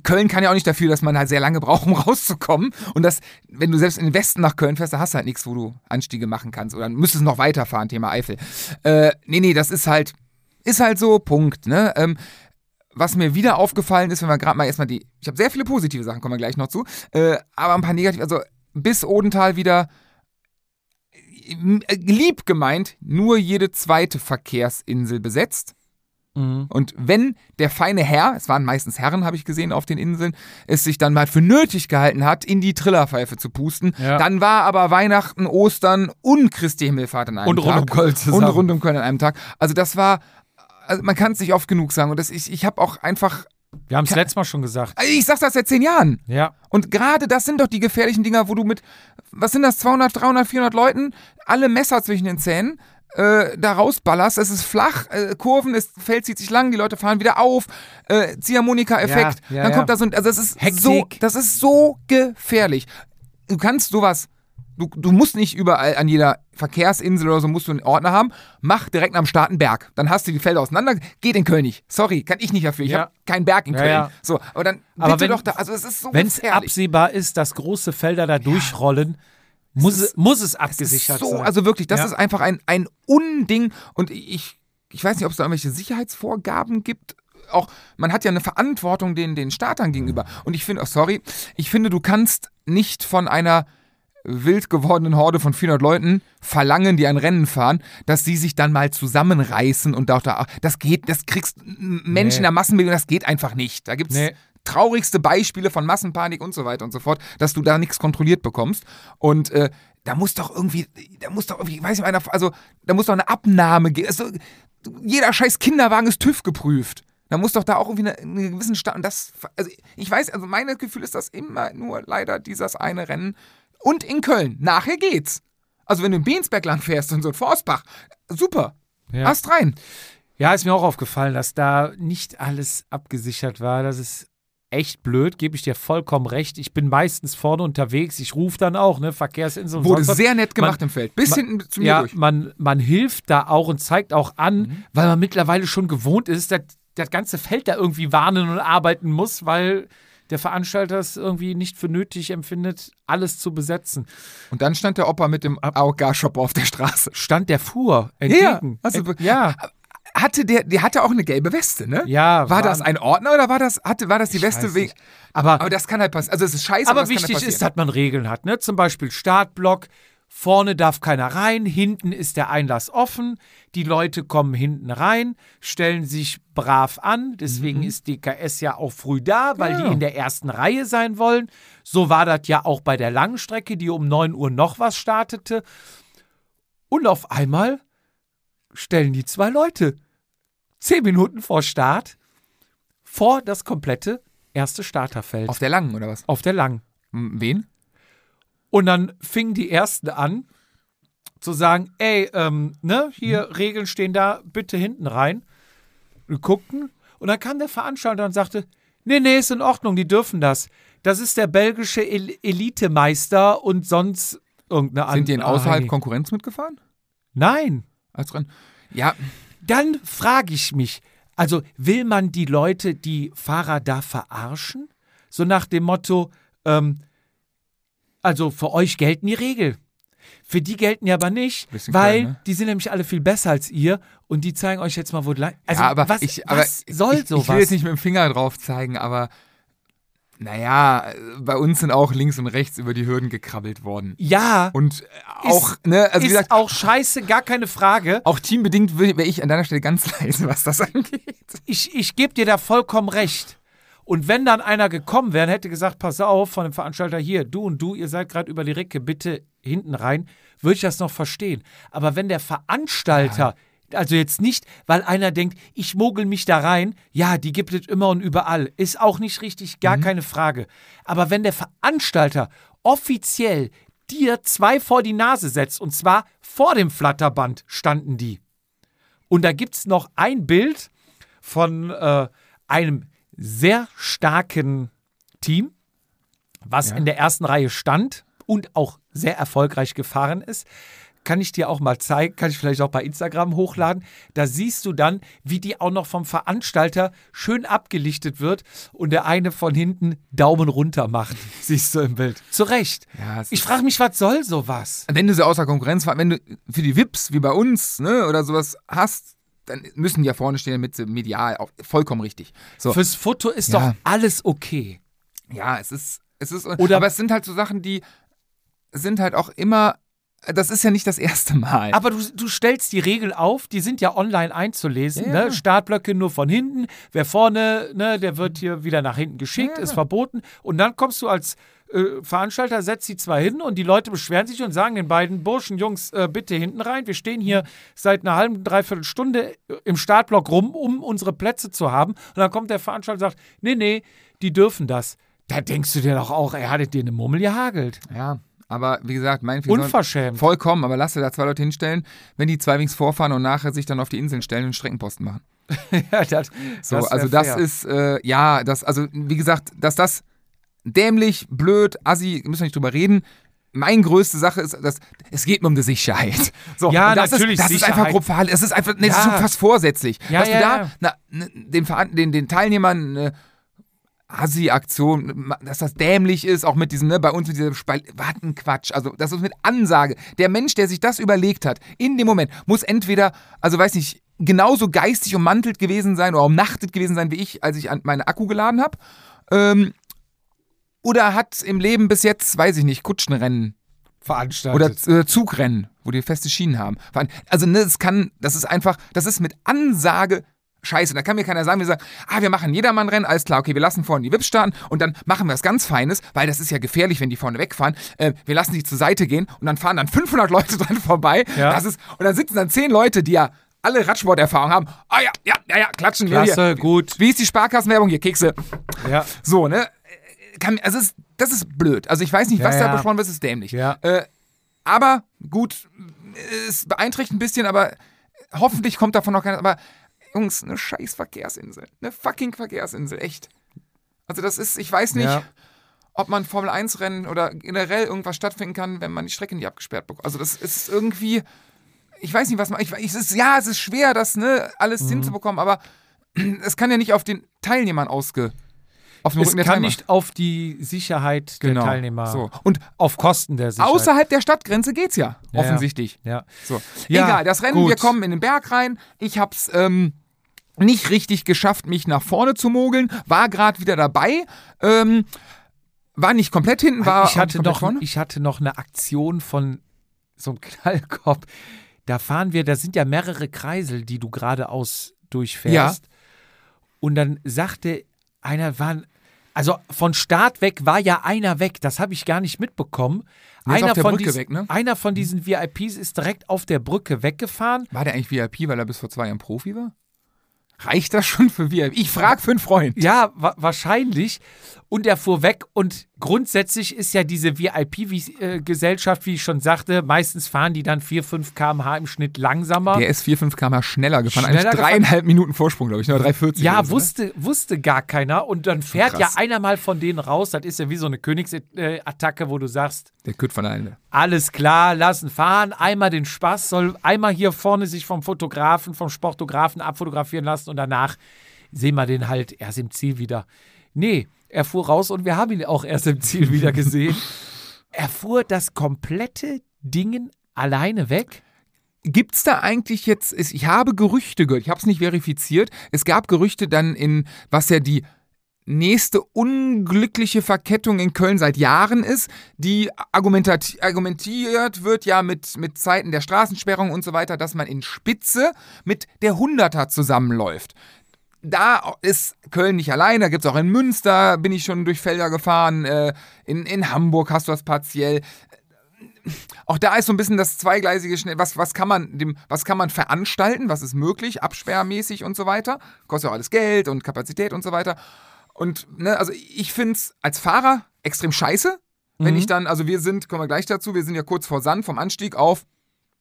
Speaker 2: Köln kann ja auch nicht dafür, dass man halt sehr lange braucht, um [laughs] rauszukommen. Und das, wenn du selbst in den Westen nach Köln fährst, da hast du halt nichts, wo du Anstiege machen kannst. Oder müsstest noch weiterfahren, Thema Eifel. Äh, nee, nee, das ist halt, ist halt so, Punkt. Ne? Ähm, was mir wieder aufgefallen ist, wenn wir gerade mal erstmal die, ich habe sehr viele positive Sachen, kommen wir gleich noch zu, äh, aber ein paar negative, also bis Odenthal wieder äh, lieb gemeint, nur jede zweite Verkehrsinsel besetzt.
Speaker 1: Mhm.
Speaker 2: Und wenn der feine Herr, es waren meistens Herren, habe ich gesehen auf den Inseln, es sich dann mal für nötig gehalten hat, in die Trillerpfeife zu pusten,
Speaker 1: Ja.
Speaker 2: dann war aber Weihnachten, Ostern und Christi Himmelfahrt an einem
Speaker 1: Und
Speaker 2: Tag.
Speaker 1: rund um Köln zusammen.
Speaker 2: Und rund um Köln an einem Tag. Also das war, also man kann es nicht oft genug sagen. Und das, ich, ich habe auch einfach,
Speaker 1: Wir haben es letztes Mal schon gesagt.
Speaker 2: ich sag's das seit zehn Jahren.
Speaker 1: Ja.
Speaker 2: Und gerade das sind doch die gefährlichen Dinger, wo du mit, was sind das, 200, 300, 400 Leuten, alle Messer zwischen den Zähnen, äh, da rausballerst. Es ist flach, äh, Kurven, das Feld zieht sich lang, die Leute fahren wieder auf, äh, Ziehharmonika-Effekt.
Speaker 1: Ja, ja,
Speaker 2: dann
Speaker 1: ja.
Speaker 2: kommt da so ein, also das ist
Speaker 1: Hektik.
Speaker 2: so, das ist so gefährlich. Du kannst sowas, du, du musst nicht überall an jeder Verkehrsinsel oder so musst du einen Ordner haben. Mach direkt am Start einen Berg. Dann hast du die Felder auseinander. Geht in Köln nicht. Sorry, kann ich nicht dafür. Ich
Speaker 1: Ja.
Speaker 2: habe keinen Berg in
Speaker 1: Ja,
Speaker 2: Köln.
Speaker 1: ja.
Speaker 2: So, aber dann
Speaker 1: Aber
Speaker 2: bitte
Speaker 1: wenn-
Speaker 2: doch da, also es ist so
Speaker 1: Wenn es absehbar ist, dass große Felder da durchrollen, muss,
Speaker 2: ist-
Speaker 1: es, muss es abgesichert
Speaker 2: so,
Speaker 1: sein.
Speaker 2: also wirklich, das
Speaker 1: Ja.
Speaker 2: ist einfach ein, ein Unding. Und ich, ich weiß nicht, ob es da irgendwelche Sicherheitsvorgaben gibt. Auch, man hat ja eine Verantwortung den, den Startern gegenüber. Und ich finde, oh, sorry, ich finde, du kannst nicht von einer wild gewordenen Horde von 400 Leuten verlangen, die ein Rennen fahren, dass sie sich dann mal zusammenreißen und auch da, das geht, das kriegst Menschen
Speaker 1: Nee.
Speaker 2: in der Massenbewegung, das geht einfach nicht. Da gibt es
Speaker 1: Nee.
Speaker 2: Traurigste Beispiele von Massenpanik und so weiter und so fort, dass du da nichts kontrolliert bekommst. Und äh, da muss doch irgendwie, da muss doch irgendwie, ich weiß nicht, einer, also da muss doch eine Abnahme gehen. Also, jeder scheiß Kinderwagen ist TÜV geprüft. Da muss doch da auch irgendwie eine, einen gewissen Stand. Das, also ich weiß, also mein Gefühl ist das immer nur leider dieses eine Rennen. Und in Köln. Nachher geht's. Also wenn du in Beensberg lang fährst und so in Forstbach, super.
Speaker 1: Ja.
Speaker 2: Hast rein.
Speaker 1: Ja, ist mir auch aufgefallen, dass da nicht alles abgesichert war. Das ist echt blöd, gebe ich dir vollkommen recht. Ich bin meistens vorne unterwegs. Ich rufe dann auch, ne, Verkehrsinsel
Speaker 2: Wurde sehr nett gemacht
Speaker 1: Man-
Speaker 2: im Feld. Bis
Speaker 1: man-
Speaker 2: hinten zu mir
Speaker 1: Ja,
Speaker 2: durch.
Speaker 1: man, man hilft da auch und zeigt auch an,
Speaker 2: Mhm.
Speaker 1: weil man mittlerweile schon gewohnt ist, dass das ganze Feld da irgendwie warnen und arbeiten muss, weil der Veranstalter es irgendwie nicht für nötig empfindet, alles zu besetzen.
Speaker 2: Und dann stand der Opa mit dem AOK-Shopper auf der Straße.
Speaker 1: Stand der fuhr entgegen.
Speaker 2: also-
Speaker 1: Ent- ja,
Speaker 2: Hatte der, der hatte auch eine gelbe Weste, ne?
Speaker 1: ja.
Speaker 2: War das ein Ordner oder war das, hatte, war das die Weste wegen.
Speaker 1: Aber,
Speaker 2: Aber das kann halt passieren. Also es ist scheiße,
Speaker 1: aber
Speaker 2: das kann
Speaker 1: wichtig
Speaker 2: halt
Speaker 1: ist, dass man Regeln hat. Ne? Zum Beispiel Startblock. Vorne darf keiner rein, hinten ist der Einlass offen. Die Leute kommen hinten rein, stellen sich brav an. Deswegen ist DKS ja auch früh da, weil
Speaker 2: Mhm. Ja.
Speaker 1: die in der ersten Reihe sein wollen. So war das ja auch bei der Langstrecke, die um 9 Uhr noch was startete. Und auf einmal stellen die zwei Leute zehn Minuten vor Start vor das komplette erste Starterfeld
Speaker 2: Auf der langen, oder was?
Speaker 1: auf der Lang.
Speaker 2: Hm, Wen?
Speaker 1: Und dann fingen die Ersten an zu sagen, ey, ähm, ne, hier Regeln stehen da, bitte hinten rein. Wir guckten und dann kam der Veranstalter und sagte, nee, nee, ist in Ordnung, die dürfen das. Das ist der belgische El Elitemeister und sonst irgendeine
Speaker 2: Sind die in
Speaker 1: andere-
Speaker 2: außerhalb Konkurrenz mitgefahren?
Speaker 1: Nein.
Speaker 2: Als Rennen? Ja,
Speaker 1: Dann frage ich mich, also will man die Leute, die Fahrer da verarschen? So nach dem Motto, ähm, also für euch gelten die Regeln. Für die gelten die aber nicht,
Speaker 2: Bisschen
Speaker 1: weil
Speaker 2: klein, ne?
Speaker 1: die sind nämlich alle viel besser als ihr und die zeigen euch jetzt mal, wo lang. Also
Speaker 2: ja aber
Speaker 1: was,
Speaker 2: ich, aber
Speaker 1: was soll
Speaker 2: ich,
Speaker 1: sowas?
Speaker 2: ich will jetzt nicht mit dem Finger drauf zeigen, aber naja, bei uns sind auch links und rechts über die Hürden gekrabbelt worden.
Speaker 1: Ja,
Speaker 2: Und äh, auch, ne, also wie
Speaker 1: ist
Speaker 2: gesagt,
Speaker 1: auch scheiße, gar keine Frage.
Speaker 2: auch teambedingt wäre ich an deiner Stelle ganz [laughs] leise, was das angeht.
Speaker 1: Ich, ich gebe dir da vollkommen recht. Und wenn dann einer gekommen wäre und hätte gesagt, pass auf, von dem Veranstalter hier, du und du, ihr seid gerade über die Recke, bitte hinten rein, würde ich das noch verstehen. Aber wenn der Veranstalter, also jetzt nicht, weil einer denkt, ich mogel mich da rein, ja, die gibt es immer und überall, ist auch nicht richtig, gar keine Frage. Aber wenn der Veranstalter offiziell dir zwei vor die Nase setzt, und zwar vor dem Flatterband standen die. Und da gibt es noch ein Bild von äh, einem sehr starken Team, was
Speaker 2: Ja.
Speaker 1: in der ersten Reihe stand und auch sehr erfolgreich gefahren ist. Kann ich dir auch mal zeigen, kann ich vielleicht auch bei Instagram hochladen. Da siehst du dann, wie die auch noch vom Veranstalter schön abgelichtet wird und der eine von hinten Daumen runter macht. [laughs] Siehst du im Bild. Zu Recht.
Speaker 2: Ja,
Speaker 1: Ich frage mich, was soll sowas?
Speaker 2: wenn du sie außer Konkurrenz wenn du für die VIPs wie bei uns, ne, oder sowas hast, dann müssen die ja vorne stehen, damit sie medial auch vollkommen richtig. So.
Speaker 1: Fürs Foto ist
Speaker 2: Ja.
Speaker 1: doch alles okay.
Speaker 2: Ja, es ist, es ist,
Speaker 1: Oder-
Speaker 2: aber es sind halt so Sachen, die sind halt auch immer, das ist ja nicht das erste Mal.
Speaker 1: Aber du, du stellst die Regel auf, die sind ja online einzulesen.
Speaker 2: Ja, ja.
Speaker 1: Ne? Startblöcke nur von hinten. Wer vorne, ne, der wird hier wieder nach hinten geschickt,
Speaker 2: Ja,
Speaker 1: ist
Speaker 2: ja.
Speaker 1: verboten. Und dann kommst du als äh, Veranstalter, setzt die zwei hin und die Leute beschweren sich und sagen den beiden Burschen, Jungs, äh, bitte hinten rein. Wir stehen hier seit einer halben, dreiviertel Stunde im Startblock rum, um unsere Plätze zu haben. Und dann kommt der Veranstalter und sagt, nee, nee, die dürfen das. Da denkst du dir doch auch, er hat dir eine Mummel gehagelt.
Speaker 2: ja, aber wie gesagt, mein
Speaker 1: Unverschämt.
Speaker 2: Vollkommen, aber lass dir da zwei Leute hinstellen, wenn die zwei Wings vorfahren und nachher sich dann auf die Inseln stellen und Streckenposten machen. [laughs]
Speaker 1: ja, das,
Speaker 2: So,
Speaker 1: das
Speaker 2: also das
Speaker 1: fair.
Speaker 2: ist, äh, ja, das, also wie gesagt, dass das dämlich, blöd, assi, müssen wir nicht drüber reden. Meine größte Sache ist, dass es geht mir um die Sicherheit. So,
Speaker 1: Ja,
Speaker 2: das
Speaker 1: natürlich,
Speaker 2: Ist, das ist einfach grob verhalten. Es ist einfach, nee, das ist
Speaker 1: Ja.
Speaker 2: schon fast vorsätzlich.
Speaker 1: Ja,
Speaker 2: dass
Speaker 1: ja,
Speaker 2: du da
Speaker 1: ja.
Speaker 2: na, den, den, den Teilnehmern eine Assi-Aktion, dass das dämlich ist, auch mit diesem, ne, bei uns mit diesem Spal Wartenquatsch, also das ist mit Ansage. Der Mensch, der sich das überlegt hat, in dem Moment, muss entweder, also weiß nicht, genauso geistig ummantelt gewesen sein oder umnachtet gewesen sein wie ich, als ich an meinen Akku geladen habe. Ähm, oder hat im Leben bis jetzt, weiß ich nicht, Kutschenrennen
Speaker 1: veranstaltet.
Speaker 2: oder äh, Zugrennen, wo die feste Schienen haben. Also, ne, das kann, das ist einfach, das ist mit Ansage scheiße. Da kann mir keiner sagen, wir sagen, ah, wir machen Jedermann-Rennen, alles klar, okay, wir lassen vorne die Wips starten und dann machen wir was ganz Feines, weil das ist ja gefährlich, wenn die vorne wegfahren. Äh, wir lassen die zur Seite gehen und dann fahren dann [laughs] 500 Leute dran vorbei.
Speaker 1: Ja.
Speaker 2: Das ist, und dann sitzen dann 10 Leute, die ja alle Radsporterfahrung haben. Ah ja, ja, ja, ja, klatschen. wir
Speaker 1: Klasse,
Speaker 2: hier.
Speaker 1: gut.
Speaker 2: Wie ist die Sparkassenwerbung hier? Kekse.
Speaker 1: Ja.
Speaker 2: So, ne? Kann, also es, das ist blöd. Also ich weiß nicht,
Speaker 1: Ja,
Speaker 2: was
Speaker 1: ja.
Speaker 2: da besprochen wird, ist dämlich.
Speaker 1: Ja.
Speaker 2: Äh, aber gut, es beeinträchtigt ein bisschen, aber hoffentlich kommt davon noch keiner. Aber Jungs, eine scheiß Verkehrsinsel. Eine fucking Verkehrsinsel, echt. Also das ist, ich weiß nicht,
Speaker 1: Ja.
Speaker 2: ob man Formel 1 Rennen oder generell irgendwas stattfinden kann, wenn man die Strecke nicht abgesperrt bekommt. Also das ist irgendwie, ich weiß nicht, was man, ich, ich, es ist, ja, es ist schwer, das ne, alles
Speaker 1: Mhm.
Speaker 2: hinzubekommen, aber [clears throat] es kann ja nicht auf den Teilnehmern ausge, auf den
Speaker 1: Es
Speaker 2: Rücken der
Speaker 1: kann
Speaker 2: Teilnehmer.
Speaker 1: nicht auf die Sicherheit
Speaker 2: Genau.
Speaker 1: der Teilnehmer,
Speaker 2: So. Und
Speaker 1: auf Kosten der Sicherheit.
Speaker 2: außerhalb der Stadtgrenze geht's ja,
Speaker 1: Ja,
Speaker 2: offensichtlich.
Speaker 1: ja.
Speaker 2: So.
Speaker 1: Ja,
Speaker 2: Egal, das Rennen,
Speaker 1: gut.
Speaker 2: wir kommen in den Berg rein. Ich hab's ähm, nicht richtig geschafft, mich nach vorne zu mogeln. War gerade wieder dabei. Ähm, war nicht komplett hinten, war
Speaker 1: ich, hatte noch,
Speaker 2: vorne.
Speaker 1: ich hatte noch eine Aktion von so einem [laughs] Knallkopf. Da fahren wir, da sind ja mehrere Kreisel, die du geradeaus durchfährst. Und dann sagte einer, waren, also von Start weg war ja einer weg. Das habe ich gar nicht mitbekommen. Einer, von diesen,
Speaker 2: weg, ne?
Speaker 1: einer von diesen VIPs ist direkt auf der Brücke weggefahren.
Speaker 2: War der eigentlich VIP, weil er bis vor zwei Jahren Profi war? Reicht das schon für VIP? Ich frag für einen Freund.
Speaker 1: Ja, wa wahrscheinlich. Und er fuhr weg und grundsätzlich ist ja diese VIP-Gesellschaft, wie ich schon sagte, meistens fahren die dann 4, 5 km/h im Schnitt langsamer.
Speaker 2: Der ist 4, 5 km schneller gefahren.
Speaker 1: Schneller
Speaker 2: eigentlich dreieinhalb Minuten Vorsprung, glaube ich. Nur 3,40.
Speaker 1: ja,
Speaker 2: so, ne?
Speaker 1: wusste, wusste gar keiner. Und dann fährt ja
Speaker 2: krass.
Speaker 1: einer mal von denen raus. Das ist ja wie so eine Königsattacke, wo du sagst,
Speaker 2: Der Kütt von alleine.
Speaker 1: alles klar, lassen fahren, einmal den Spaß, soll einmal hier vorne sich vom Fotografen, vom Sportografen abfotografieren lassen und danach sehen wir den halt erst im Ziel wieder. Nee, er fuhr raus und wir haben ihn auch erst im Ziel wieder gesehen. [laughs] Er fuhr das komplette Ding alleine weg.
Speaker 2: Gibt's da eigentlich jetzt, ich habe Gerüchte gehört, ich habe es nicht verifiziert, es gab Gerüchte dann in, was ja die nächste unglückliche Verkettung in Köln seit Jahren ist, die argumentiert wird ja mit, mit Zeiten der Straßensperrung und so weiter, dass man in Spitze mit der Hunderter zusammenläuft. Da ist Köln nicht allein, da gibt es auch in Münster, bin ich schon durch Felder gefahren, äh, in, in Hamburg hast du das partiell. Auch da ist so ein bisschen das zweigleisige Schnell. Was, was, kann man dem, was kann man veranstalten? Was ist möglich? Absperrmäßig und so weiter. Kostet ja auch alles Geld und Kapazität und so weiter. Und, ne, also ich finde es als Fahrer extrem scheiße, wenn
Speaker 1: Mhm.
Speaker 2: ich dann, also wir sind, kommen wir gleich dazu, wir sind ja kurz vor Sand vom Anstieg auf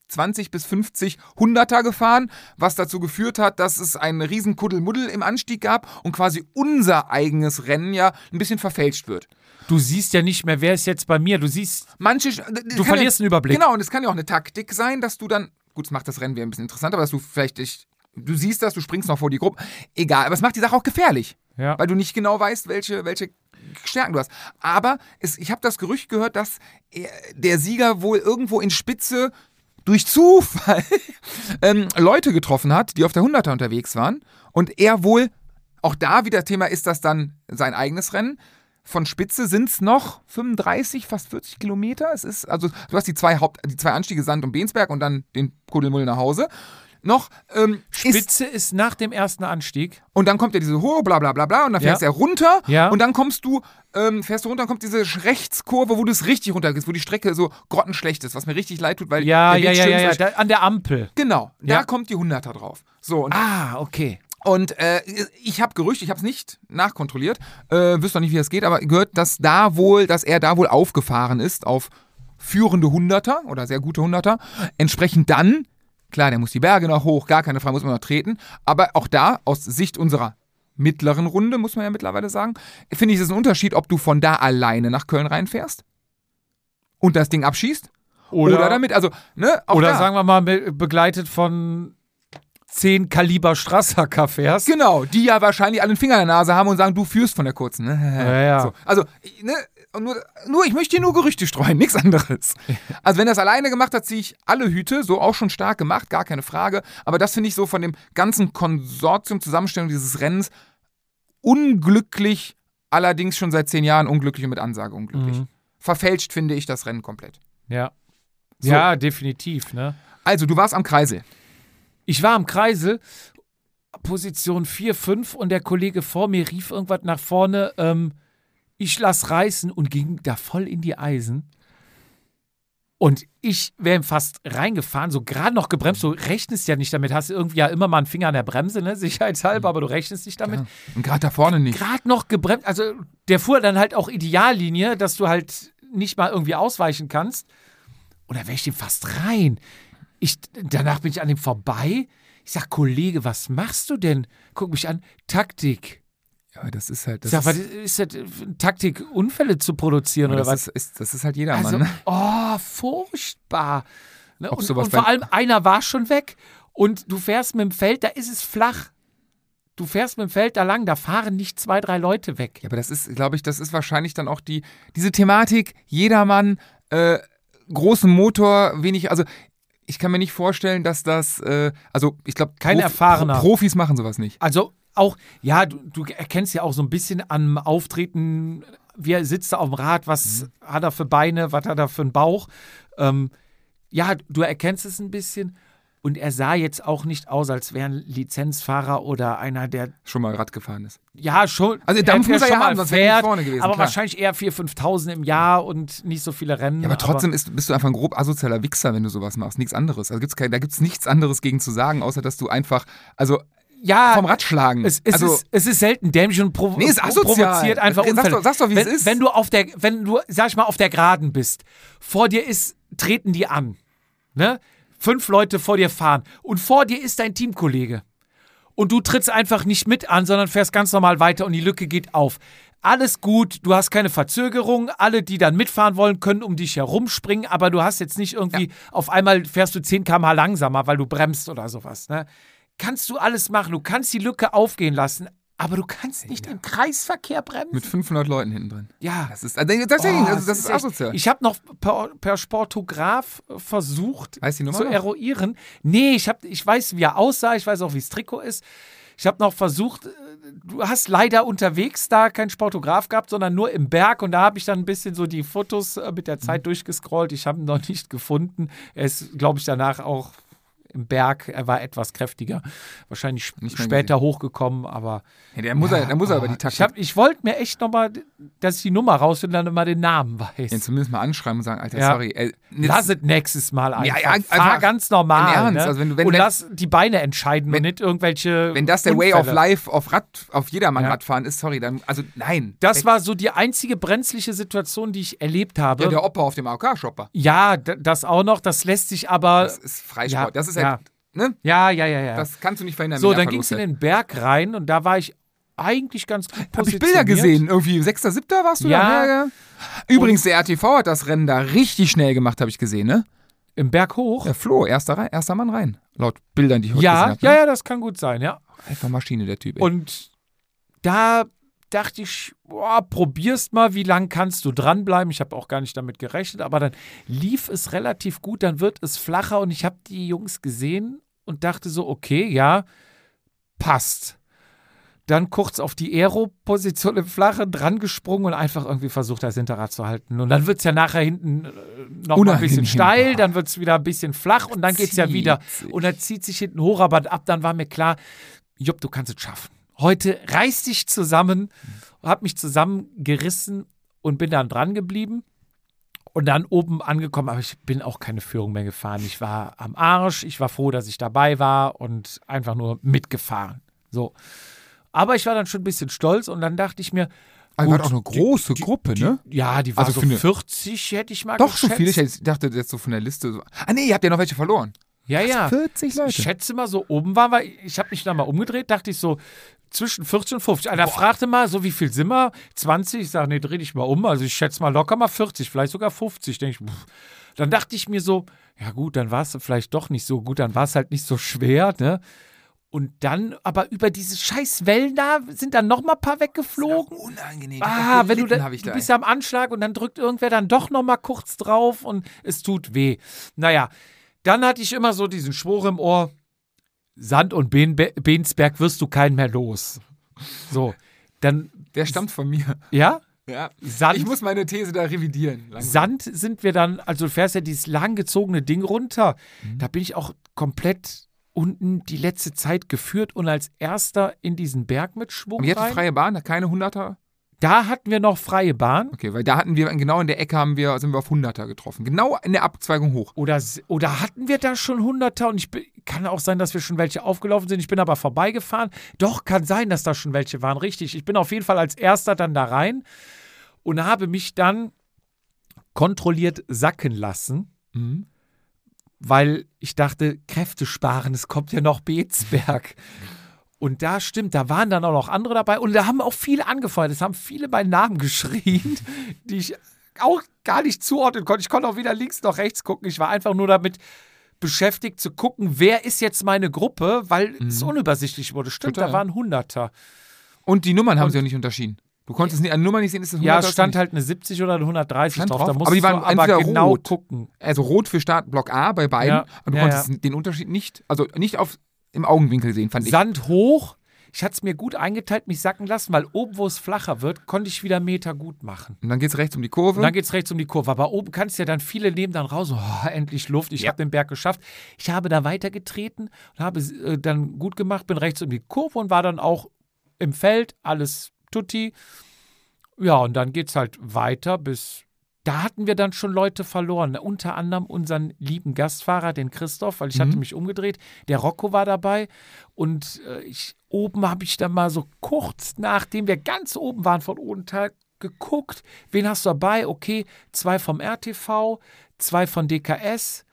Speaker 2: 20 bis 50 Hunderter gefahren, was dazu geführt hat, dass es einen riesen Kuddelmuddel im Anstieg gab und quasi unser eigenes Rennen ja ein bisschen verfälscht wird.
Speaker 1: Du siehst ja nicht mehr, wer ist jetzt bei mir. Du siehst,
Speaker 2: Manche,
Speaker 1: du verlierst einen Überblick.
Speaker 2: Genau, und es kann ja auch eine Taktik sein, dass du dann, gut, es macht das Rennen wieder ein bisschen interessanter, aber dass du vielleicht dich, du siehst das, du springst noch vor die Gruppe, egal, aber es macht die Sache auch gefährlich,
Speaker 1: Ja.
Speaker 2: weil du nicht genau weißt, welche, welche Stärken du hast. Aber es, ich habe das Gerücht gehört, dass er, der Sieger wohl irgendwo in Spitze durch Zufall [laughs] ähm, Leute getroffen hat, die auf der 100er unterwegs waren und er wohl, auch da wieder Thema, ist das dann sein eigenes Rennen, von Spitze sind es noch 35, fast 40 Kilometer. Es ist, also du hast die zwei Haupt, die zwei Anstiege Sand und Bensberg und dann den Kuddelmull nach Hause. Noch ähm, ist,
Speaker 1: Spitze ist nach dem ersten Anstieg.
Speaker 2: und dann kommt ja diese hohe bla bla bla bla und dann fährst
Speaker 1: Ja.
Speaker 2: er runter
Speaker 1: Ja.
Speaker 2: und dann kommst du, ähm, fährst du runter und kommt diese Rechtskurve, wo du es richtig runtergehst, wo die Strecke so grottenschlecht ist, was mir richtig leid tut, weil
Speaker 1: Ja,
Speaker 2: der
Speaker 1: ja,
Speaker 2: Weg
Speaker 1: ja, ja, ja.
Speaker 2: ist.
Speaker 1: Da, an der Ampel.
Speaker 2: Genau,
Speaker 1: Ja.
Speaker 2: da kommt die 100er drauf. So,
Speaker 1: Ah, okay.
Speaker 2: und äh, ich habe Gerücht, ich habe es nicht nachkontrolliert, äh, wüsste auch nicht, wie das geht, aber gehört, dass da wohl, dass er da wohl aufgefahren ist auf führende Hunderter oder sehr gute Hunderter. Entsprechend dann, klar, der muss die Berge noch hoch, gar keine Frage, muss man noch treten. Aber auch da, aus Sicht unserer mittleren Runde, muss man ja mittlerweile sagen, finde ich es ist ein Unterschied, ob du von da alleine nach Köln reinfährst und das Ding abschießt. Oder, damit, also, ne,
Speaker 1: oder
Speaker 2: da.
Speaker 1: sagen wir mal, be begleitet von 10 Kaliber Strasser fährst.
Speaker 2: Genau, die ja wahrscheinlich alle einen Finger in der Nase haben und sagen, du führst von der kurzen. Ne?
Speaker 1: Ja, ja.
Speaker 2: So, also, ne, und nur, nur, ich möchte hier nur Gerüchte streuen, nichts anderes. [laughs] Also, wenn er es alleine gemacht hat, ziehe ich alle Hüte, so auch schon stark gemacht, gar keine Frage. Aber das finde ich so von dem ganzen Konsortium, Zusammenstellung dieses Rennens unglücklich, allerdings schon seit zehn Jahren unglücklich und mit Ansage unglücklich.
Speaker 1: Mhm.
Speaker 2: Verfälscht finde ich das Rennen komplett.
Speaker 1: Ja.
Speaker 2: So.
Speaker 1: Ja, definitiv, ne?
Speaker 2: Also, du warst am Kreisel.
Speaker 1: Ich war am Kreisel, Position 4, 5 und der Kollege vor mir rief irgendwas nach vorne, ähm, ich lass reißen und ging da voll in die Eisen. Und ich wäre ihm fast reingefahren, so gerade noch gebremst. Du rechnest ja nicht damit, hast irgendwie ja immer mal einen Finger an der Bremse, ne? [laughs] Sicherheitshalber, aber du rechnest nicht damit.
Speaker 2: Ja. Und gerade da vorne nicht.
Speaker 1: Gerade noch gebremst, also der fuhr dann halt auch Ideallinie, dass du halt nicht mal irgendwie ausweichen kannst. Und da wäre ich dem fast rein. Ich, danach bin ich an dem vorbei. Ich sag, Kollege, was machst du denn? Guck mich an, Taktik.
Speaker 2: Ja, das ist halt. Das
Speaker 1: sag,
Speaker 2: ist,
Speaker 1: ist das Taktik, Unfälle zu produzieren oder
Speaker 2: das,
Speaker 1: was?
Speaker 2: ist, ist, das ist halt jedermann.
Speaker 1: Also,
Speaker 2: ne?
Speaker 1: oh, furchtbar. Ne? Und, und vor allem, einer war schon weg und du fährst mit dem Feld, da ist es flach. Du fährst mit dem Feld da lang, da fahren nicht zwei, drei Leute weg.
Speaker 2: Ja, aber das ist, glaube ich, das ist wahrscheinlich dann auch die, diese Thematik, jedermann, äh, großen Motor, wenig, also ich kann mir nicht vorstellen, dass das, äh, also ich glaube,
Speaker 1: Kein Erfahrener.
Speaker 2: Profis machen sowas nicht.
Speaker 1: Also auch, ja, du, du erkennst ja auch so ein bisschen am Auftreten, wie er sitzt da auf dem Rad, was hat er für Beine, was hat er für einen Bauch. Ähm, ja, du erkennst es ein bisschen. Und er sah jetzt auch nicht aus, als wäre ein Lizenzfahrer oder einer, der,
Speaker 2: Schon mal Rad gefahren ist.
Speaker 1: ja, schon.
Speaker 2: Also Dampf muss er
Speaker 1: schon
Speaker 2: ja
Speaker 1: mal
Speaker 2: haben, nicht vorne gewesen,
Speaker 1: Aber
Speaker 2: klar.
Speaker 1: wahrscheinlich eher 4.000, 5.000 im Jahr und nicht so viele Rennen.
Speaker 2: Ja, aber trotzdem ist, bist du einfach ein grob asozialer Wichser, wenn du sowas machst. Nichts anderes. Also gibt's kein, da gibt es nichts anderes gegen zu sagen, außer dass du einfach, also
Speaker 1: ja,
Speaker 2: vom Rad schlagen.
Speaker 1: Es, es,
Speaker 2: also,
Speaker 1: ist, es ist selten dämlich und provo
Speaker 2: Nee,
Speaker 1: provoziert einfach
Speaker 2: Sag's
Speaker 1: Unfälle.
Speaker 2: doch- sag's doch, wie
Speaker 1: wenn,
Speaker 2: es ist.
Speaker 1: Wenn du auf der, wenn du, sag ich mal, auf der Geraden bist, vor dir ist, treten die an. Ne? Fünf Leute vor dir fahren. Und vor dir ist dein Teamkollege. Und du trittst einfach nicht mit an, sondern fährst ganz normal weiter und die Lücke geht auf. Alles gut, du hast keine Verzögerung. Alle, die dann mitfahren wollen, können um dich herumspringen, aber du hast jetzt nicht irgendwie, auf einmal fährst du 10 km/h langsamer, weil du bremst oder sowas. Ne? Kannst du alles machen, du kannst die Lücke aufgehen lassen, aber du kannst nicht im Kreisverkehr bremsen.
Speaker 2: mit 500 Leuten hinten drin.
Speaker 1: ja.
Speaker 2: Das ist, also deswegen,
Speaker 1: Oh,
Speaker 2: also das ist asozial.
Speaker 1: Ich habe noch per, per Sportograf äh, versucht zu
Speaker 2: noch?
Speaker 1: eruieren. Nee, ich, hab, ich weiß, wie er aussah, ich weiß auch, wie das Trikot ist. Ich habe noch versucht, äh, du hast leider unterwegs da keinen Sportograf gehabt, sondern nur im Berg. Und da habe ich dann ein bisschen so die Fotos äh, mit der Zeit
Speaker 2: Mhm.
Speaker 1: durchgescrollt. Ich habe ihn noch nicht gefunden. Er ist, glaube ich, danach auch im Berg. Er war etwas kräftiger. Wahrscheinlich sp- später hochgekommen, aber.
Speaker 2: Ja, der muss, er, der muss er aber die
Speaker 1: ich,
Speaker 2: Taktik
Speaker 1: hab- ich wollte mir echt nochmal, dass ich die Nummer rausfinde und dann immer den Namen weiß.
Speaker 2: ja, zumindest mal anschreiben und sagen, Alter,
Speaker 1: Ja.
Speaker 2: sorry. Äh,
Speaker 1: Lass es nächstes Mal einfach.
Speaker 2: ja,
Speaker 1: Fahr
Speaker 2: einfach
Speaker 1: ganz normal.
Speaker 2: Ernst,
Speaker 1: Ne?
Speaker 2: also wenn du- wenn-
Speaker 1: und
Speaker 2: wenn-
Speaker 1: lass die Beine entscheiden
Speaker 2: Wenn-
Speaker 1: und nicht irgendwelche.
Speaker 2: wenn das der Way of
Speaker 1: Unfälle.
Speaker 2: Life auf Rad, auf jedermann
Speaker 1: Ja.
Speaker 2: Radfahren ist, sorry, dann, also nein.
Speaker 1: Das war so die einzige brenzliche Situation, die ich erlebt habe.
Speaker 2: ja,
Speaker 1: Ja,
Speaker 2: der Opa auf dem AOK-Shopper.
Speaker 1: d- das auch noch. Das lässt sich aber.
Speaker 2: Das ist Freisport.
Speaker 1: Ja,
Speaker 2: das ist
Speaker 1: ja.
Speaker 2: ne?
Speaker 1: ja, ja, ja, ja.
Speaker 2: Das kannst du nicht verhindern.
Speaker 1: so, dann ging es in den Berg rein und da war ich eigentlich ganz gut
Speaker 2: Hab ich Bilder gesehen, irgendwie 6., 7. warst du
Speaker 1: Ja.
Speaker 2: da? Ja, ja. Übrigens, der RTV hat das Rennen da richtig schnell gemacht, habe ich gesehen, ne?
Speaker 1: Im Berg hoch.
Speaker 2: Der Flo, erster, erster Mann rein. Laut Bildern, die ich heute
Speaker 1: Ja,
Speaker 2: gesehen habe.
Speaker 1: ja,
Speaker 2: ne?
Speaker 1: ja, das kann gut sein, ja.
Speaker 2: Einfach Maschine, der Typ. ey.
Speaker 1: Und da dachte ich, boah, probierst mal, wie lang kannst du dranbleiben. Ich habe auch gar nicht damit gerechnet, aber dann lief es relativ gut, dann wird es flacher und ich habe die Jungs gesehen und dachte so, okay, ja, passt. Dann kurz auf die Aero-Position im Flachen dran gesprungen und einfach irgendwie versucht, das Hinterrad zu halten. Und dann wird es ja nachher hinten äh, noch ein bisschen steil, dann wird es wieder ein bisschen flach und dann geht es ja wieder.
Speaker 2: sich.
Speaker 1: Und dann zieht sich hinten hoch, aber ab dann war mir klar, Jupp, du kannst es schaffen. Heute reiß dich zusammen, hab mich zusammengerissen und bin dann dran geblieben. Und dann oben angekommen, aber ich bin auch keine Führung mehr gefahren. Ich war am Arsch, ich war froh, dass ich dabei war und einfach nur mitgefahren. So. Aber ich war dann schon ein bisschen stolz und dann dachte ich mir,
Speaker 2: Also war
Speaker 1: gut,
Speaker 2: auch eine große
Speaker 1: die-
Speaker 2: Gruppe,
Speaker 1: die,
Speaker 2: ne?
Speaker 1: Ja, die war
Speaker 2: Also
Speaker 1: so
Speaker 2: für eine-
Speaker 1: 40, hätte ich mal
Speaker 2: Doch, so
Speaker 1: geschätzt.
Speaker 2: viel. Ich dachte jetzt so von der Liste. So. Ah, nee, ihr habt ja noch welche verloren.
Speaker 1: Ja, ja.
Speaker 2: 40
Speaker 1: Ich schätze mal, so oben waren wir. Ich habe mich dann mal umgedreht, dachte ich so zwischen 40 und 50. Einer fragte mal, so wie viel sind wir? 20? Ich sage, nee, dreh dich mal um. Also ich schätze mal locker mal 40, vielleicht sogar 50. Denk ich, pff. Dann dachte ich mir so, ja gut, dann war es vielleicht doch nicht so gut, dann war es halt nicht so schwer, ne? Und dann, aber über diese scheiß Wellen da sind dann noch mal ein paar weggeflogen.
Speaker 2: Unangenehm.
Speaker 1: Ah, wenn du, da, du
Speaker 2: da.
Speaker 1: bist ja am Anschlag und dann drückt irgendwer dann doch noch mal kurz drauf und es tut weh. Naja, dann hatte ich immer so diesen Schwur im Ohr, Sand und Bensberg wirst du keinen mehr los. So, dann,
Speaker 2: Der stammt von mir.
Speaker 1: ja,
Speaker 2: Ja.
Speaker 1: Sand,
Speaker 2: Ich muss meine These da revidieren. langsam.
Speaker 1: Sand sind wir dann, also du fährst ja dieses langgezogene Ding runter.
Speaker 2: Mhm.
Speaker 1: Da bin ich auch komplett unten die letzte Zeit geführt und als erster in diesen Berg mit Schwung
Speaker 2: Aber ihr hattet
Speaker 1: rein.
Speaker 2: freie Bahn, keine 100er?
Speaker 1: Da hatten wir noch freie Bahn.
Speaker 2: Okay, weil da hatten wir, genau in der Ecke haben wir, sind wir auf 100er getroffen. Genau in der Abzweigung hoch.
Speaker 1: Oder, oder hatten wir da schon Hunderter? Und ich bin, kann auch sein, dass wir schon welche aufgelaufen sind. Ich bin aber vorbeigefahren. Doch, kann sein, dass da schon welche waren. Richtig. Ich bin auf jeden Fall als erster dann da rein und habe mich dann kontrolliert sacken lassen,
Speaker 2: Mhm.
Speaker 1: weil ich dachte, Kräfte sparen, es kommt ja noch Beetsberg. Und da stimmt, da waren dann auch noch andere dabei und da haben auch viele angefeuert. Es haben viele bei Namen [laughs] geschrien, die ich auch gar nicht zuordnen konnte. Ich konnte auch weder links noch rechts gucken. Ich war einfach nur damit beschäftigt zu gucken, wer ist jetzt meine Gruppe, weil es unübersichtlich wurde. Stimmt,
Speaker 2: Total.
Speaker 1: da waren Hunderter.
Speaker 2: Und die Nummern haben
Speaker 1: Und-
Speaker 2: sie auch nicht unterschieden. Du konntest nicht, eine Nummer nicht sehen, ist das 100er?
Speaker 1: Ja, stand halt eine 70 oder eine 130
Speaker 2: Stand
Speaker 1: drauf.
Speaker 2: drauf,
Speaker 1: Da
Speaker 2: aber
Speaker 1: musstest
Speaker 2: die waren
Speaker 1: du aber genau
Speaker 2: rot.
Speaker 1: gucken.
Speaker 2: Also rot für Startblock A bei beiden.
Speaker 1: Ja,
Speaker 2: Und du
Speaker 1: ja,
Speaker 2: konntest den Unterschied nicht, also nicht auf, im Augenwinkel sehen, fand ich.
Speaker 1: Sand hoch. Ich hatte es mir gut eingeteilt, mich sacken lassen, weil oben, wo es flacher wird, konnte ich wieder Meter gut machen.
Speaker 2: Und dann geht's rechts um die Kurve.
Speaker 1: Und dann geht es rechts um die Kurve. Aber oben kannst du ja dann viele nehmen dann raus. Oh, endlich Luft. Ich
Speaker 2: Ja.
Speaker 1: habe den Berg geschafft. Ich habe da weitergetreten und habe es äh, dann gut gemacht, bin rechts um die Kurve und war dann auch im Feld. Alles tutti. Ja, und dann geht es halt weiter bis. Da hatten wir dann schon Leute verloren. Unter anderem unseren lieben Gastfahrer, den Christoph, weil ich hatte
Speaker 2: Mhm.
Speaker 1: mich umgedreht. Der Rocco war dabei. Und äh, ich, oben habe ich dann mal so kurz, nachdem wir ganz oben waren von Odenthal, geguckt. Wen hast du dabei? Okay, zwei vom RTV, zwei von DKS,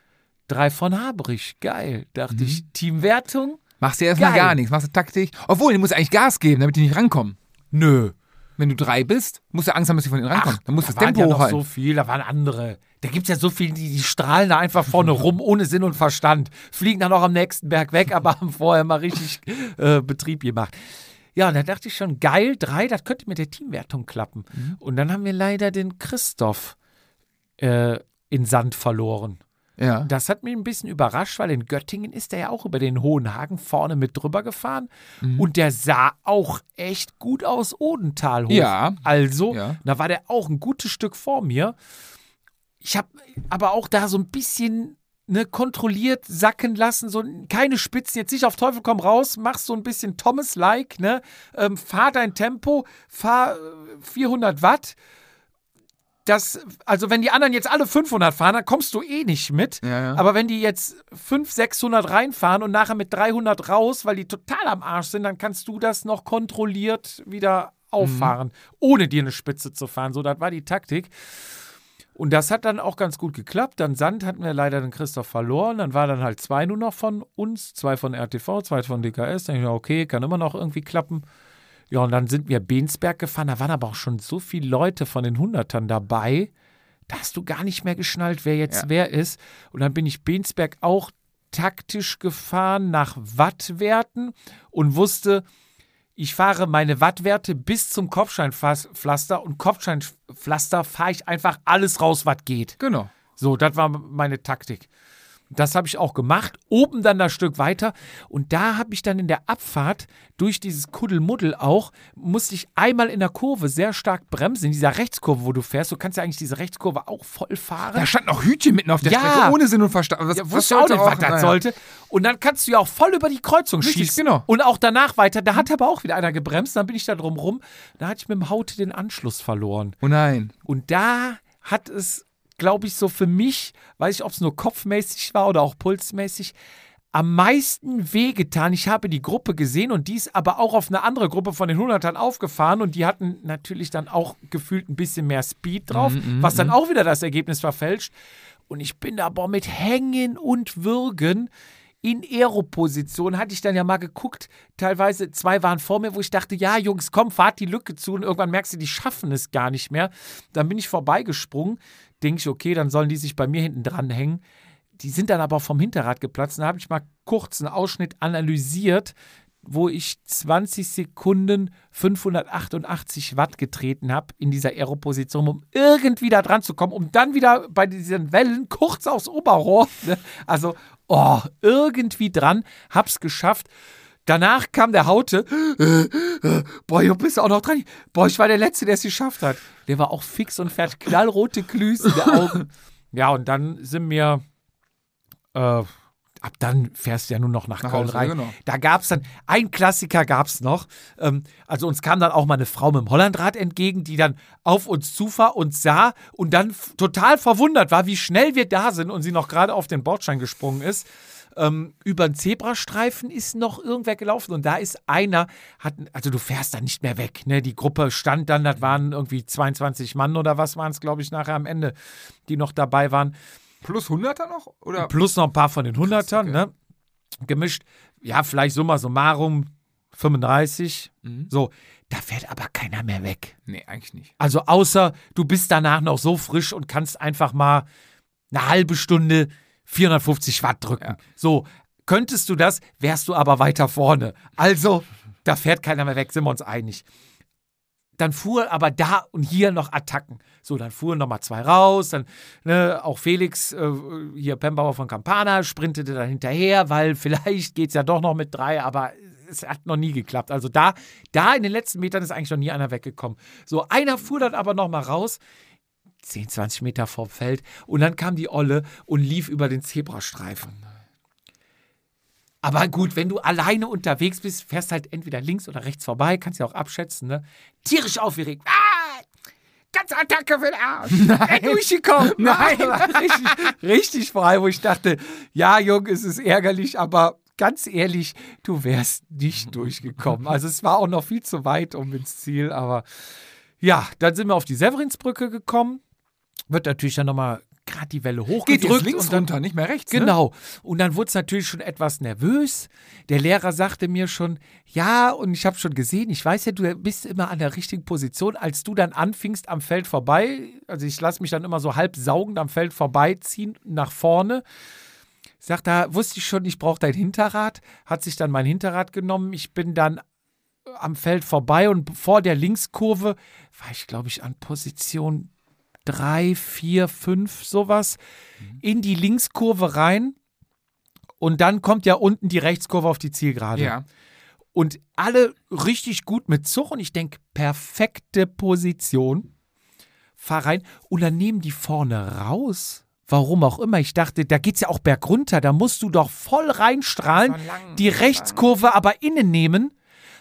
Speaker 1: drei von Habrich. Geil, dachte ich. Teamwertung?
Speaker 2: Machst du erstmal gar nichts, machst du Taktik. Obwohl, du musst eigentlich Gas geben, damit die nicht rankommen.
Speaker 1: Nö.
Speaker 2: Wenn du drei bist, musst du Angst haben, dass die von denen rankommen. Dann musst du
Speaker 1: da
Speaker 2: das Tempo
Speaker 1: ja noch so viel, da waren andere. Da gibt es ja so viele, die, die strahlen da einfach vorne [laughs] rum, ohne Sinn und Verstand. Fliegen dann auch am nächsten Berg weg, aber haben vorher mal richtig äh, Betrieb gemacht. Ja, und da dachte ich schon, geil, drei, das könnte mit der Teamwertung klappen.
Speaker 2: Mhm.
Speaker 1: Und dann haben wir leider den Christoph äh, in Sand verloren.
Speaker 2: Ja.
Speaker 1: Das hat mich ein bisschen überrascht, weil in Göttingen ist er ja auch über den Hohen Hagen vorne mit drüber gefahren.
Speaker 2: Mhm.
Speaker 1: Und der sah auch echt gut aus Odental hoch.
Speaker 2: Ja.
Speaker 1: Also,
Speaker 2: Ja.
Speaker 1: da war der auch ein gutes Stück vor mir. Ich habe aber auch da so ein bisschen ne, kontrolliert sacken lassen, so keine Spitzen, jetzt nicht auf Teufel komm raus, mach so ein bisschen Thomas-like, ne? Ähm, fahr dein Tempo, fahr äh, 400 Watt. Das, also wenn die anderen jetzt alle 500 fahren, dann kommst du eh nicht mit.
Speaker 2: Ja, ja.
Speaker 1: Aber wenn die jetzt 500, 600 reinfahren und nachher mit 300 raus, weil die total am Arsch sind, dann kannst du das noch kontrolliert wieder auffahren, ohne dir eine Spitze zu fahren. So, das war die Taktik. Und das hat dann auch ganz gut geklappt. Dann Sand hatten wir leider den Christoph verloren. Dann war dann halt zwei nur noch von uns, zwei von RTV, zwei von DKS. Dann ich, okay, kann immer noch irgendwie klappen. Ja, und dann sind wir Bensberg gefahren. Da waren aber auch schon so viele Leute von den Hundertern dabei. Da hast du gar nicht mehr geschnallt, wer jetzt
Speaker 2: Ja.
Speaker 1: wer ist. Und dann bin ich Bensberg auch taktisch gefahren nach Wattwerten und wusste, ich fahre meine Wattwerte bis zum Kopfsteinpflaster und Kopfsteinpflaster fahre ich einfach alles raus, was geht.
Speaker 2: Genau.
Speaker 1: So, das war meine Taktik. Das habe ich auch gemacht. Oben dann das Stück weiter. Und da habe ich dann in der Abfahrt durch dieses Kuddelmuddel auch, musste ich einmal in der Kurve sehr stark bremsen, in dieser Rechtskurve, wo du fährst. Du kannst ja eigentlich diese Rechtskurve auch voll fahren.
Speaker 2: Da stand noch Hütchen mitten auf der
Speaker 1: Ja.
Speaker 2: Strecke, ohne Sinn und Verstand. Was,
Speaker 1: Ja,
Speaker 2: was
Speaker 1: wusste auch
Speaker 2: sollte
Speaker 1: nicht, was das
Speaker 2: naja.
Speaker 1: sollte. Und dann kannst du ja auch voll über die Kreuzung
Speaker 2: Richtig,
Speaker 1: schießen.
Speaker 2: genau.
Speaker 1: Und auch danach weiter. Da hat aber auch wieder einer gebremst. Dann bin ich da drum rum. Da hatte ich mit dem Haute den Anschluss verloren.
Speaker 2: Oh nein.
Speaker 1: Und da hat es, glaube ich, so für mich, weiß ich, ob es nur kopfmäßig war oder auch pulsmäßig, am meisten wehgetan. Ich habe die Gruppe gesehen und die ist aber auch auf eine andere Gruppe von den Hundertern aufgefahren und die hatten natürlich dann auch gefühlt ein bisschen mehr Speed drauf, was dann auch wieder das Ergebnis verfälscht. Und ich bin da aber mit Hängen und Würgen in Aeroposition hatte ich dann ja mal geguckt. Teilweise zwei waren vor mir, wo ich dachte, ja, Jungs, komm, fahrt die Lücke zu. Und irgendwann merkst du, die schaffen es gar nicht mehr. Dann bin ich vorbeigesprungen. Denke ich, okay, dann sollen die sich bei mir hinten dran hängen. Die sind dann aber vom Hinterrad geplatzt. Da habe ich mal kurz einen Ausschnitt analysiert, wo ich 20 Sekunden 588 Watt getreten habe in dieser Aeroposition, um irgendwie da dran zu kommen, um dann wieder bei diesen Wellen kurz aufs Oberrohr, ne? also oh, irgendwie dran, hab's geschafft. Danach kam der Haute, boah, du bist auch noch dran. Boah, ich war der Letzte, der es geschafft hat. Der war auch fix und fährt knallrote Glüse in der Augen. Ja, und dann sind wir äh, ab dann fährst du ja nur noch nach,
Speaker 2: Nach
Speaker 1: Köln
Speaker 2: Hause,
Speaker 1: rein.
Speaker 2: genau.
Speaker 1: Da gab es dann, ein Klassiker gab es noch. Ähm, also uns kam dann auch mal eine Frau mit dem Hollandrad entgegen, die dann auf uns zufuhr und sah und dann total verwundert war, wie schnell wir da sind und sie noch gerade auf den Bordstein gesprungen ist. Ähm, über den Zebrastreifen ist noch irgendwer gelaufen und da ist einer, hat, also du fährst da nicht mehr weg. Ne? Die Gruppe stand dann, das waren irgendwie 22 Mann oder was waren es, glaube ich, nachher am Ende, die noch dabei waren.
Speaker 2: Plus 100er noch? Oder?
Speaker 1: Plus noch ein paar von den Hundertern,
Speaker 2: okay.
Speaker 1: ne? Gemischt. Ja, vielleicht summa summarum 35.
Speaker 2: Mhm.
Speaker 1: So, da fährt aber keiner mehr weg.
Speaker 2: Nee, eigentlich nicht.
Speaker 1: Also außer du bist danach noch so frisch und kannst einfach mal eine halbe Stunde 450 Watt drücken.
Speaker 2: Ja.
Speaker 1: So, könntest du das, wärst du aber weiter vorne. Also, da fährt keiner mehr weg, sind wir uns einig. Dann fuhr aber da und hier noch Attacken. So, dann fuhren nochmal zwei raus, dann ne, auch Felix, äh, hier Pembauer von Campana, sprintete dann hinterher, weil [laughs] vielleicht geht es ja doch noch mit drei, aber es hat noch nie geklappt. Also da, da in den letzten Metern ist eigentlich noch nie einer weggekommen. So, einer fuhr dann aber nochmal raus, 10, 20 Meter vom Feld, und dann kam die Olle und lief über den Zebrastreifen. Aber gut, wenn du alleine unterwegs bist, fährst halt entweder links oder rechts vorbei, kannst ja auch abschätzen, ne? Tierisch aufgeregt. Ah! Ganze Attacke für den Arsch. [laughs] Nein. durchgekommen. [laughs] Nein. richtig, richtig frei, wo ich dachte, ja, Junge, es ist ärgerlich, aber ganz ehrlich, du wärst nicht durchgekommen. Also es war auch noch viel zu weit um ins Ziel, aber ja, dann sind wir auf die Severinsbrücke gekommen. Wird natürlich dann nochmal gerade die Welle
Speaker 2: Geht
Speaker 1: hochgedrückt.
Speaker 2: jetzt links
Speaker 1: und dann,
Speaker 2: runter, nicht mehr rechts. Ne?
Speaker 1: Genau. Und dann wurde es natürlich schon etwas nervös. Der Lehrer sagte mir schon, ja, und ich habe schon gesehen, ich weiß ja, du bist immer an der richtigen Position. Als du dann anfingst am Feld vorbei, also ich lasse mich dann immer so halb saugend am Feld vorbeiziehen nach vorne. Sagt da, wusste ich schon, ich brauche dein Hinterrad. Hat sich dann mein Hinterrad genommen. Ich bin dann am Feld vorbei und vor der Linkskurve war ich, glaube ich, an Position drei, vier, fünf, sowas, in die Linkskurve rein. Und dann kommt ja unten die Rechtskurve auf die Zielgerade.
Speaker 2: Ja.
Speaker 1: Und alle richtig gut mit Zug. Und ich denke, perfekte Position. Fahr rein. Und dann nehmen die vorne raus. Warum auch immer. Ich dachte, da geht's ja auch bergunter. Da musst du doch voll reinstrahlen. Die Rechtskurve aber innen nehmen.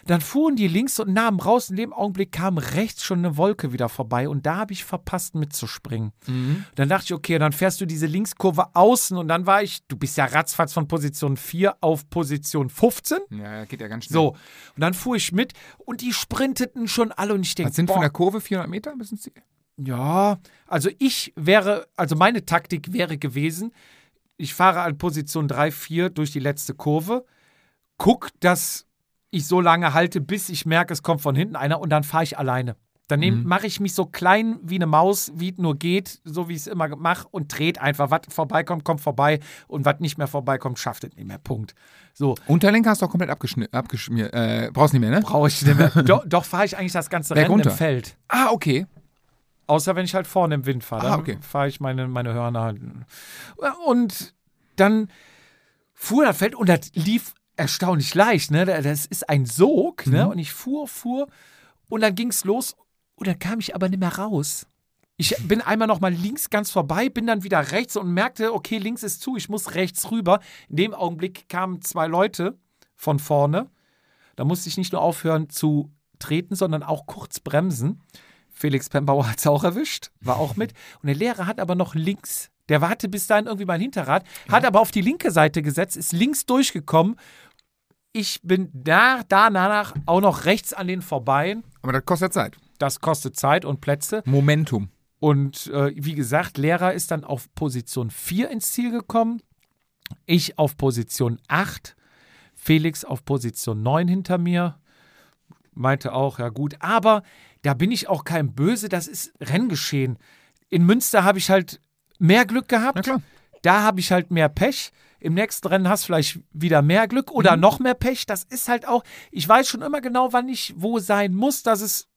Speaker 1: Dann fuhren die links und nahmen raus. In dem Augenblick kam rechts schon eine Wolke wieder vorbei. Und da habe ich verpasst mitzuspringen.
Speaker 2: Mhm.
Speaker 1: Dann dachte ich, okay, dann fährst du diese Linkskurve außen. Und dann war ich, du bist ja ratzfatz von Position 4 auf Position 15.
Speaker 2: Ja, geht ja ganz schnell.
Speaker 1: So, und dann fuhr ich mit und die sprinteten schon alle und ich denke,
Speaker 2: Was sind von der Kurve 400 Meter bis ins Ziel?
Speaker 1: ja, also ich wäre, also meine Taktik wäre gewesen, ich fahre an Position 3, 4 durch die letzte Kurve, guck, dass ich so lange halte, bis ich merke, es kommt von hinten einer und dann fahre ich alleine. Dann
Speaker 2: Mhm.
Speaker 1: mache ich mich so klein wie eine Maus, wie es nur geht, so wie ich es immer mache und dreht einfach. Was vorbeikommt, kommt vorbei und was nicht mehr vorbeikommt, schafft es nicht mehr. Punkt. So,
Speaker 2: Unterlenker hast du auch komplett abgeschnitten, abgeschmiert. Äh, brauchst nicht mehr, ne?
Speaker 1: brauche ich nicht mehr. [laughs] doch, doch fahre ich eigentlich das ganze
Speaker 2: Berg
Speaker 1: Rennen
Speaker 2: runter.
Speaker 1: im Feld.
Speaker 2: Ah, okay.
Speaker 1: Außer wenn ich halt vorne im Wind fahre.
Speaker 2: Ah,
Speaker 1: Dann
Speaker 2: okay.
Speaker 1: fahre ich meine, meine Hörner. halt. Und dann fuhr das Feld und das lief erstaunlich leicht. Ne? Das ist ein Sog. Ne?
Speaker 2: Mhm.
Speaker 1: Und ich fuhr, fuhr und dann ging es los und dann kam ich aber nicht mehr raus. Ich bin einmal noch mal links ganz vorbei, bin dann wieder rechts und merkte, okay, links ist zu, ich muss rechts rüber. In dem Augenblick kamen zwei Leute von vorne. Da musste ich nicht nur aufhören zu treten, sondern auch kurz bremsen. Felix Pembauer hat es auch erwischt, war auch mit. Und der Lehrer hat aber noch links, der hatte bis dahin irgendwie mein Hinterrad, hat aber auf die linke Seite gesetzt, ist links durchgekommen. Ich bin da, danach auch noch rechts an den vorbei.
Speaker 2: Aber das kostet Zeit.
Speaker 1: Das kostet Zeit und Plätze.
Speaker 2: Momentum.
Speaker 1: Und äh, wie gesagt, Lehrer ist dann auf Position 4 ins Ziel gekommen. Ich auf Position 8. Felix auf Position 9 hinter mir. Meinte auch, ja gut. Aber da bin ich auch kein Böse, das ist Renngeschehen. In Münster habe ich halt mehr Glück gehabt. Da habe ich halt mehr Pech. Im nächsten Rennen hast du vielleicht wieder mehr Glück oder noch mehr Pech. Das ist halt auch, ich weiß schon immer genau, wann ich wo sein muss, dass es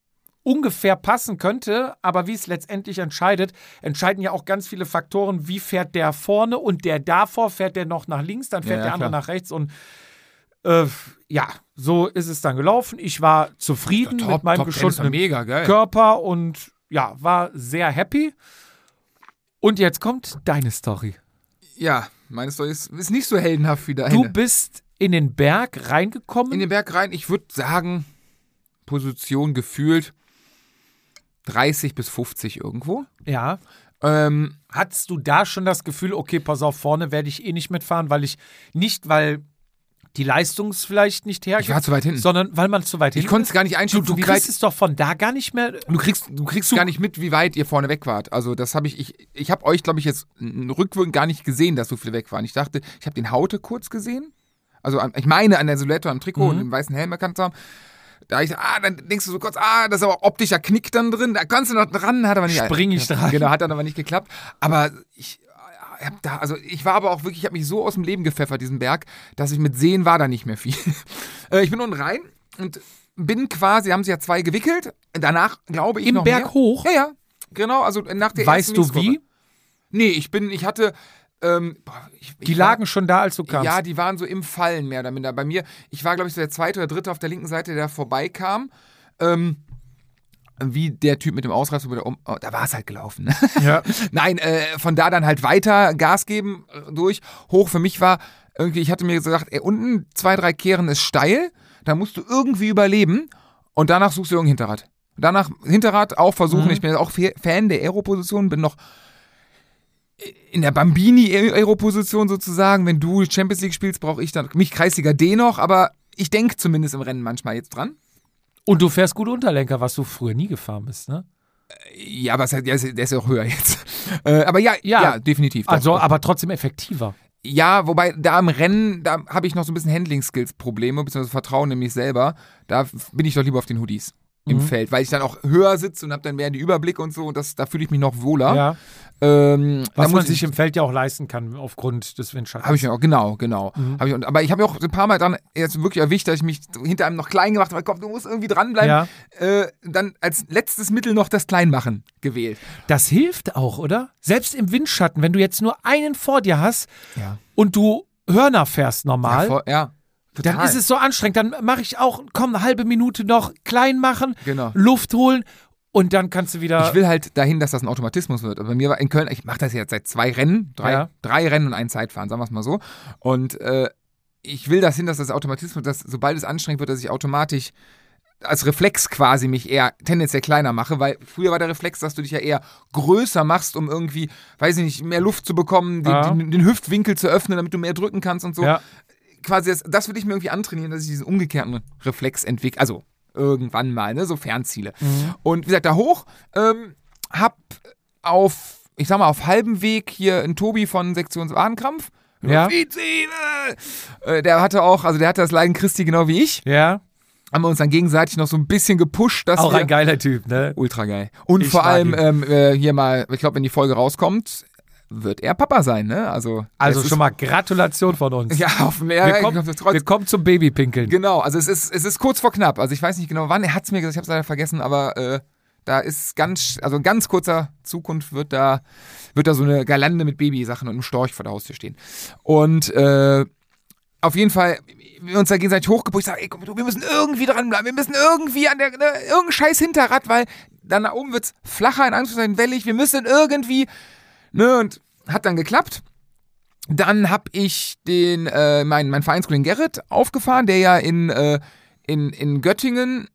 Speaker 1: ungefähr passen könnte, aber wie es letztendlich entscheidet, entscheiden ja auch ganz viele Faktoren, wie fährt der vorne und der davor, fährt der noch nach links, dann fährt
Speaker 2: Ja, ja,
Speaker 1: der andere
Speaker 2: klar.
Speaker 1: nach rechts und äh, ja, so ist es dann gelaufen. Ich war zufrieden mit meinem
Speaker 2: Top Ten ist doch
Speaker 1: geschundenen
Speaker 2: mega.
Speaker 1: Körper und ja, war sehr happy. Und jetzt kommt deine Story.
Speaker 2: Ja, meine Story ist, ist nicht so heldenhaft wie deine.
Speaker 1: Du bist in den Berg reingekommen.
Speaker 2: in den Berg rein, ich würde sagen, Position gefühlt 30 bis 50 irgendwo.
Speaker 1: ja.
Speaker 2: Ähm,
Speaker 1: Hattest du da schon das Gefühl, okay, pass auf, vorne werde ich eh nicht mitfahren, weil ich nicht, weil die Leistung es vielleicht nicht hergibt,
Speaker 2: ich war zu weit hinten.
Speaker 1: sondern weil man zu weit
Speaker 2: Ich
Speaker 1: hinten
Speaker 2: konnte es gar nicht
Speaker 1: Du,
Speaker 2: einschätzen,
Speaker 1: du
Speaker 2: wie
Speaker 1: kriegst
Speaker 2: weit.
Speaker 1: es doch von da gar nicht mehr.
Speaker 2: Du kriegst, du kriegst gar nicht mit, wie weit ihr vorne weg wart. Also das habe ich, ich, ich habe euch, glaube ich, jetzt rückwirkend gar nicht gesehen, dass so viele weg waren. Ich dachte, ich habe den Haute kurz gesehen. Also ich meine an der Silhouette am Trikot und dem weißen Helm erkannt zu haben. Da ich, ah, dann denkst du so kurz, ah, das ist aber optischer Knick dann drin. Da kannst du noch dran, hat aber nicht.
Speaker 1: Spring ich dran.
Speaker 2: Genau, hat dann aber nicht geklappt. Aber ich hab da, also ich war aber auch wirklich, ich habe mich so aus dem Leben gepfeffert, diesen Berg, dass ich mit Sehen war da nicht mehr viel. [laughs] Äh, ich bin unten rein und bin quasi, haben sie ja zwei gewickelt. Danach glaube ich
Speaker 1: Im
Speaker 2: noch
Speaker 1: Berg
Speaker 2: mehr.
Speaker 1: hoch?
Speaker 2: Ja, ja. Genau, also nach der
Speaker 1: Weißt du wie?
Speaker 2: Nee, ich bin, ich hatte, ähm, boah, ich, ich
Speaker 1: Die
Speaker 2: war-
Speaker 1: lagen schon da, als du kamst.
Speaker 2: ja, die waren so im Fallen mehr oder minder. Bei mir, ich war, glaube ich, so der zweite oder dritte auf der linken Seite, der vorbeikam. Ähm, wie der Typ mit dem Ausreißer um oh, da war es halt gelaufen. Ne?
Speaker 1: ja. [laughs]
Speaker 2: Nein, äh, von da dann halt weiter Gas geben äh, durch. Hoch für mich war irgendwie, ich hatte mir gesagt, ey, unten zwei, drei Kehren ist steil, da musst du irgendwie überleben und danach suchst du irgendein Hinterrad. Danach Hinterrad auch versuchen.
Speaker 1: Mhm.
Speaker 2: Ich bin auch Fa- Fan der Aeroposition, bin noch in der Bambini-Aeroposition sozusagen. Wenn du Champions League spielst, brauche ich dann mich Kreisliga D noch, aber ich denke zumindest im Rennen manchmal jetzt dran.
Speaker 1: Und du fährst gut Unterlenker, was du früher nie gefahren bist, ne?
Speaker 2: Ja, aber der, ist, der ist ja auch höher jetzt. [laughs] Äh, aber ja, ja,
Speaker 1: Ja.
Speaker 2: definitiv. doch,
Speaker 1: Also,
Speaker 2: doch.
Speaker 1: aber trotzdem effektiver.
Speaker 2: Ja, wobei da im Rennen, da habe ich noch so ein bisschen Handling-Skills-Probleme, beziehungsweise Vertrauen in mich selber. Da bin ich doch lieber auf den Hoodies. Im
Speaker 1: Mhm.
Speaker 2: Feld, weil ich dann auch höher sitze und habe dann mehr den Überblick und so und das, da fühle ich mich noch wohler.
Speaker 1: Ja.
Speaker 2: Ähm,
Speaker 1: Was man
Speaker 2: ich-
Speaker 1: sich im Feld ja auch leisten kann aufgrund des Windschattens.
Speaker 2: Habe ich mir auch, genau, genau.
Speaker 1: Mhm.
Speaker 2: Hab ich, und, aber ich habe mir auch ein paar Mal dann jetzt wirklich erwischt, dass ich mich hinter einem noch klein gemacht habe. Komm, du musst irgendwie dranbleiben.
Speaker 1: Ja.
Speaker 2: Äh, dann als letztes Mittel noch das Kleinmachen gewählt.
Speaker 1: Das hilft auch, oder? Selbst im Windschatten, wenn du jetzt nur einen vor dir hast
Speaker 2: Ja.
Speaker 1: und du Hörner fährst normal,
Speaker 2: Ja, voll, ja
Speaker 1: dann
Speaker 2: total.
Speaker 1: ist es so anstrengend. Dann mache ich auch, komm, eine halbe Minute noch, klein machen,
Speaker 2: Genau.
Speaker 1: Luft holen und dann kannst du wieder.
Speaker 2: Ich will halt dahin, dass das ein Automatismus wird. Aber bei mir war in Köln, ich mache das jetzt seit zwei Rennen, drei,
Speaker 1: Ja.
Speaker 2: drei Rennen und ein Zeitfahren, sagen wir es mal so. Und äh, ich will das hin, dass das Automatismus, dass sobald es anstrengend wird, dass ich automatisch als Reflex quasi mich eher tendenziell kleiner mache, weil früher war der Reflex, dass du dich ja eher größer machst, um irgendwie, weiß ich nicht, mehr Luft zu bekommen, den,
Speaker 1: Ja.
Speaker 2: den, den Hüftwinkel zu öffnen, damit du mehr drücken kannst und so.
Speaker 1: ja.
Speaker 2: Quasi das, das will ich mir irgendwie antrainieren, dass ich diesen umgekehrten Reflex entwickle. Also irgendwann mal, ne, so Fernziele.
Speaker 1: Mhm.
Speaker 2: Und wie gesagt, da hoch, ähm, hab auf, ich sag mal, auf halbem Weg hier einen Tobi von Sektions Wadenkrampf.
Speaker 1: Ja.
Speaker 2: Äh, der hatte auch, also der hatte das Leiden Christi genau wie ich.
Speaker 1: ja.
Speaker 2: Haben wir uns dann gegenseitig noch so ein bisschen gepusht, dass
Speaker 1: Auch
Speaker 2: wir
Speaker 1: ein geiler Typ, ne?
Speaker 2: ultra geil. Und
Speaker 1: Ich
Speaker 2: vor allem ähm, äh, hier mal, ich glaube, wenn die Folge rauskommt, wird er Papa sein, ne? Also,
Speaker 1: Also
Speaker 2: es
Speaker 1: schon mal Gratulation von uns. [laughs]
Speaker 2: Ja, auf dem
Speaker 1: wir, kommen, wir kommen zum Babypinkeln.
Speaker 2: Genau, also es ist, es ist kurz vor knapp. Also ich weiß nicht genau wann, er hat es mir gesagt, ich habe es leider vergessen, aber äh, da ist ganz, also in ganz kurzer Zukunft wird da, wird da so eine Galande mit Babysachen und einem Storch vor der Haustür stehen. Und äh, auf jeden Fall, wir uns da gegenseitig hochgepusht, ich sage, ey, komm, wir müssen irgendwie dranbleiben, wir müssen irgendwie an der, ne, irgendein scheiß Hinterrad, weil dann nach oben wird's flacher, in Anführungszeichen wellig, wir müssen irgendwie, ne, und hat dann geklappt. Dann habe ich den, äh, mein, mein Vereinskollegen Gerrit aufgefahren, der ja in, äh, in, in Göttingen,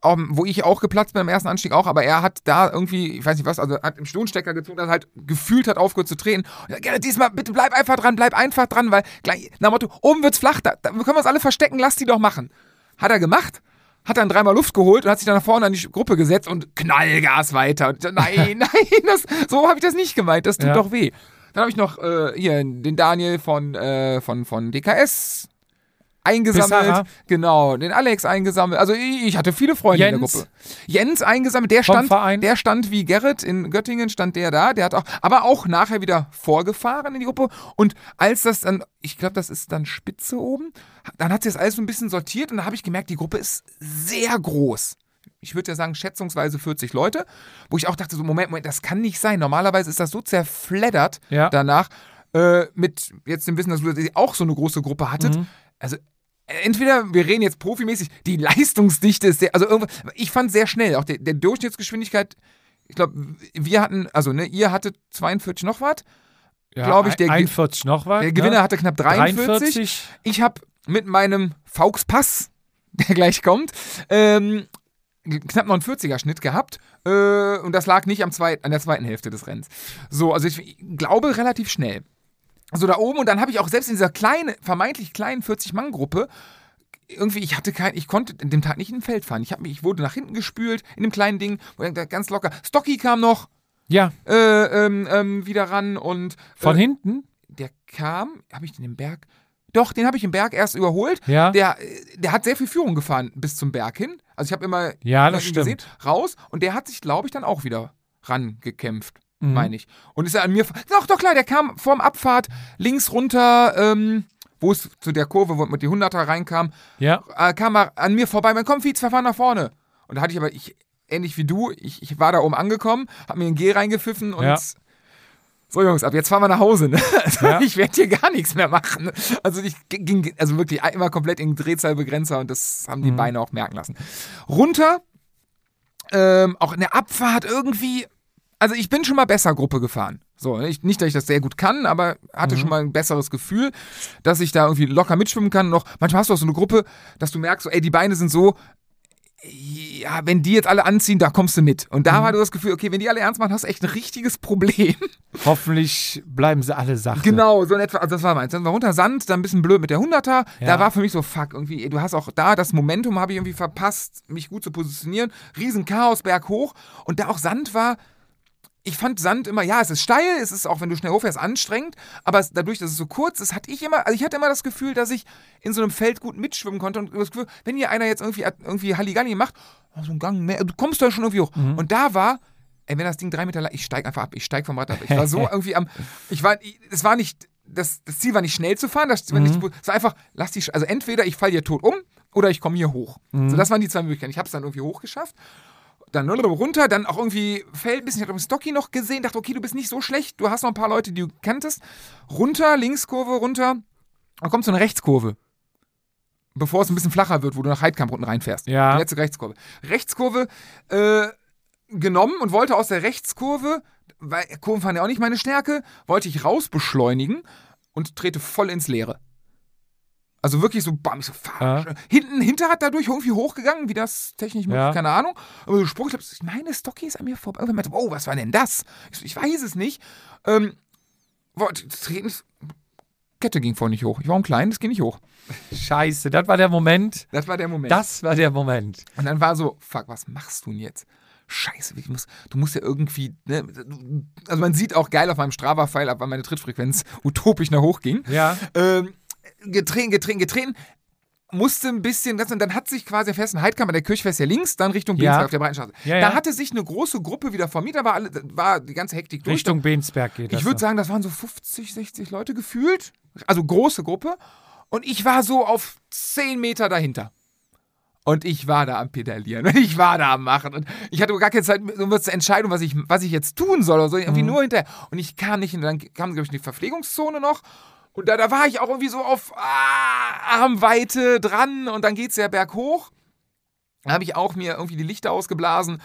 Speaker 2: auch, wo ich auch geplatzt bin beim ersten Anstieg auch, aber er hat da irgendwie, ich weiß nicht was, also hat im Stohnstecker gezogen, dass er halt gefühlt hat, aufgehört zu drehen. Und er, Gerrit, diesmal bitte bleib einfach dran, bleib einfach dran, weil gleich, nach Motto, oben wird's flach, da, da können wir uns alle verstecken, lass die doch machen. Hat er gemacht, hat dann dreimal Luft geholt und hat sich dann nach vorne an die Gruppe gesetzt und Knallgas weiter. Und [laughs] nein, nein, das, so habe ich das nicht gemeint, das tut
Speaker 1: Ja.
Speaker 2: doch weh. Dann habe ich noch äh, hier den Daniel von, äh, von, von DKS eingesammelt. Genau, den Alex eingesammelt. Also ich, hatte viele Freunde in der
Speaker 1: Jens.
Speaker 2: Gruppe. Jens eingesammelt, der stand,
Speaker 1: Verein.
Speaker 2: der stand wie Gerrit in Göttingen, stand der da. Der hat auch, aber auch nachher wieder vorgefahren in die Gruppe. Und als das dann, ich glaube, das ist dann Spitze oben, dann hat sich das alles so ein bisschen sortiert und da habe ich gemerkt, die Gruppe ist sehr groß. Ich würde ja sagen, schätzungsweise 40 Leute, wo ich auch dachte, so, Moment, Moment, das kann nicht sein. Normalerweise ist das so zerfleddert
Speaker 1: Ja.
Speaker 2: danach, äh, mit jetzt dem Wissen, dass du auch so eine große Gruppe hattet.
Speaker 1: Mhm.
Speaker 2: Also entweder wir reden jetzt profimäßig, die Leistungsdichte ist sehr, also irgendwas, ich fand sehr schnell, auch der, der Durchschnittsgeschwindigkeit, ich glaube, wir hatten, also ne, ihr hattet 42 noch was,
Speaker 1: Ja,
Speaker 2: glaub ich, der Ge-
Speaker 1: 41 noch was.
Speaker 2: der Gewinner hatte knapp 43.
Speaker 1: 43.
Speaker 2: Ich habe mit meinem Fauxpass, der gleich kommt, ähm, knapp noch einen 40er Schnitt gehabt äh, und das lag nicht am zweit, an der zweiten Hälfte des Rennens. So, also ich glaube relativ schnell. So da oben und dann habe ich auch selbst in dieser kleinen, vermeintlich kleinen 40-Mann-Gruppe irgendwie, ich hatte kein, ich konnte an dem Tag nicht in ein Feld fahren. Ich, hab mich, ich wurde nach hinten gespült in dem kleinen Ding, ganz locker. Stocky kam noch
Speaker 1: Ja,
Speaker 2: äh, ähm, ähm, wieder ran und
Speaker 1: von
Speaker 2: äh,
Speaker 1: hinten.
Speaker 2: der kam, habe ich den im Berg? Doch, den habe ich im Berg erst überholt.
Speaker 1: Ja.
Speaker 2: Der, der hat sehr viel Führung gefahren bis zum Berg hin. Also ich habe immer
Speaker 1: Ja, das stimmt.
Speaker 2: gesehen, raus und der hat sich, glaube ich, dann auch wieder rangekämpft,
Speaker 1: Mhm.
Speaker 2: meine ich. Und ist er an mir, doch, doch klar, der kam vorm Abfahrt links runter, ähm, wo es zu der Kurve, wo mit die 100er reinkam,
Speaker 1: Ja.
Speaker 2: äh, kam er an mir vorbei, mein komm, Fietz, wir fahren nach vorne. Und da hatte ich aber, ich, ähnlich wie du, ich, ich war da oben angekommen, hab mir ein G reingepfiffen und
Speaker 1: Ja.
Speaker 2: so Jungs, ab jetzt fahren wir nach Hause. Ne? [laughs] Also
Speaker 1: Ja.
Speaker 2: Ich werde hier gar nichts mehr machen. Also ich ging also wirklich immer komplett in den Drehzahlbegrenzer und das haben die
Speaker 1: Mhm.
Speaker 2: Beine auch merken lassen. Runter, ähm, auch in der Abfahrt irgendwie, also ich bin schon mal besser Gruppe gefahren. So, ne? ich, nicht, dass ich das sehr gut kann, aber hatte
Speaker 1: Mhm.
Speaker 2: schon mal ein besseres Gefühl, dass ich da irgendwie locker mitschwimmen kann. Noch manchmal hast du auch so eine Gruppe, dass du merkst, so, ey, die Beine sind so, ja, wenn die jetzt alle anziehen, da kommst du mit. Und da
Speaker 1: Mhm.
Speaker 2: war du das Gefühl, okay, wenn die alle ernst machen, hast du echt ein richtiges Problem. [laughs]
Speaker 1: Hoffentlich bleiben sie alle sachte.
Speaker 2: Genau, so in etwa, also das war meins. Dann war runter Sand, dann ein bisschen blöd mit der 100er.
Speaker 1: Ja.
Speaker 2: Da war für mich so, fuck, irgendwie, du hast auch da das Momentum, habe ich irgendwie verpasst, mich gut zu positionieren. Riesen Chaos, Berg hoch. Und da auch Sand war, ich fand Sand immer, ja, es ist steil, es ist auch, wenn du schnell hochfährst, anstrengend, aber dadurch, dass es so kurz ist, hatte ich immer, also ich hatte immer das Gefühl, dass ich in so einem Feld gut mitschwimmen konnte und das Gefühl, wenn hier einer jetzt irgendwie, irgendwie Halligalli macht, oh, so ein Gang mehr, du kommst da schon irgendwie hoch.
Speaker 1: Mhm.
Speaker 2: Und da war, ey, wenn das Ding drei Meter lang, ich steig einfach ab, ich steig vom Rad ab. Ich war so [laughs] irgendwie am, ich war, es war nicht, das, das Ziel war nicht schnell zu fahren, das, war nicht,
Speaker 1: Mhm.
Speaker 2: es war einfach, lass die, also entweder ich falle hier tot um oder ich komme hier hoch.
Speaker 1: Mhm.
Speaker 2: So, das waren die zwei Möglichkeiten. Ich habe es dann irgendwie hochgeschafft dann runter, dann auch irgendwie fällt ein bisschen, ich habe Stocky noch gesehen, dachte, okay, du bist nicht so schlecht, du hast noch ein paar Leute, die du kanntest. Runter, Linkskurve, runter, dann kommt so eine Rechtskurve. Bevor es ein bisschen flacher wird, wo du nach Heidkamp unten reinfährst.
Speaker 1: Ja.
Speaker 2: Die letzte Rechtskurve. Rechtskurve äh, genommen und wollte aus der Rechtskurve, weil Kurven fahren ja auch nicht meine Stärke, wollte ich raus beschleunigen und trete voll ins Leere. Also wirklich so, bam, ich so, fahr.
Speaker 1: Ja.
Speaker 2: Hinten, Hinterrad dadurch irgendwie hochgegangen, wie das technisch möglich,
Speaker 1: Ja.
Speaker 2: keine Ahnung. Aber so Sprung, ich glaube, ich meine, Stocky ist an mir vorbei. Irgendwann meinte, oh, was war denn das? Ich, so, ich weiß es nicht. Ähm, wollte treten, Kette ging vorhin nicht hoch. Ich war ein klein, das ging nicht hoch.
Speaker 1: Scheiße, das war der Moment.
Speaker 2: Das war der Moment.
Speaker 1: Das war der Moment.
Speaker 2: Und dann war so, fuck, was machst du denn jetzt? Scheiße, ich muss, du musst ja irgendwie, ne, also man sieht auch geil auf meinem Strava-Pfeil ab, weil meine Trittfrequenz utopisch nach hoch ging.
Speaker 1: Ja.
Speaker 2: Ähm, getreten, getreten, getreten. Musste ein bisschen, und dann hat sich quasi fest, ein Heidkammer, der Kirchfest ja links, dann Richtung
Speaker 1: Ja.
Speaker 2: Bensberg auf der Breitenstraße.
Speaker 1: Ja,
Speaker 2: da
Speaker 1: ja.
Speaker 2: hatte sich eine große Gruppe wieder vor mir, da war, alle, da war die ganze Hektik durch.
Speaker 1: Richtung Bensberg geht das.
Speaker 2: Ich würde sagen, das waren so 50, 60 Leute gefühlt. Also große Gruppe. Und ich war so auf 10 Meter dahinter. Und ich war da am Pedalieren. Und ich war da am Machen. Und ich hatte gar keine Zeit, um zu entscheiden, was ich, was ich jetzt tun soll. Oder so. Irgendwie nur hinterher. Und ich kam nicht. Und dann kam, glaube ich, die Verpflegungszone noch. Und da, da war ich auch irgendwie so auf ah, Armweite dran. Und dann geht's ja berghoch. Da habe ich auch mir irgendwie die Lichter ausgeblasen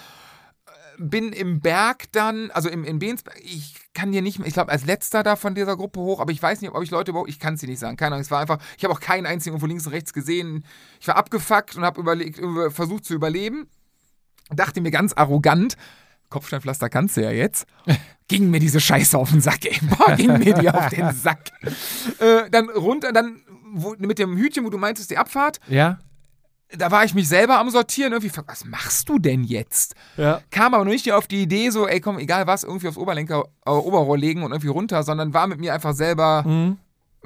Speaker 2: bin im Berg dann, also im, in Bensberg, ich kann dir nicht mehr, ich glaube als letzter da von dieser Gruppe hoch, aber ich weiß nicht, ob ich Leute überhaupt, ich kann es dir nicht sagen, keine Ahnung, es war einfach, ich habe auch keinen einzigen irgendwo links und rechts gesehen, ich war abgefuckt und habe überlegt, über- versucht zu überleben, dachte mir ganz arrogant, Kopfsteinpflaster kannst du ja jetzt, ging mir diese Scheiße auf den Sack, ey, boah, ging mir die auf den [laughs] Sack. Äh, dann runter, dann wo, mit dem Hütchen, wo du meintest, die Abfahrt,
Speaker 1: Ja?
Speaker 2: da war ich mich selber am Sortieren, irgendwie, was machst du denn jetzt?
Speaker 1: Ja.
Speaker 2: kam aber noch nicht auf die Idee, so, ey, komm, egal was, irgendwie aufs Oberlenker, äh, Oberrohr legen und irgendwie runter, sondern war mit mir einfach selber
Speaker 1: Mhm.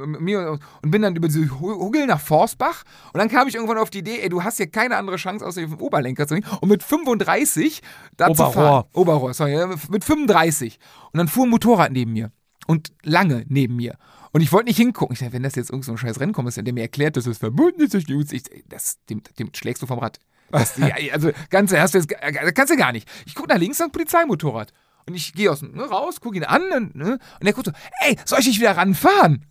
Speaker 2: Äh, mir und bin dann über diese Hu- Huggel nach Forsbach und dann kam ich irgendwann auf die Idee, ey, du hast hier keine andere Chance, außer den Oberlenker zu gehen und mit 35 da zu
Speaker 1: Oberrohr.
Speaker 2: fahren. Oberrohr, sorry, mit 35 und dann fuhr ein Motorrad neben mir und lange neben mir. Und ich wollte nicht hingucken. Ich dachte, wenn das jetzt irgend so ein scheiß Rennkommen ist, der mir erklärt, dass es verbunden ist ich, das, dem, dem schlägst du vom Rad. Das, [laughs] ja, also, ganz, hast du jetzt, äh, kannst du gar nicht. Ich gucke nach links, dann Polizeimotorrad. Und ich gehe aus dem ne, raus, gucke ihn an und, ne, und der guckt so, ey, soll ich nicht wieder ranfahren?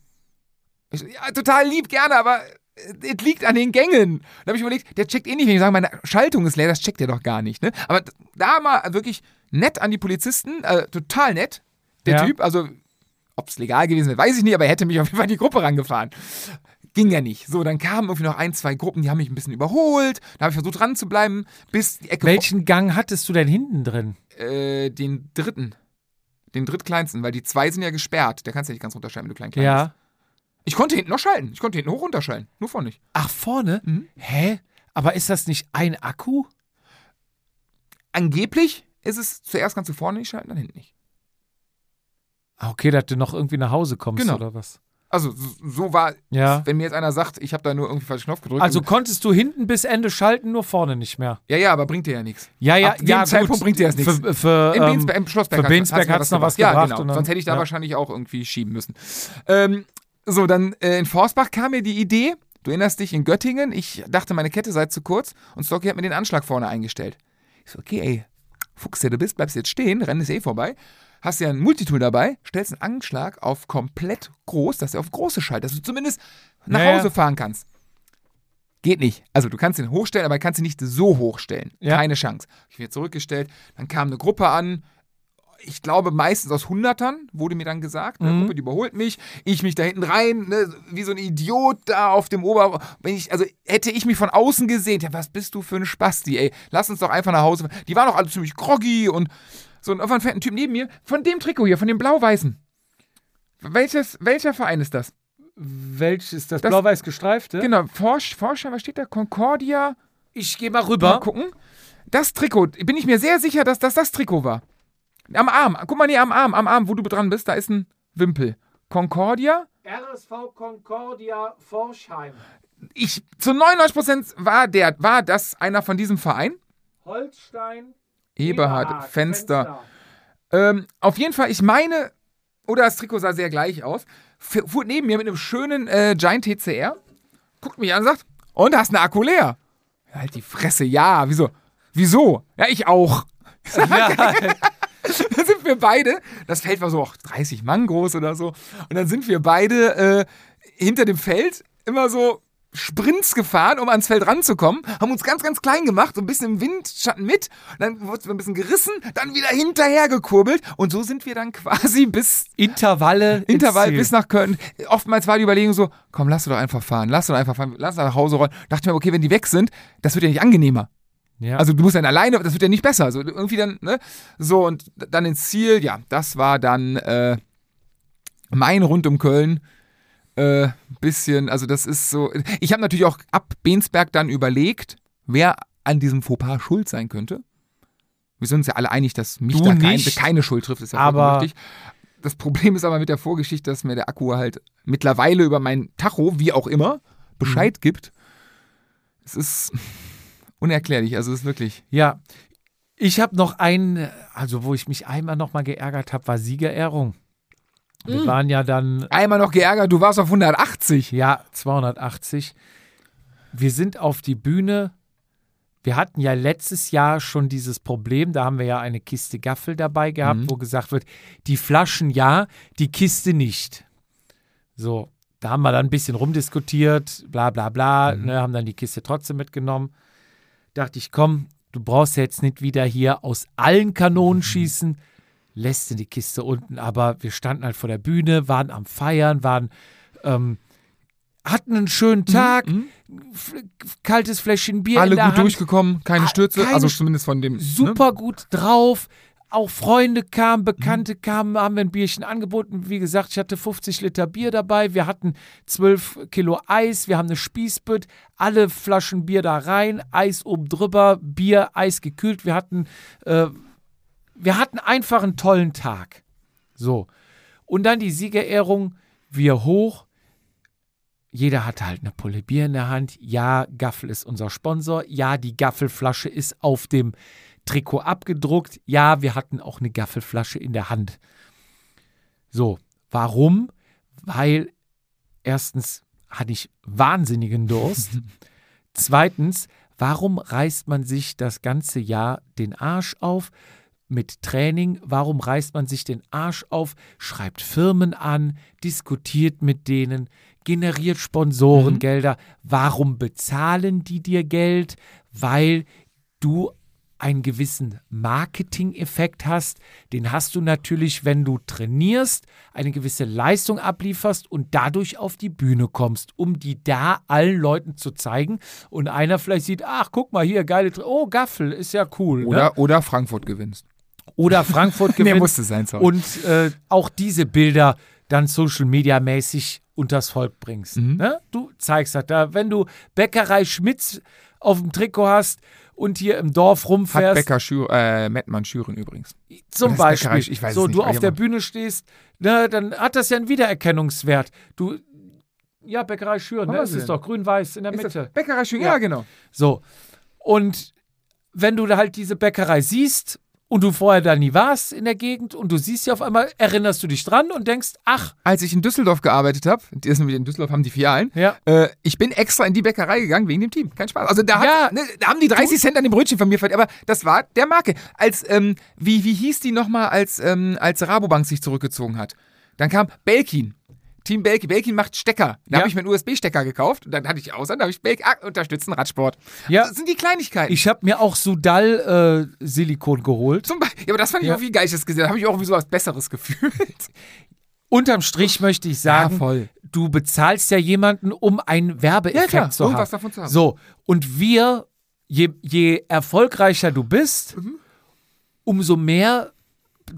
Speaker 2: So, ja, total lieb, gerne, aber äh, es liegt an den Gängen. Da habe ich überlegt, der checkt eh nicht, wenn ich sage, meine Schaltung ist leer, das checkt er doch gar nicht. Ne? Aber da mal wirklich nett an die Polizisten, äh, total nett, der
Speaker 1: Ja.
Speaker 2: Typ. Also, ob es legal gewesen wäre, weiß ich nicht, aber er hätte mich auf jeden Fall in die Gruppe rangefahren. Ging ja nicht. So, dann kamen irgendwie noch ein, zwei Gruppen, die haben mich ein bisschen überholt. Da habe ich versucht dran zu bleiben, bis die Ecke
Speaker 1: Welchen Gang hattest du denn hinten drin?
Speaker 2: äh, den dritten. Den drittkleinsten, weil die zwei sind ja gesperrt. Der kannst ja nicht ganz runterschalten, wenn du klein klein bist.
Speaker 1: Ja.
Speaker 2: Ich konnte hinten noch schalten. Ich konnte hinten hoch runterschalten. Nur vorne nicht.
Speaker 1: Ach, vorne?
Speaker 2: Mhm.
Speaker 1: Hä? Aber ist das nicht ein Akku?
Speaker 2: Angeblich ist es, zuerst kannst du vorne nicht schalten, dann hinten nicht.
Speaker 1: Ah, Okay, dass du noch irgendwie nach Hause kommst
Speaker 2: Genau.
Speaker 1: oder was?
Speaker 2: Also so, war,
Speaker 1: Ja.
Speaker 2: wenn mir jetzt einer sagt, ich habe da nur irgendwie falsch Knopf gedrückt.
Speaker 1: Also konntest du hinten bis Ende schalten, nur vorne nicht mehr.
Speaker 2: ja, ja, aber bringt dir ja nichts.
Speaker 1: Ja, ja,
Speaker 2: Ab dem
Speaker 1: ja.
Speaker 2: Zeitpunkt
Speaker 1: gut.
Speaker 2: bringt dir das nichts.
Speaker 1: Für, für,
Speaker 2: Im,
Speaker 1: ähm,
Speaker 2: Schlossberg
Speaker 1: für Bensberg
Speaker 2: mir
Speaker 1: hat's noch was
Speaker 2: Ja,
Speaker 1: gebracht
Speaker 2: genau.
Speaker 1: und dann-
Speaker 2: Sonst hätte ich da
Speaker 1: ja.
Speaker 2: wahrscheinlich auch irgendwie schieben müssen. Ähm, so, dann äh, in Forsbach kam mir die Idee, du erinnerst dich, in Göttingen, ich dachte, meine Kette sei zu kurz und Stocky hat mir den Anschlag vorne eingestellt. Ich so, okay, ey, Fuchs, der du bist, bleibst jetzt stehen, Rennen ist eh vorbei. Hast ja ein Multitool dabei, stellst einen Anschlag auf komplett groß, dass er auf große schaltet, dass du zumindest nach
Speaker 1: Ja, ja.
Speaker 2: Hause fahren kannst. Geht nicht. Also du kannst ihn hochstellen, aber kannst ihn nicht so hochstellen.
Speaker 1: Ja.
Speaker 2: Keine Chance. Ich bin zurückgestellt, dann kam eine Gruppe an, ich glaube meistens aus Hundertern, wurde mir dann gesagt. Eine
Speaker 1: Mhm.
Speaker 2: Gruppe, die überholt mich. Ich mich da hinten rein, ne, wie so ein Idiot da auf dem Ober... Wenn ich, also hätte ich mich von außen gesehen, ja, was bist du für ein Spasti, ey. Lass uns doch einfach nach Hause. Die waren auch alle ziemlich groggy und so ein irgendwann fährt ein Typ neben mir, von dem Trikot hier, von dem Blau-Weißen. Welches, welcher Verein ist das?
Speaker 1: Welches ist das,
Speaker 2: Das-
Speaker 1: blau-weiß gestreifte?
Speaker 2: Genau, Forsch, Forscher, was steht da? Concordia?
Speaker 1: Ich gehe mal
Speaker 2: Mal
Speaker 1: rüber.
Speaker 2: gucken. Das Trikot, bin ich mir sehr sicher, dass das das Trikot war. Am Arm. Guck mal, nee, am Arm, am Arm, wo du dran bist, da ist ein Wimpel. Concordia?
Speaker 1: RSV Concordia Forschheim.
Speaker 2: Ich, zu 99% war der, war das einer von diesem Verein?
Speaker 1: Holstein.
Speaker 2: Eberhard, Fenster. Ähm, auf jeden Fall, ich meine, oder das Trikot sah sehr gleich aus, fuhr neben mir mit einem schönen äh, Giant TCR, guckt mich an und sagt, und hast eine Akku leer? Halt die Fresse, ja, wieso? Wieso? Ja, ich auch. [laughs]
Speaker 1: Ja, [laughs]
Speaker 2: Dann sind wir beide, das Feld war so auch 30 Mann groß oder so, und dann sind wir beide äh, hinter dem Feld immer so Sprints gefahren, um ans Feld ranzukommen, haben uns ganz, ganz klein gemacht, so ein bisschen im Windschatten mit, dann wurde es ein bisschen gerissen, dann wieder hinterher gekurbelt und so sind wir dann quasi bis
Speaker 1: Intervalle.
Speaker 2: Intervall bis nach Köln. Oftmals war die Überlegung so, komm, lass du doch einfach fahren, lass du doch einfach fahren, lass nach Hause rollen. Dachte mir, okay, wenn die weg sind, das wird ja nicht angenehmer.
Speaker 1: Ja.
Speaker 2: Also du musst dann alleine, das wird ja nicht besser. Also irgendwie dann, ne? So, und dann ins Ziel, ja, das war dann äh, mein Rund um Köln. Äh, bisschen, also das ist so. Ich habe natürlich auch ab Bensberg dann überlegt, wer an diesem Fauxpas schuld sein könnte. Wir sind uns ja alle einig, dass mich
Speaker 1: Du
Speaker 2: da kein, keine Schuld trifft, ist ja
Speaker 1: aber-
Speaker 2: richtig. Das Problem ist aber mit der Vorgeschichte, dass mir der Akku halt mittlerweile über mein Tacho, wie auch immer, Bescheid
Speaker 1: Mhm.
Speaker 2: gibt. Es ist unerklärlich, also es ist wirklich.
Speaker 1: Ja, ich habe noch einen, also wo ich mich einmal noch mal geärgert habe, war Siegerehrung. Wir waren ja dann,
Speaker 2: Einmal noch geärgert, du warst auf 180.
Speaker 1: ja, 280. Wir sind auf die Bühne. Wir hatten ja letztes Jahr schon dieses Problem, da haben wir ja eine Kiste Gaffel dabei gehabt,
Speaker 2: Mhm.
Speaker 1: wo gesagt wird, die Flaschen ja, die Kiste nicht. So, da haben wir dann ein bisschen rumdiskutiert, bla bla bla,
Speaker 2: Mhm.
Speaker 1: ne, haben dann die Kiste trotzdem mitgenommen. Dachte ich, komm, du brauchst ja jetzt nicht wieder hier aus allen
Speaker 2: Mhm.
Speaker 1: Kanonen schießen, lässt du die Kiste unten. Aber wir standen halt vor der Bühne, waren am Feiern, waren, ähm, hatten einen schönen Tag, f- kaltes Fläschchen Bier
Speaker 2: Mhm. Alle
Speaker 1: in
Speaker 2: gut
Speaker 1: Hand,
Speaker 2: durchgekommen, keine Stürze,
Speaker 1: keine
Speaker 2: also
Speaker 1: St-
Speaker 2: zumindest von dem. Ne?
Speaker 1: super gut drauf. Auch Freunde kamen, Bekannte
Speaker 2: Mhm.
Speaker 1: kamen, haben wir ein Bierchen angeboten. Wie gesagt, ich hatte 50 Liter Bier dabei. Wir hatten 12 Kilo Eis. Wir haben eine Spießbütt. Alle Flaschen Bier da rein. Eis oben drüber. Bier, Eis gekühlt. Wir hatten, äh, wir hatten einfach einen tollen Tag. So. Und dann die Siegerehrung. Wir hoch. Jeder hatte halt eine Pulle Bier in der Hand. Ja, Gaffel ist unser Sponsor. Ja, die Gaffelflasche ist auf dem Trikot abgedruckt. Ja, wir hatten auch eine Gaffelflasche in der Hand. So, warum? Weil erstens hatte ich wahnsinnigen Durst. [laughs] Zweitens, warum reißt man sich das ganze Jahr den Arsch auf mit Training? Warum reißt man sich den Arsch auf, schreibt Firmen an, diskutiert mit denen, generiert Sponsorengelder? Warum bezahlen die dir Geld? Weil du einen gewissen Marketing-Effekt hast. Den hast du natürlich, wenn du trainierst, eine gewisse Leistung ablieferst und dadurch auf die Bühne kommst, um die da allen Leuten zu zeigen. Und einer vielleicht sieht, ach, guck mal hier, geile, Tra oh, Gaffel, ist ja cool.
Speaker 2: Oder,
Speaker 1: ne?
Speaker 2: oder Frankfurt gewinnst.
Speaker 1: oder Frankfurt [laughs]
Speaker 2: Nee,
Speaker 1: gewinnt.
Speaker 2: musste sein, sorry.
Speaker 1: Und äh, auch diese Bilder dann Social Media mäßig unters Volk bringst.
Speaker 2: Mhm.
Speaker 1: Ne? Du zeigst das da. Wenn du Bäckerei Schmitz auf dem Trikot hast und hier im Dorf
Speaker 2: Hat
Speaker 1: rumfährst,
Speaker 2: Becker Schür, äh, Mettmann Schüren übrigens.
Speaker 1: zum Beispiel,
Speaker 2: Bäckerei- ich weiß
Speaker 1: so
Speaker 2: nicht,
Speaker 1: du auf der Bühne stehst, ne, dann hat das ja einen Wiedererkennungswert. Du, ja, Bäckerei Schüren, ne?
Speaker 2: sie
Speaker 1: ist doch grün-weiß in der
Speaker 2: Ist das
Speaker 1: Mitte.
Speaker 2: Bäckerei Schüren,
Speaker 1: Ja.
Speaker 2: ja, genau.
Speaker 1: So. Und wenn du da halt diese Bäckerei siehst und du vorher da nie warst in der Gegend und du siehst sie auf einmal, erinnerst du dich dran und denkst, ach,
Speaker 2: Als ich in Düsseldorf gearbeitet habe, in Düsseldorf haben die Filialen,
Speaker 1: ja,
Speaker 2: äh, ich bin extra in die Bäckerei gegangen wegen dem Team. Kein Spaß. Also da, hat,
Speaker 1: Ja.
Speaker 2: ne, da haben die 30 Cent an dem Brötchen von mir verdient, aber das war der Marke. Als, ähm, wie, wie hieß die nochmal, als, ähm, als Rabobank sich zurückgezogen hat? Dann kam Belkin. Team Belkin. Belkin macht Stecker. Da
Speaker 1: Ja.
Speaker 2: habe ich mir einen USB-Stecker gekauft und dann hatte ich aus, dann habe ich Belkin, ah, unterstützen Radsport.
Speaker 1: Ja.
Speaker 2: Das sind die Kleinigkeiten.
Speaker 1: ich habe mir auch Sudal äh, Silikon geholt.
Speaker 2: Zum Beispiel, ja, aber das fand ich
Speaker 1: Ja.
Speaker 2: auch wie geil ich das gesehen. Da habe ich auch wie so was Besseres gefühlt. [laughs]
Speaker 1: Unterm Strich möchte ich sagen,
Speaker 2: voll.
Speaker 1: du bezahlst ja jemanden, um einen Werbeeffekt
Speaker 2: Ja,
Speaker 1: zu haben.
Speaker 2: davon zu haben.
Speaker 1: So, und wir, je, je erfolgreicher du bist,
Speaker 2: Mhm.
Speaker 1: umso mehr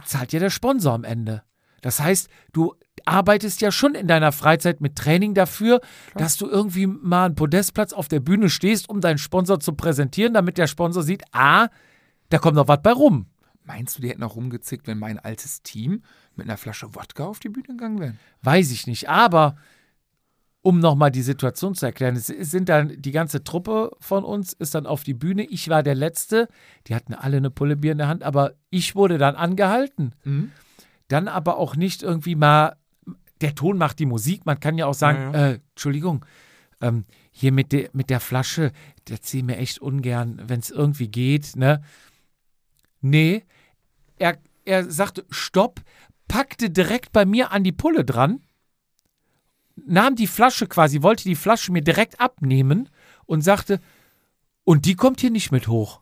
Speaker 1: zahlt ja der Sponsor am Ende. Das heißt, du arbeitest ja schon in deiner Freizeit mit Training dafür, dass du irgendwie mal einen Podestplatz auf der Bühne stehst, um deinen Sponsor zu präsentieren, damit der Sponsor sieht, ah, da kommt noch was bei rum.
Speaker 2: Meinst du, die hätten auch rumgezickt, wenn mein altes Team mit einer Flasche Wodka auf die Bühne gegangen wäre?
Speaker 1: Weiß ich nicht. Aber um nochmal die Situation zu erklären, es sind dann die ganze Truppe von uns ist dann auf die Bühne. Ich war der Letzte. Die hatten alle eine Pulle Bier in der Hand, aber ich wurde dann angehalten.
Speaker 2: Mhm.
Speaker 1: Dann aber auch nicht irgendwie mal, der Ton macht die Musik. Man kann ja auch sagen,
Speaker 2: Ja,
Speaker 1: Äh, Entschuldigung, ähm, hier mit, de, mit der Flasche, der ziehe mir echt ungern, wenn es irgendwie geht, ne? Nee, er, er sagte, stopp, packte direkt bei mir an die Pulle dran, nahm die Flasche quasi, wollte die Flasche mir direkt abnehmen und sagte, und die kommt hier nicht mit hoch.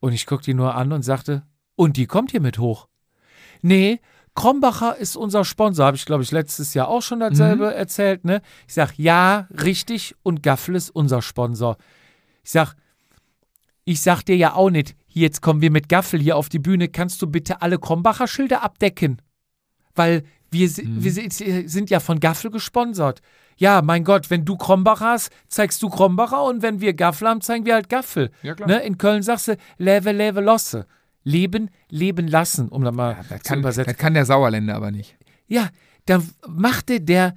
Speaker 1: Und ich guckte ihn nur an und sagte, und die kommt hier mit hoch. Nee, Krombacher ist unser Sponsor, habe ich glaube ich letztes Jahr auch schon dasselbe erzählt, ne? Ich sag, ja, richtig, und Gaffel ist unser Sponsor. Ich sag, ich sag dir ja auch nicht, jetzt kommen wir mit Gaffel hier auf die Bühne, kannst du bitte alle Krombacher Schilder abdecken? Weil wir, si- wir si- sind ja von Gaffel gesponsert. Ja, mein Gott, wenn du Krombacher hast, zeigst du Krombacher und wenn wir Gaffel haben, zeigen wir halt Gaffel.
Speaker 2: Ja.
Speaker 1: Ne? In Köln sagst du, leve, leve, losse. Leben, leben lassen, um das mal
Speaker 2: Das
Speaker 1: zu
Speaker 2: kann,
Speaker 1: übersetzen.
Speaker 2: das kann der Sauerländer aber nicht.
Speaker 1: Ja, da machte der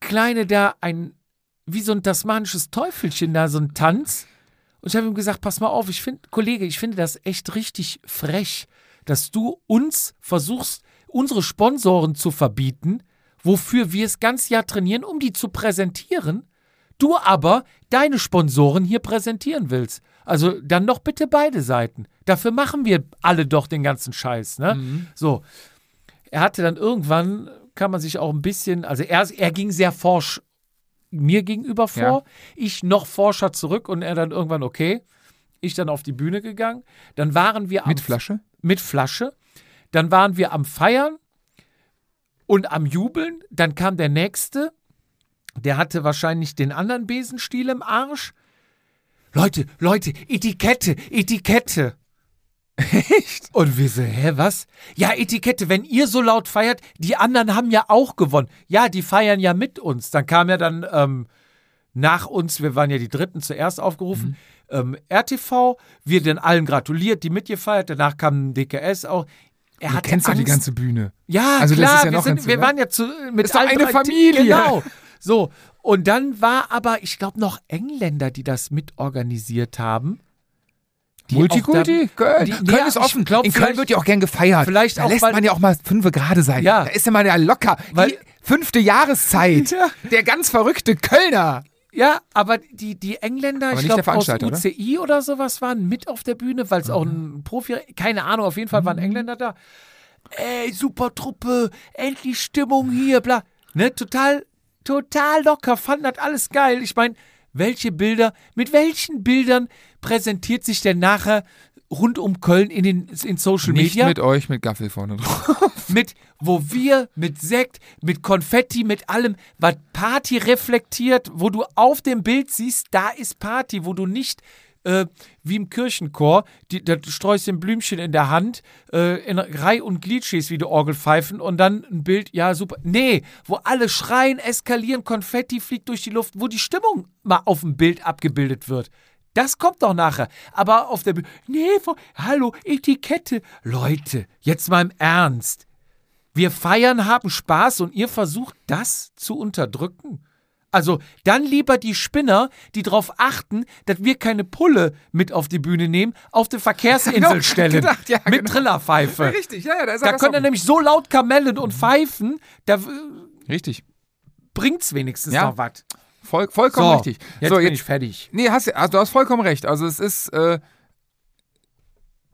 Speaker 1: Kleine da ein, wie so ein tasmanisches Teufelchen da, so ein Tanz. Und ich habe ihm gesagt, pass mal auf, ich finde, Kollege, ich finde das echt richtig frech, dass du uns versuchst, unsere Sponsoren zu verbieten, wofür wir es ganz Jahr trainieren, um die zu präsentieren. Du aber deine Sponsoren hier präsentieren willst. Also dann doch bitte beide Seiten. Dafür machen wir alle doch den ganzen Scheiß, ne? So. Er hatte dann irgendwann, kann man sich auch ein bisschen, also er, er ging sehr forsch mir gegenüber vor, ich noch forscher zurück und er dann irgendwann, okay, ich dann auf die Bühne gegangen. Dann waren wir
Speaker 2: Mit
Speaker 1: am,
Speaker 2: Flasche?
Speaker 1: mit Flasche. Dann waren wir am Feiern und am Jubeln. Dann kam der Nächste. Der hatte wahrscheinlich den anderen Besenstiel im Arsch. Leute, Leute, Etikette, Etikette. Echt? Und wir so, hä, was? Ja, Etikette, wenn ihr so laut feiert, die anderen haben ja auch gewonnen. Ja, die feiern ja mit uns. Dann kam ja dann ähm, nach uns, wir waren ja die Dritten zuerst aufgerufen, ähm, RTV, wir den allen gratuliert, die mitgefeiert, danach kam DKS auch. Er
Speaker 2: Du kennst doch die ganze Bühne.
Speaker 1: Ja,
Speaker 2: Also das
Speaker 1: klar,
Speaker 2: ist ja
Speaker 1: wir,
Speaker 2: noch
Speaker 1: sind,
Speaker 2: ganz-
Speaker 1: wir
Speaker 2: ja.
Speaker 1: waren ja zu, mit
Speaker 2: Ist
Speaker 1: allen
Speaker 2: eine Familie.
Speaker 1: Genau. So, und dann war aber, ich glaube, noch Engländer, die das mitorganisiert haben. die
Speaker 2: Multikulti? Köln,
Speaker 1: die-
Speaker 2: Köln
Speaker 1: ja,
Speaker 2: ist
Speaker 1: ich
Speaker 2: offen.
Speaker 1: glaub,
Speaker 2: In Köln wird ja auch gern gefeiert.
Speaker 1: Vielleicht
Speaker 2: da
Speaker 1: auch,
Speaker 2: lässt man ja auch mal fünf gerade sein.
Speaker 1: Ja.
Speaker 2: Da ist ja mal ja locker.
Speaker 1: Weil-
Speaker 2: die fünfte Jahreszeit.
Speaker 1: Ja.
Speaker 2: Der ganz verrückte Kölner.
Speaker 1: Ja, aber die, die Engländer,
Speaker 2: Aber
Speaker 1: ich glaube aus
Speaker 2: Veranstalter, oder?
Speaker 1: UCI oder? sowas waren mit auf der Bühne, weil es auch ein Profi, keine Ahnung, auf jeden Fall
Speaker 2: Mhm.
Speaker 1: waren Engländer da. Ey, super Truppe, endlich Stimmung hier, bla. Ne, total, total locker, fanden das alles geil. Ich meine, welche Bilder, mit welchen Bildern präsentiert sich denn nachher rund um Köln in den in Social
Speaker 2: Nicht
Speaker 1: Media?
Speaker 2: mit euch mit Gaffel vorne drauf. [laughs]
Speaker 1: mit, wo wir mit Sekt, mit Konfetti, mit allem, was Party reflektiert, wo du auf dem Bild siehst, da ist Party, wo du nicht äh, wie im Kirchenchor, die, da streust du ein Blümchen in der Hand, äh, in Reih und Glied stehst wie die Orgelpfeifen und dann ein Bild, ja super. Nee, wo alle schreien, eskalieren, Konfetti fliegt durch die Luft, wo die Stimmung mal auf dem Bild abgebildet wird. Das kommt doch nachher. Aber auf der Bühne, nee, wo, hallo, Etikette. Leute, jetzt mal im Ernst. Wir feiern, haben Spaß und ihr versucht das zu unterdrücken. Also dann lieber die Spinner, die darauf achten, dass wir keine Pulle mit auf die Bühne nehmen, auf die Verkehrsinsel [laughs]
Speaker 2: Genau, [laughs]
Speaker 1: stellen.
Speaker 2: gedacht, ja,
Speaker 1: mit
Speaker 2: genau.
Speaker 1: Trillerpfeife.
Speaker 2: Richtig, ja, ja, da ist
Speaker 1: Da können dann nämlich so laut kamellen und pfeifen, da äh,
Speaker 2: Richtig.
Speaker 1: bringt's wenigstens
Speaker 2: Ja.
Speaker 1: noch was.
Speaker 2: Voll, vollkommen
Speaker 1: So,
Speaker 2: richtig.
Speaker 1: Jetzt
Speaker 2: so,
Speaker 1: bin
Speaker 2: jetzt,
Speaker 1: ich fertig.
Speaker 2: Nee, hast, du- also du hast vollkommen recht. Also es ist äh,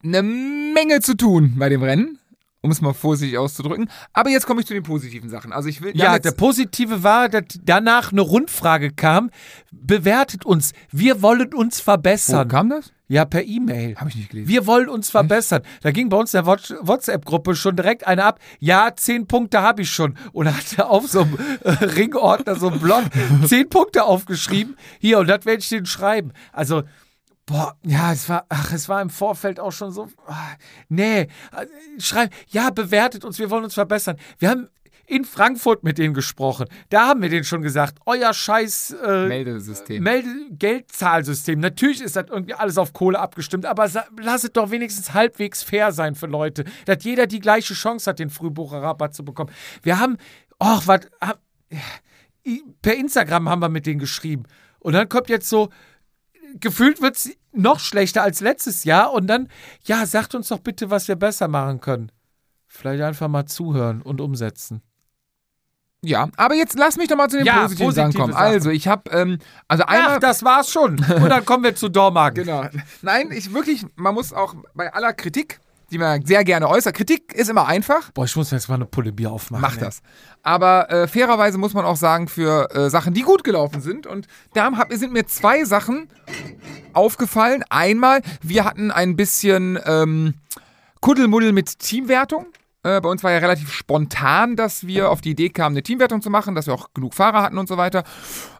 Speaker 2: eine Menge zu tun bei dem Rennen, um es mal vorsichtig auszudrücken. Aber jetzt komme ich zu den positiven Sachen. Also ich will
Speaker 1: Ja, der Positive war, dass danach eine Rundfrage kam. Bewertet uns. Wir wollen uns
Speaker 2: wo
Speaker 1: verbessern.
Speaker 2: kam das?
Speaker 1: Ja, per E-Mail.
Speaker 2: Habe ich nicht gelesen.
Speaker 1: Wir wollen uns verbessern. Da ging bei uns in der What- WhatsApp-Gruppe schon direkt eine ab. Ja, zehn Punkte habe ich schon. Und hatte auf so einem äh, Ringordner, so einem Block, [laughs] zehn Punkte aufgeschrieben. Hier, und das werde ich denen schreiben. Also, boah, ja, es war, ach, es war im Vorfeld auch schon so, ah, nee, äh, schreiben, ja, bewertet uns, wir wollen uns verbessern. Wir haben in Frankfurt mit denen gesprochen. Da haben wir denen schon gesagt, euer scheiß äh,
Speaker 2: Meldesystem.
Speaker 1: Melde Geldzahlsystem. Natürlich ist das irgendwie alles auf Kohle abgestimmt, aber lass es doch wenigstens halbwegs fair sein für Leute, dass jeder die gleiche Chance hat, den Frühbucherrabatt zu bekommen. Wir haben, ach, was, per Instagram haben wir mit denen geschrieben. Und dann kommt jetzt so, gefühlt wird es noch schlechter als letztes Jahr. Und dann, ja, sagt uns doch bitte, was wir besser machen können. Vielleicht einfach mal zuhören und umsetzen.
Speaker 2: Ja, aber jetzt lass mich doch mal zu den
Speaker 1: Ja,
Speaker 2: positiven Sachen kommen.
Speaker 1: Sachen.
Speaker 2: Also, ich habe, ähm, also einmal.
Speaker 1: Ach, das war's schon. Und dann kommen wir zu Dormagen. [laughs]
Speaker 2: Genau. Nein, ich wirklich, man muss auch bei aller Kritik, die man sehr gerne äußert, Kritik ist immer einfach,
Speaker 1: Boah, ich muss jetzt mal eine Pulle Bier aufmachen.
Speaker 2: mach
Speaker 1: ey.
Speaker 2: das. Aber äh, fairerweise muss man auch sagen, für äh, Sachen, die gut gelaufen sind. Und da hab, sind mir zwei Sachen aufgefallen. Einmal, wir hatten ein bisschen ähm, Kuddelmuddel mit Teamwertung. Äh, bei uns war ja relativ spontan, dass wir auf die Idee kamen, eine Teamwertung zu machen, dass wir auch genug Fahrer hatten und so weiter.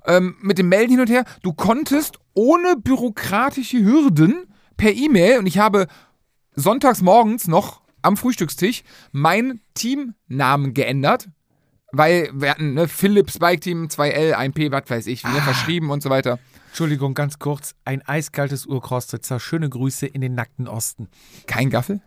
Speaker 2: Ähm, mit dem Melden hin und her. Du konntest ohne bürokratische Hürden per E-Mail, und ich habe sonntags morgens noch am Frühstückstisch meinen Teamnamen geändert. Weil wir hatten ne, Philips Bike Team 2L, 1P, was weiß ich, ne, verschrieben und so weiter.
Speaker 1: Entschuldigung, ganz kurz. Ein eiskaltes Urkrostitzer. Schöne Grüße in den nackten Osten.
Speaker 2: Kein Gaffel?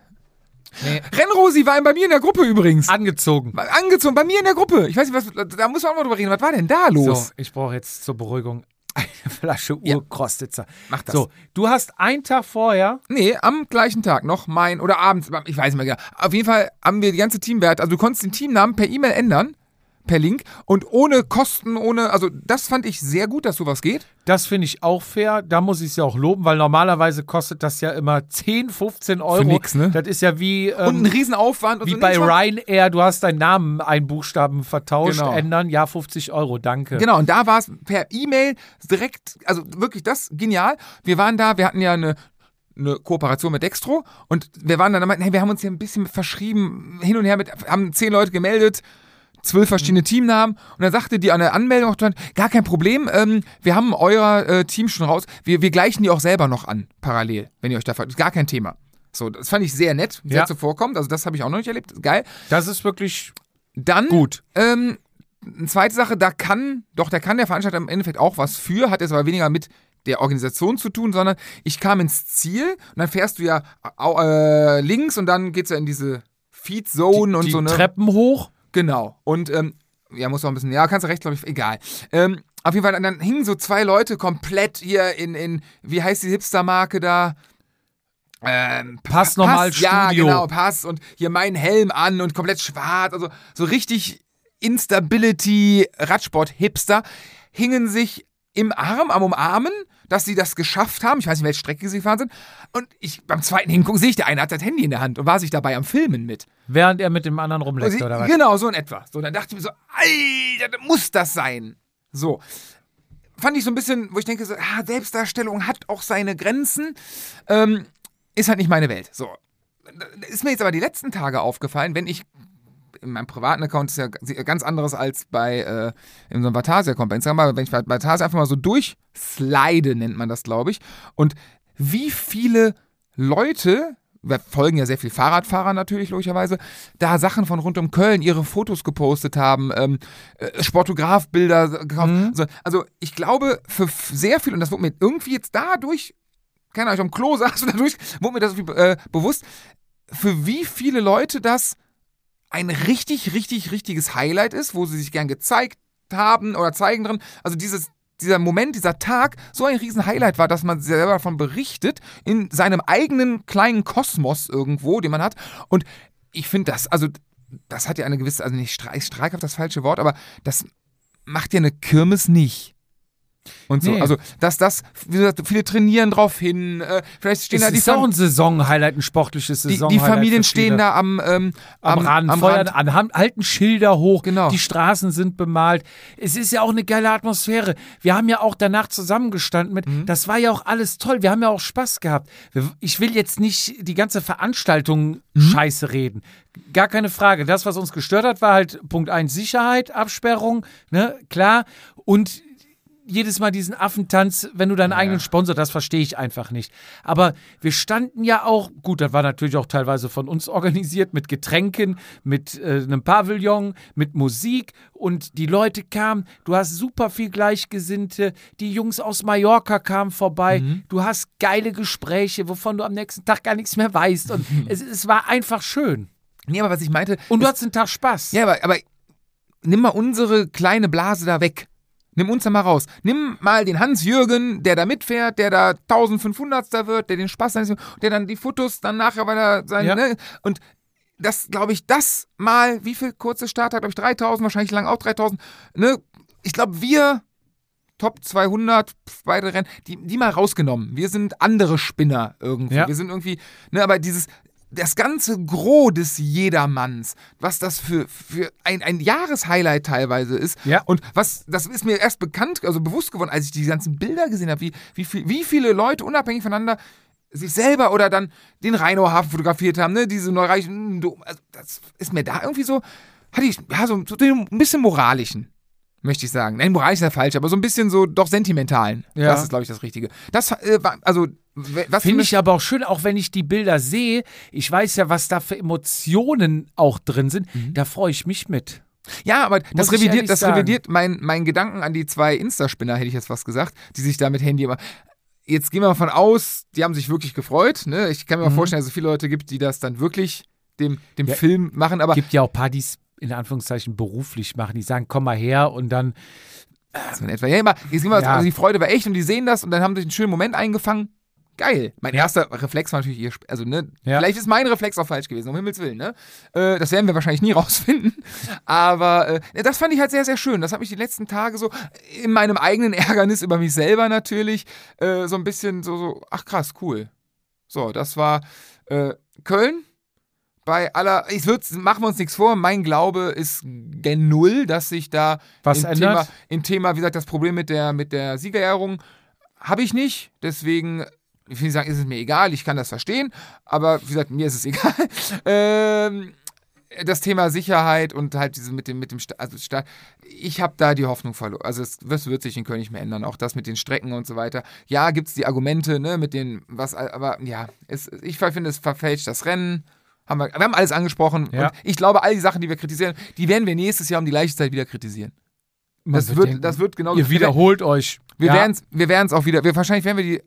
Speaker 2: Nee. Rennrosi war bei mir in der Gruppe übrigens.
Speaker 1: Angezogen.
Speaker 2: Angezogen, bei mir in der Gruppe. Ich weiß nicht, was, da muss man auch mal drüber reden. Was war denn da los?
Speaker 1: So, ich brauche jetzt zur Beruhigung eine [laughs] Flasche
Speaker 2: Ja.
Speaker 1: Urkrostitzer.
Speaker 2: Mach das.
Speaker 1: So, du hast einen Tag vorher.
Speaker 2: Nee, am gleichen Tag noch mein, oder abends, ich weiß nicht mehr genau. Auf jeden Fall haben wir die ganze Teamwert, also du konntest den Teamnamen per E-Mail ändern, per Link und ohne Kosten, ohne, also das fand ich sehr gut, dass sowas geht.
Speaker 1: Das finde ich auch fair. Da muss ich es ja auch loben, weil normalerweise kostet das ja immer 10, 15 Euro.
Speaker 2: nix, ne?
Speaker 1: Das ist ja wie, ähm,
Speaker 2: Und ein Riesenaufwand. und
Speaker 1: wie
Speaker 2: so
Speaker 1: bei Ryanair. Du hast deinen Namen, einen Buchstaben vertauscht,
Speaker 2: Genau.
Speaker 1: ändern. Ja, 50 Euro, danke.
Speaker 2: Genau, und da war es per E-Mail direkt, also wirklich das, genial. Wir waren da, wir hatten ja eine, eine Kooperation mit Dextro und wir waren dann, hey, wir haben uns hier ein bisschen verschrieben, hin und her mit, haben zehn Leute gemeldet, zwölf verschiedene
Speaker 1: Mhm.
Speaker 2: Teamnamen und dann sagte die an der Anmeldung gar kein Problem, ähm, wir haben euer äh, Team schon raus, wir, wir gleichen die auch selber noch an, parallel, wenn ihr euch da, gar kein Thema. So, das fand ich sehr nett, sehr
Speaker 1: Ja.
Speaker 2: zuvorkommend, also das habe ich auch noch nicht erlebt, geil.
Speaker 1: Das ist wirklich
Speaker 2: Dann
Speaker 1: gut.
Speaker 2: ähm, eine zweite Sache, da kann, doch, da kann der Veranstalter im Endeffekt auch was für, hat jetzt aber weniger mit der Organisation zu tun, sondern ich kam ins Ziel und dann fährst du ja äh, links und dann geht's ja in diese Feed Zone und
Speaker 1: die
Speaker 2: so ne.
Speaker 1: Treppen hoch.
Speaker 2: Genau. Und ähm, ja, muss auch ein bisschen, ja, kannst du recht, glaube ich, egal. Ähm, auf jeden Fall, dann, hingen so zwei Leute komplett hier in, in wie heißt die Hipster-Marke da? Ähm,
Speaker 1: Pass nochmal
Speaker 2: Ja,
Speaker 1: Studio.
Speaker 2: genau, Pass und hier meinen Helm an und komplett schwarz, also so richtig Instability Radsport-Hipster hingen sich im Arm, am Umarmen, dass sie das geschafft haben. Ich weiß nicht, welche Strecke sie gefahren sind. Und ich beim zweiten Hingucken sehe ich, der eine hat das Handy in der Hand und war sich dabei am Filmen mit.
Speaker 1: Während er mit dem anderen rumleckt, oder was?
Speaker 2: Genau, so in etwa. So, dann dachte ich mir so, Alter, muss das sein? So. Fand ich so ein bisschen, wo ich denke, so, ah, Selbstdarstellung hat auch seine Grenzen. Ähm, ist halt nicht meine Welt. So. Ist mir jetzt aber die letzten Tage aufgefallen, wenn ich in meinem privaten Account ist ja ganz anderes als bei äh, in so einem Vatasia-Account bei Instagram, aber wenn ich bei Vatasia einfach mal so durchslide, nennt man das, glaube ich. Und wie viele Leute, wir folgen ja sehr viel Fahrradfahrer natürlich, logischerweise, da Sachen von rund um Köln, ihre Fotos gepostet haben, ähm, äh, Sportografbilder gekauft.
Speaker 1: Mhm.
Speaker 2: Also, ich glaube, für sehr viel, und das wurde mir irgendwie jetzt dadurch, keine Ahnung, ich am Klo [laughs] saß und dadurch wurde mir das äh, bewusst, für wie viele Leute das ein richtig, richtig, richtiges Highlight ist, wo sie sich gern gezeigt haben oder zeigen drin. Also dieses, dieser Moment, dieser Tag so ein riesen Highlight war, dass man selber davon berichtet, in seinem eigenen kleinen Kosmos irgendwo, den man hat. Und ich finde das, also das hat ja eine gewisse, also nicht streikhaft das falsche Wort, aber das macht ja eine Kirmes nicht. Und so,
Speaker 1: Nee.
Speaker 2: also, dass das, wie gesagt, viele trainieren drauf hin, äh, vielleicht stehen
Speaker 1: Es
Speaker 2: da die,
Speaker 1: ist auch
Speaker 2: Fam
Speaker 1: ein Saisonhighlight, ein sportliches
Speaker 2: die, die
Speaker 1: Saisonhighlight.
Speaker 2: Familien stehen da am, ähm,
Speaker 1: am, Rand, feuern an, haben, halten Schilder hoch,
Speaker 2: Genau.
Speaker 1: die Straßen sind bemalt. Es ist ja auch eine geile Atmosphäre. Wir haben ja auch danach zusammengestanden mit,
Speaker 2: Mhm.
Speaker 1: das war ja auch alles toll, wir haben ja auch Spaß gehabt. Ich will jetzt nicht die ganze Veranstaltung
Speaker 2: Mhm.
Speaker 1: scheiße reden. Gar keine Frage. Das, was uns gestört hat, war halt Punkt 1 Sicherheit, Absperrung, ne, klar. Und jedes Mal diesen Affentanz, wenn du deinen eigenen Sponsor, das verstehe ich einfach nicht. Aber wir standen ja auch, gut, das war natürlich auch teilweise von uns organisiert, mit Getränken, mit äh, einem Pavillon, mit Musik und die Leute kamen, du hast super viel Gleichgesinnte, die Jungs aus Mallorca kamen vorbei,
Speaker 2: Mhm.
Speaker 1: du hast geile Gespräche, wovon du am nächsten Tag gar nichts mehr weißt und [laughs] es, es war einfach schön.
Speaker 2: Nee, aber was ich meinte.
Speaker 1: Und du
Speaker 2: ist-
Speaker 1: hattest einen Tag Spaß.
Speaker 2: Ja, aber, aber nimm mal unsere kleine Blase da weg. Nimm uns da mal raus. Nimm mal den Hans-Jürgen, der da mitfährt, der da 1500. wird, der den Spaß hat, der dann die Fotos dann nachher weiter sein,
Speaker 1: Ja.
Speaker 2: ne? Und das, glaube ich, das mal, wie viel kurze Start hat, glaube ich, 3000, wahrscheinlich lang auch 3000, ne? Ich glaube, wir, Top 200, pf, beide Rennen, die, die mal rausgenommen. Wir sind andere Spinner irgendwie.
Speaker 1: Ja.
Speaker 2: Wir sind irgendwie, ne, aber dieses, das ganze Gros des Jedermanns, was das für, für ein, ein Jahreshighlight teilweise ist.
Speaker 1: Ja.
Speaker 2: Und was, das ist mir erst bekannt, also bewusst geworden, als ich die ganzen Bilder gesehen habe, wie, wie, viel, wie viele Leute unabhängig voneinander sich selber oder dann den Rheinauhafen fotografiert haben, ne, diese neureichen, also das ist mir da irgendwie so, hatte ich, ja, so, so den, ein bisschen moralischen, möchte ich sagen. Nein, moralisch ist ja falsch, aber so ein bisschen so doch sentimentalen.
Speaker 1: Ja.
Speaker 2: Das ist, glaube ich, das Richtige. Das äh, war, also,
Speaker 1: Finde ich aber auch schön, auch wenn ich die Bilder sehe. Ich weiß ja, was da für Emotionen auch drin sind. Da freue ich mich mit.
Speaker 2: Ja, aber das revidiert, das
Speaker 1: sagen.
Speaker 2: revidiert mein, mein Gedanken an die zwei Insta-Spinner, hätte ich jetzt was gesagt, die sich da mit Handy immer. Jetzt gehen wir mal von aus, die haben sich wirklich gefreut. Ne? Ich kann mir mal
Speaker 1: Mhm.
Speaker 2: vorstellen, dass es viele Leute gibt, die das dann wirklich dem, dem
Speaker 1: Ja.
Speaker 2: Film machen, aber
Speaker 1: gibt ja auch es in Anführungszeichen beruflich machen. Die sagen, komm mal her und dann.
Speaker 2: so in etwa. Ja, immer, jetzt wir,
Speaker 1: Ja.
Speaker 2: also die Freude war echt und die sehen das und dann haben sie einen schönen Moment eingefangen. Geil. Mein erster Reflex war natürlich ihr, Sp- also ne,
Speaker 1: Ja.
Speaker 2: vielleicht ist mein Reflex auch falsch gewesen, um Himmels Willen, ne? Äh, das werden wir wahrscheinlich nie [laughs] rausfinden. Aber äh, das fand ich halt sehr, sehr schön. Das hat mich die letzten Tage so in meinem eigenen [laughs] Ärgernis über mich selber natürlich äh, so ein bisschen so, so, ach krass, cool. So, das war äh, Köln. Bei aller, ich würde, machen wir uns nichts vor, mein Glaube ist gen Null, dass sich da
Speaker 1: Was
Speaker 2: im
Speaker 1: ändert?
Speaker 2: Thema, im Thema, wie gesagt, das Problem mit der, mit der Siegerehrung habe ich nicht. Deswegen, ich will sagen, ist es mir egal, ich kann das verstehen. Aber wie gesagt, mir ist es [laughs] egal. ähm, das Thema Sicherheit und halt diese mit dem, mit dem Sta also Sta ich habe da die Hoffnung verloren. Also es, das wird sich in Köln nicht mehr ändern. Auch das mit den Strecken und so weiter. Ja, gibt es die Argumente, ne, mit den, was, aber ja, es, ich finde, es verfälscht das Rennen. Haben wir, wir haben alles angesprochen.
Speaker 1: Ja.
Speaker 2: Und ich glaube, all die Sachen, die wir kritisieren, die werden wir nächstes Jahr um die gleiche Zeit wieder kritisieren.
Speaker 1: Man
Speaker 2: Das
Speaker 1: wird
Speaker 2: wird,
Speaker 1: denken,
Speaker 2: das wird genau
Speaker 1: Ihr wiederholt euch.
Speaker 2: wir
Speaker 1: Ja.
Speaker 2: werden's, wir werden es auch wieder. Wir, wahrscheinlich werden wir die.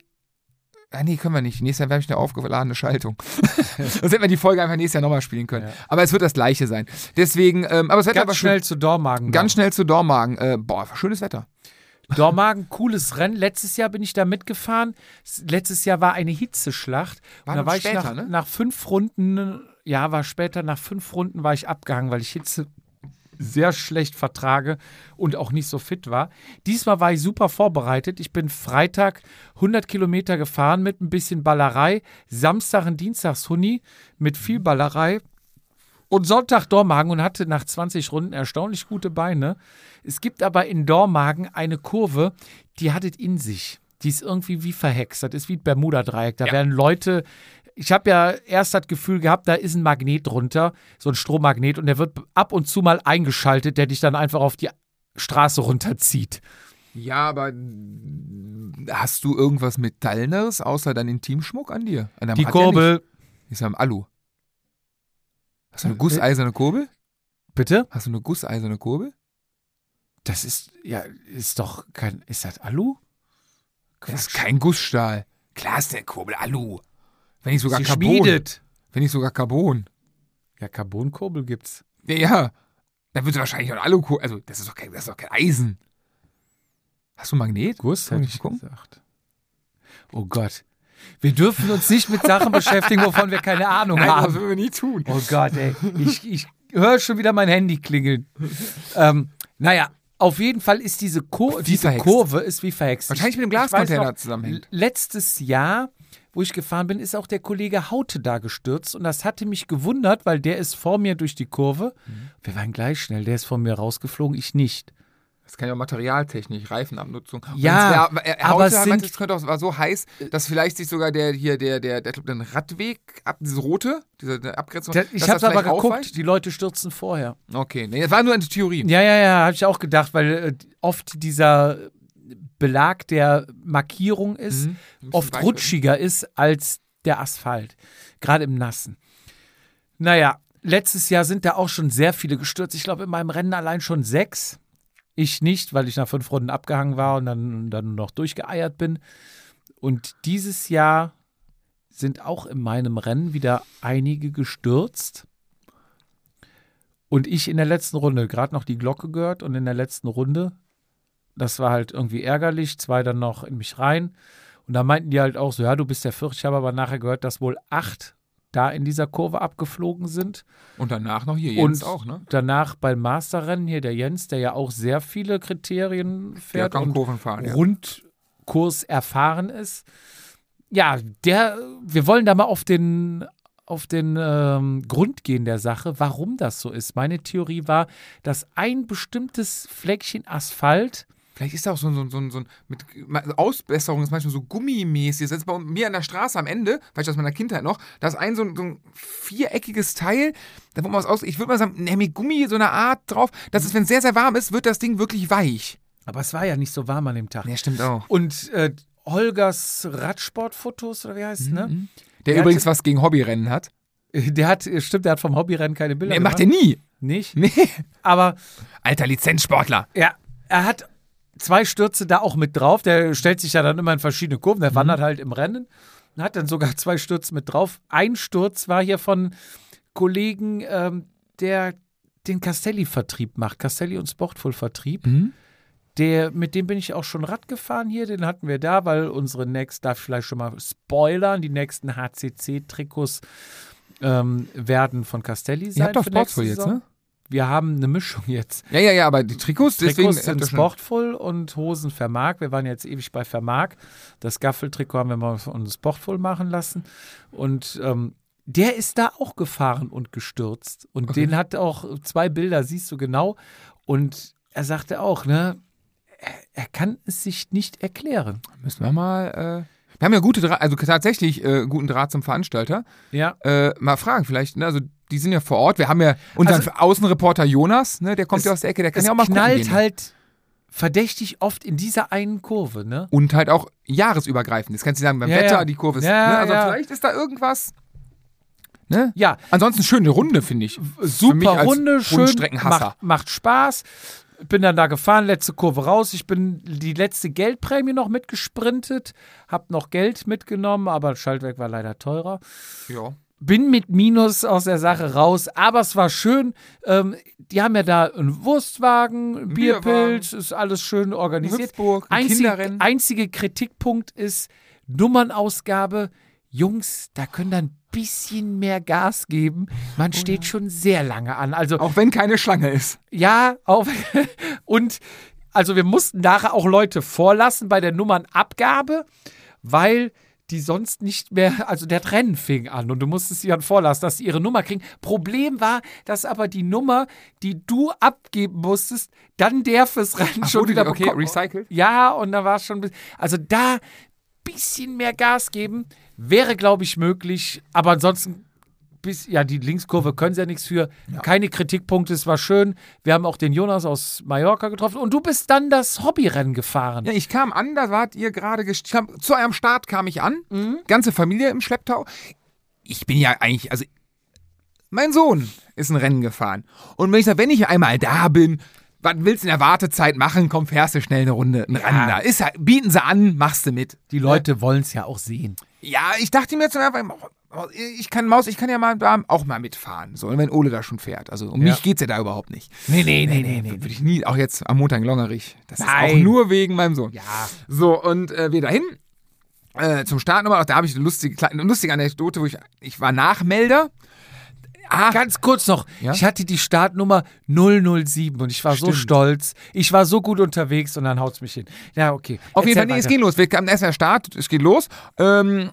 Speaker 2: Ah, nee, können wir nicht. Nächstes Jahr habe ich eine aufgeladene Schaltung. [laughs] Sonst hätten wir die Folge einfach nächstes Jahr nochmal spielen können.
Speaker 1: Ja.
Speaker 2: Aber es wird das gleiche sein. Deswegen, ähm, aber es wird
Speaker 1: Ganz
Speaker 2: aber
Speaker 1: schnell zu Dormagen.
Speaker 2: Ganz schnell zu Dormagen. Äh, boah, schönes Wetter.
Speaker 1: Dormagen, cooles Rennen. Letztes Jahr bin ich da mitgefahren. Letztes Jahr war eine Hitzeschlacht.
Speaker 2: War
Speaker 1: und da war
Speaker 2: später,
Speaker 1: ich nach,
Speaker 2: ne?
Speaker 1: nach fünf Runden, ja, war später, nach fünf Runden war ich abgehangen, weil ich Hitze sehr schlecht vertrage und auch nicht so fit war. Diesmal war ich super vorbereitet. Ich bin Freitag 100 Kilometer gefahren mit ein bisschen Ballerei. Samstag und Dienstags Huni mit viel Ballerei. Und Sonntag Dormagen und hatte nach 20 Runden erstaunlich gute Beine. Es gibt aber in Dormagen eine Kurve, die hat es in sich. Die ist irgendwie wie verhext. Das ist wie ein Bermuda-Dreieck. Da werden Leute. Ich habe ja erst das Gefühl gehabt, da ist ein Magnet drunter, so ein Strommagnet, und der wird ab und zu mal eingeschaltet, der dich dann einfach auf die Straße runterzieht.
Speaker 2: Ja, aber hast du irgendwas Metalleres außer deinen Intimschmuck an dir? An
Speaker 1: Die
Speaker 2: ja
Speaker 1: Kurbel.
Speaker 2: nicht. Ist ja im Alu. Hast du eine gusseiserne Kurbel?
Speaker 1: Bitte?
Speaker 2: Hast du eine gusseiserne Kurbel?
Speaker 1: Das ist, ja, ist doch kein. Ist das Alu?
Speaker 2: Das ist kein Gussstahl. Klar ist der Kurbel Alu. Wenn nicht sogar
Speaker 1: Sie
Speaker 2: Carbon.
Speaker 1: schmiedet.
Speaker 2: Wenn nicht sogar Carbon.
Speaker 1: Ja, Carbonkurbel gibt's.
Speaker 2: Ja, ja. Dann wird es wahrscheinlich auch Alu. Also, das ist doch kein, das ist doch kein Eisen. Hast du Magnet?
Speaker 1: Guss, hätte
Speaker 2: ich
Speaker 1: ich
Speaker 2: gucken?
Speaker 1: gesagt. Oh Gott. Wir dürfen uns nicht mit Sachen beschäftigen, wovon wir keine Ahnung
Speaker 2: Nein, das
Speaker 1: haben.
Speaker 2: würden wir nie tun.
Speaker 1: Oh Gott, ey. Ich, ich höre schon wieder mein Handy klingeln. ähm, naja, auf jeden Fall ist diese, Kur diese
Speaker 2: verhext.
Speaker 1: Kurve ist wie verhext.
Speaker 2: Wahrscheinlich mit dem Glascontainer zusammenhängt.
Speaker 1: Letztes Jahr, wo ich gefahren bin, ist auch der Kollege Haute da gestürzt und das hatte mich gewundert, weil der ist vor mir durch die Kurve.
Speaker 2: Mhm.
Speaker 1: Wir waren gleich schnell, der ist vor mir rausgeflogen, ich nicht.
Speaker 2: Das kann ja auch Materialtechnik, Reifenabnutzung.
Speaker 1: Ja,
Speaker 2: wär- er-
Speaker 1: aber es sind-
Speaker 2: könnte auch, war so heiß, dass vielleicht sich sogar der hier, der, der, der, den Radweg, ab, diese rote, diese der Abgrenzung. Dass
Speaker 1: ich habe aber geguckt,
Speaker 2: aufweicht?
Speaker 1: die Leute stürzen vorher.
Speaker 2: Okay, nee, das war nur eine Theorie.
Speaker 1: Ja, ja, ja, habe ich auch gedacht, weil äh, oft dieser Belag der Markierung ist,
Speaker 2: Mhm.
Speaker 1: Oft rutschiger ist als der Asphalt. Gerade im Nassen. Naja, letztes Jahr sind da auch schon sehr viele gestürzt. Ich glaube, in meinem Rennen allein schon sechs. Ich nicht, weil ich nach fünf Runden abgehangen war und dann, dann noch durchgeeiert bin. Und dieses Jahr sind auch in meinem Rennen wieder einige gestürzt. Und ich in der letzten Runde, gerade noch die Glocke gehört und in der letzten Runde, das war halt irgendwie ärgerlich, zwei dann noch in mich rein. Und da meinten die halt auch so, ja, du bist der Vierte. Ich habe aber nachher gehört, dass wohl acht da in dieser Kurve abgeflogen sind.
Speaker 2: Und danach noch hier Jens
Speaker 1: und
Speaker 2: auch, ne?
Speaker 1: danach beim Masterrennen hier der Jens, der ja auch sehr viele Kriterien
Speaker 2: Der
Speaker 1: fährt
Speaker 2: kann
Speaker 1: und
Speaker 2: Kurven fahren, ja.
Speaker 1: Rundkurs erfahren ist. Ja, der, wir wollen da mal auf den, auf den ähm, Grund gehen der Sache, warum das so ist. Meine Theorie war, dass ein bestimmtes Fleckchen Asphalt
Speaker 2: Vielleicht ist da auch so ein, so ein, so ein, so mit Ausbesserung ist manchmal so gummimäßig. Das ist bei mir an der Straße am Ende, vielleicht aus meiner Kindheit noch, da ist ein so ein, so ein viereckiges Teil, da wo man was aus, ich würde mal sagen, ne, mit Gummi so eine Art drauf, dass es, wenn es sehr, sehr warm ist, wird das Ding wirklich weich.
Speaker 1: Aber es war ja nicht so warm an dem Tag.
Speaker 2: Ja, stimmt auch.
Speaker 1: Und äh, Holgers Radsportfotos, oder wie heißt es, ne?
Speaker 2: Mhm. Der
Speaker 1: Der
Speaker 2: übrigens
Speaker 1: hatte-
Speaker 2: was gegen Hobbyrennen hat.
Speaker 1: Der hat, stimmt, der hat vom Hobbyrennen keine Bilder
Speaker 2: Nee, macht er nie.
Speaker 1: Nicht.
Speaker 2: Nee.
Speaker 1: Aber
Speaker 2: Alter Lizenzsportler.
Speaker 1: ja, er hat zwei Stürze da auch mit drauf. Der stellt sich ja dann immer in verschiedene Kurven. Der wandert halt im Rennen. Und Hat dann sogar zwei Stürze mit drauf. Ein Sturz war hier von Kollegen, ähm, der den Castelli-Vertrieb macht. Castelli und Sportful-Vertrieb.
Speaker 2: Mhm.
Speaker 1: Der, mit dem bin ich auch schon Rad gefahren hier. Den hatten wir da, weil unsere nächsten, darf ich vielleicht schon mal spoilern, die nächsten HCC-Trikots ähm, werden von Castelli sein.
Speaker 2: Ihr habt doch Sportful jetzt, ne?
Speaker 1: Wir haben eine Mischung jetzt.
Speaker 2: Ja, ja, ja, aber die Trikots, deswegen.
Speaker 1: Trikots sind Sportful und Hosen Vermark. Wir waren jetzt ewig bei Vermark. Das Gaffeltrikot haben wir mal von uns Sportful machen lassen. Und ähm, der ist da auch gefahren und gestürzt. Und
Speaker 2: Okay.
Speaker 1: den hat auch zwei Bilder, siehst du genau. Und er sagte auch, ne, er, er kann es sich nicht erklären.
Speaker 2: Müssen wir mal. Äh, wir haben ja gute Draht, also tatsächlich äh, guten Draht zum Veranstalter.
Speaker 1: Ja.
Speaker 2: Äh, mal fragen, vielleicht, ne, also die sind ja vor Ort. Wir haben ja unseren
Speaker 1: Also-
Speaker 2: Außenreporter Jonas, ne, der kommt
Speaker 1: Es-
Speaker 2: ja aus der Ecke, der kann ja auch mal
Speaker 1: knallt
Speaker 2: gucken gehen.
Speaker 1: halt verdächtig oft in dieser einen Kurve, ne?
Speaker 2: Und halt auch jahresübergreifend. Das kannst du sagen, beim
Speaker 1: Ja,
Speaker 2: Wetter,
Speaker 1: ja.
Speaker 2: die Kurve ist.
Speaker 1: Ja,
Speaker 2: ne, also vielleicht ist da irgendwas. Ne?
Speaker 1: Ja,
Speaker 2: Ansonsten schöne Runde, finde ich.
Speaker 1: Super Runde, schön, macht, macht Spaß. Bin dann da gefahren, letzte Kurve raus. Ich bin die letzte Geldprämie noch mitgesprintet, hab noch Geld mitgenommen, aber Schaltwerk war leider teurer.
Speaker 2: Ja.
Speaker 1: Bin mit Minus aus der Sache raus, aber es war schön. Ähm, die haben ja da einen Wurstwagen, ein
Speaker 2: Bierwagen.
Speaker 1: Bierpilz, ist alles schön organisiert.
Speaker 2: Hüpfburg, ein
Speaker 1: Einzig, einzige Kritikpunkt ist Nummernausgabe. Jungs, da können dann ein bisschen mehr Gas geben. Man steht schon sehr lange an. Also
Speaker 2: Auch wenn keine Schlange ist.
Speaker 1: ja, auf [laughs] und also wir mussten nachher auch Leute vorlassen bei der Nummernabgabe, weil die sonst nicht mehr, also der Rennen fing an und du musstest sie dann vorlassen, dass sie ihre Nummer kriegen. Problem war, dass aber die Nummer, die du abgeben musstest, dann der fürs Rennen
Speaker 2: Ach,
Speaker 1: schon
Speaker 2: wurde
Speaker 1: wieder
Speaker 2: okay, recycelt?
Speaker 1: Ja, und da war es schon, ein bisschen- also da bisschen mehr Gas geben wäre, glaube ich, möglich, aber ansonsten bis, ja, die Linkskurve können sie ja nichts für. Keine Kritikpunkte, es war schön. Wir haben auch den Jonas aus Mallorca getroffen und du bist dann das Hobbyrennen gefahren.
Speaker 2: Ja, ich kam an, da wart ihr gerade gest- Zu eurem Start kam ich an.
Speaker 1: Mhm.
Speaker 2: Ganze Familie im Schlepptau. Ich bin ja eigentlich, also mein Sohn ist ein Rennen gefahren. Und wenn ich sag, wenn ich einmal da bin, was willst du in der Wartezeit machen? Komm, fährst du schnell eine Runde, ein Rennen da. Ist, bieten sie an, machst du mit.
Speaker 1: Die Leute wollen es ja auch sehen.
Speaker 2: Ja, ich dachte mir jetzt einfach, ich kann Maus, ich kann ja mal da auch mal mitfahren, so, wenn Ole da schon fährt. Also um
Speaker 1: Ja.
Speaker 2: mich geht's ja da überhaupt nicht.
Speaker 1: Nee, nee, nee, nee, nee.
Speaker 2: Würde ich nie, auch jetzt am Montag in Longerich. Das ist auch
Speaker 1: Nein.
Speaker 2: nur wegen meinem Sohn.
Speaker 1: Ja.
Speaker 2: So, und äh, wir dahin äh, zum Start nochmal. Auch da habe ich eine lustige, eine lustige Anekdote, wo ich, ich war Nachmelder. Ah,
Speaker 1: Ganz kurz noch,
Speaker 2: Ja?
Speaker 1: ich hatte die Startnummer 007 und ich war so
Speaker 2: Stimmt.
Speaker 1: stolz. Ich war so gut unterwegs und dann haut's mich hin. Ja, okay.
Speaker 2: auf jeden Fall,
Speaker 1: Erzähl
Speaker 2: nee, es geht los. Wir kamen erst der Start, es geht los. Ähm,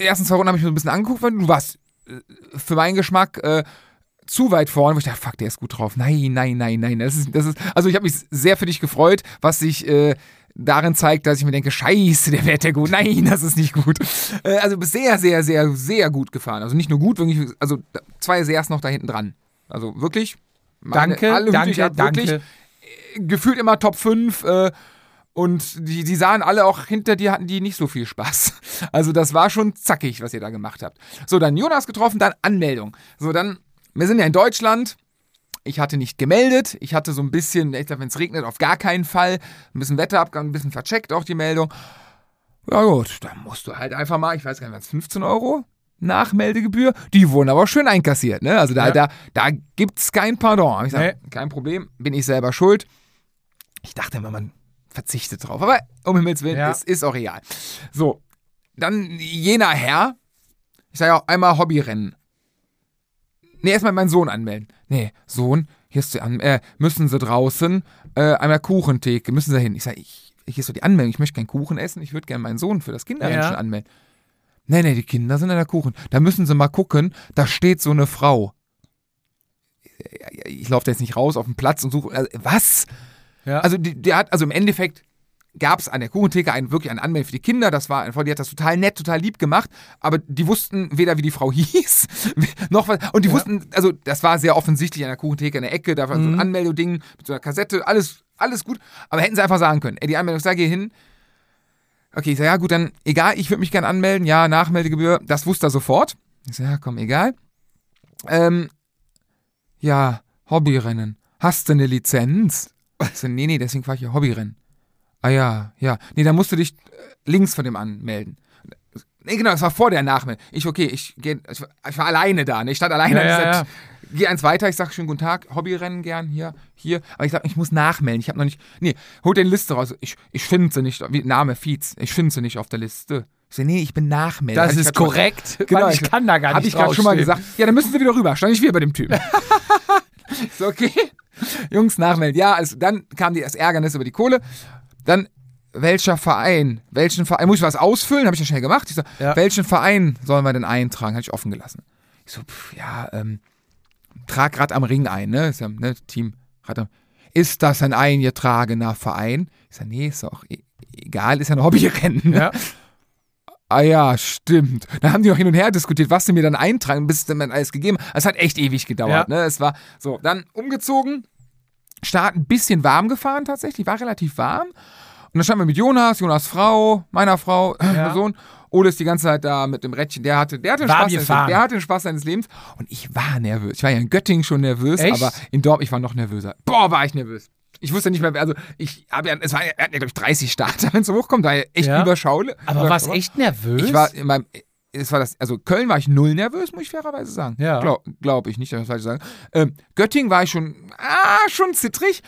Speaker 2: die ersten zwei Runden habe ich mir so ein bisschen angeguckt, weil du warst äh, für meinen Geschmack äh, zu weit vorne, wo ich dachte, fuck, der ist gut drauf. Nein, nein, nein, nein. Das ist, das ist, also ich habe mich sehr für dich gefreut, was sich äh, darin zeigt, dass ich mir denke, scheiße, der Wert der gut. Nein, das ist nicht gut. Äh, also sehr, sehr, sehr, sehr gut gefahren. Also nicht nur gut, wirklich, also zwei Seers noch da hinten dran. Also wirklich. meine-
Speaker 1: Danke,
Speaker 2: alle
Speaker 1: danke,
Speaker 2: wirklich
Speaker 1: danke.
Speaker 2: gefühlt immer Top 5. Äh, Und die, die sahen alle auch hinter dir, hatten die nicht so viel Spaß. [laughs] Also das war schon zackig, was ihr da gemacht habt. So, dann Jonas getroffen, dann Anmeldung. So, dann, wir sind ja in Deutschland. Ich hatte nicht gemeldet. Ich hatte so ein bisschen, ich glaube, wenn es regnet, auf gar keinen Fall. Ein bisschen Wetterabgang, ein bisschen vercheckt auch die Meldung. Ja gut, dann musst du halt einfach mal, ich weiß gar nicht, was 15 Euro Nachmeldegebühr. Die wurden aber schön einkassiert, ne? Also da,
Speaker 1: Ja.
Speaker 2: da, da gibt's kein Pardon. Hab Ich sag,
Speaker 1: Nee.
Speaker 2: kein Problem, bin ich selber schuld. Ich dachte immer, man verzichtet drauf. Aber um Himmels Willen,
Speaker 1: Ja.
Speaker 2: es ist auch egal. So, dann jener Herr, ich sage auch einmal Hobbyrennen. Nee, erstmal meinen Sohn anmelden. Nee, Sohn, hier ist die An äh, müssen Sie draußen, äh, einmal Kuchentheke, müssen Sie hin. Ich sage, ich, hier ist so die Anmeldung, ich möchte keinen Kuchen essen, ich würde gerne meinen Sohn für das Kinderrennen
Speaker 1: Ja.
Speaker 2: anmelden. Nee, nee, die Kinder sind in der Kuchen. Da müssen Sie mal gucken, da steht so eine Frau. Ich laufe da jetzt nicht raus auf den Platz und suche, äh, was?
Speaker 1: Ja.
Speaker 2: Also die, der hat, also im Endeffekt gab es an der Kuchentheke einen, wirklich eine Anmeldung für die Kinder. Das war eine Frau, die hat das total nett, total lieb gemacht. Aber die wussten weder, wie die Frau [laughs] hieß, noch was. Und die
Speaker 1: Ja.
Speaker 2: wussten, also das war sehr offensichtlich an der Kuchentheke in der Ecke. Da war so ein
Speaker 1: Mhm.
Speaker 2: Anmeldeding mit so einer Kassette. Alles, alles gut. Aber hätten sie einfach sagen können. Ey, die Anmeldung, sage, geh hin. Okay, ich sage, ja gut, dann egal, ich würde mich gerne anmelden. Ja, Nachmeldegebühr, das wusste er sofort. Ich sage, ja, komm, egal. Ähm, ja, Hobbyrennen. Hast du eine Lizenz? Ich so, nee, nee, deswegen fahre ich ja Hobbyrennen. Ah ja, ja. Nee, dann musst du dich äh, links von dem anmelden. Nee, genau, das war vor der Nachmeldung. Ich, okay, ich, geh, ich, war- ich war alleine da, ne? Ich stand alleine.
Speaker 1: Ja, ja,
Speaker 2: ich sag, Geh eins weiter, ich sag schönen guten Tag, Hobbyrennen gern, hier, hier. Aber ich sag, ich muss nachmelden. Ich habe noch nicht. Nee, hol dir eine Liste raus. Ich, ich finde sie nicht. Wie, Name Fietz. Ich finde sie nicht auf der Liste. Ich so, nee, ich bin Nachmelder.
Speaker 1: das
Speaker 2: ich
Speaker 1: ist
Speaker 2: schon mal-
Speaker 1: korrekt. [laughs]
Speaker 2: Genau,
Speaker 1: ich kann da gar nicht
Speaker 2: ich gerade schon mal gesagt. Ja, dann müssen sie wieder rüber. Stand ich wieder bei dem Typen. [laughs] Ich so, okay. Jungs, nachmelden. Ja, also dann kam die, das Ärgernis über die Kohle. Dann, welcher Verein? Welchen Verein? Muss ich was ausfüllen? Habe ich ja schnell gemacht. Ich so,
Speaker 1: Ja.
Speaker 2: welchen Verein sollen wir denn eintragen? Habe ich offen gelassen. Ich so, pff, ja, ähm, trag Rad am Ring ein, ne? Ist ja, ne, Team Rad am Ist das ein eingetragener Verein? Ich sag, nee, ist doch e egal, ist ja ein Hobbyrennen. Ne?
Speaker 1: Ja.
Speaker 2: Ah ja, stimmt. Da haben die noch hin und her diskutiert, was sie mir dann eintragen, bis es dann alles gegeben hat. Es hat echt ewig gedauert.
Speaker 1: Ja.
Speaker 2: Ne? Es war so, dann umgezogen, Start ein bisschen warm gefahren tatsächlich, war relativ warm. Und dann standen wir mit Jonas, Jonas Frau, meiner Frau, [clears throat]
Speaker 1: Ja.
Speaker 2: Sohn. Ole ist die ganze Zeit da mit dem Rädchen. Der hatte, der hatte den
Speaker 1: Warm
Speaker 2: Spaß seines. Der hatte den Spaß seines Lebens. Und ich war nervös. Ich war ja in Göttingen schon nervös,
Speaker 1: Echt?
Speaker 2: aber in Dortmund, ich war noch nervöser. Boah, war ich nervös. Ich wusste nicht mehr, also ich habe ja, es war ja, er glaube ich, 30 Starter, [laughs] wenn es so hochkommt, da ja echt
Speaker 1: Ja.
Speaker 2: überschaulich.
Speaker 1: Aber warst echt nervös?
Speaker 2: Ich war in meinem, es war das, also Köln war ich null nervös, muss ich fairerweise sagen.
Speaker 1: Ja.
Speaker 2: Glaub, glaub ich nicht, dass ich das falsch sagen. Ähm, Göttingen war ich schon, ah, schon zittrig.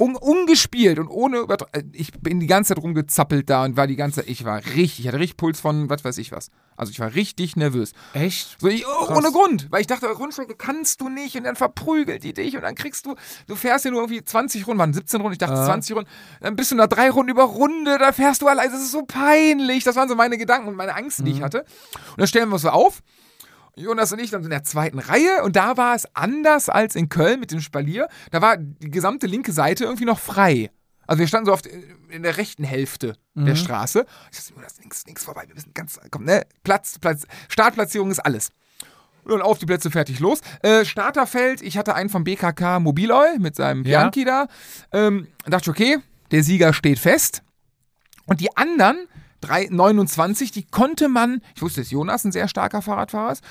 Speaker 2: Un, ungespielt und ohne, äh, ich bin die ganze Zeit rumgezappelt da und war die ganze Zeit, ich war richtig, ich hatte richtig Puls von, was weiß ich was. Also ich war richtig nervös.
Speaker 1: echt?
Speaker 2: So, ich, oh, ohne Grund, weil ich dachte, Grundstrecke kannst du nicht und dann verprügelt die dich und dann kriegst du, du fährst ja nur irgendwie 20 Runden, waren 17 Runden, ich dachte
Speaker 1: Ah.
Speaker 2: 20 Runden, dann bist du nach drei Runden über Runde, da fährst du allein, das ist so peinlich, das waren so meine Gedanken und meine Angst, die ich hatte. Und dann stellen wir uns so auf, Jonas und ich dann in der zweiten Reihe und da war es anders als in Köln mit dem Spalier, da war die gesamte linke Seite irgendwie noch frei. Also wir standen so oft in der rechten Hälfte der Straße. Ich dachte, Jonas, links, links vorbei, wir müssen ganz, komm, ne, Platz, Platz, Startplatzierung ist alles. Und auf die Plätze fertig los. Äh, Starterfeld, ich hatte einen vom BKK Mobiloil mit seinem
Speaker 1: Ja.
Speaker 2: Bianchi da. Ähm, dachte ich, okay, der Sieger steht fest. Und die anderen, drei, 29, die konnte man, ich wusste, dass Jonas ein sehr starker Fahrradfahrer ist.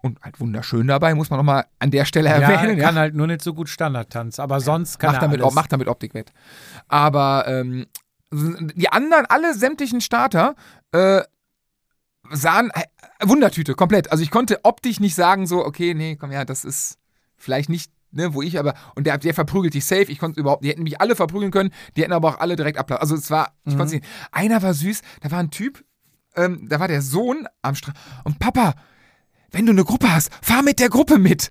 Speaker 2: Und halt wunderschön dabei, muss man nochmal an der Stelle
Speaker 1: Ja,
Speaker 2: erwähnen.
Speaker 1: er kann halt nur nicht so gut Standardtanz, aber sonst kann
Speaker 2: macht,
Speaker 1: er
Speaker 2: damit,
Speaker 1: alles.
Speaker 2: macht damit Optik wett. Aber ähm, die anderen, alle sämtlichen Starter, äh, sahen äh, Wundertüte, komplett. Also ich konnte optisch nicht sagen, so, okay, nee, komm ja, das ist vielleicht nicht, ne, wo ich aber, und der, der verprügelt dich safe, ich konnte überhaupt, die hätten mich alle verprügeln können, die hätten aber auch alle direkt Applaus. Also es war, ich
Speaker 1: Mhm.
Speaker 2: konnte sehen. Einer war süß, da war ein Typ, ähm, da war der Sohn am Strand, und Papa, wenn du eine Gruppe hast, fahr mit der Gruppe mit.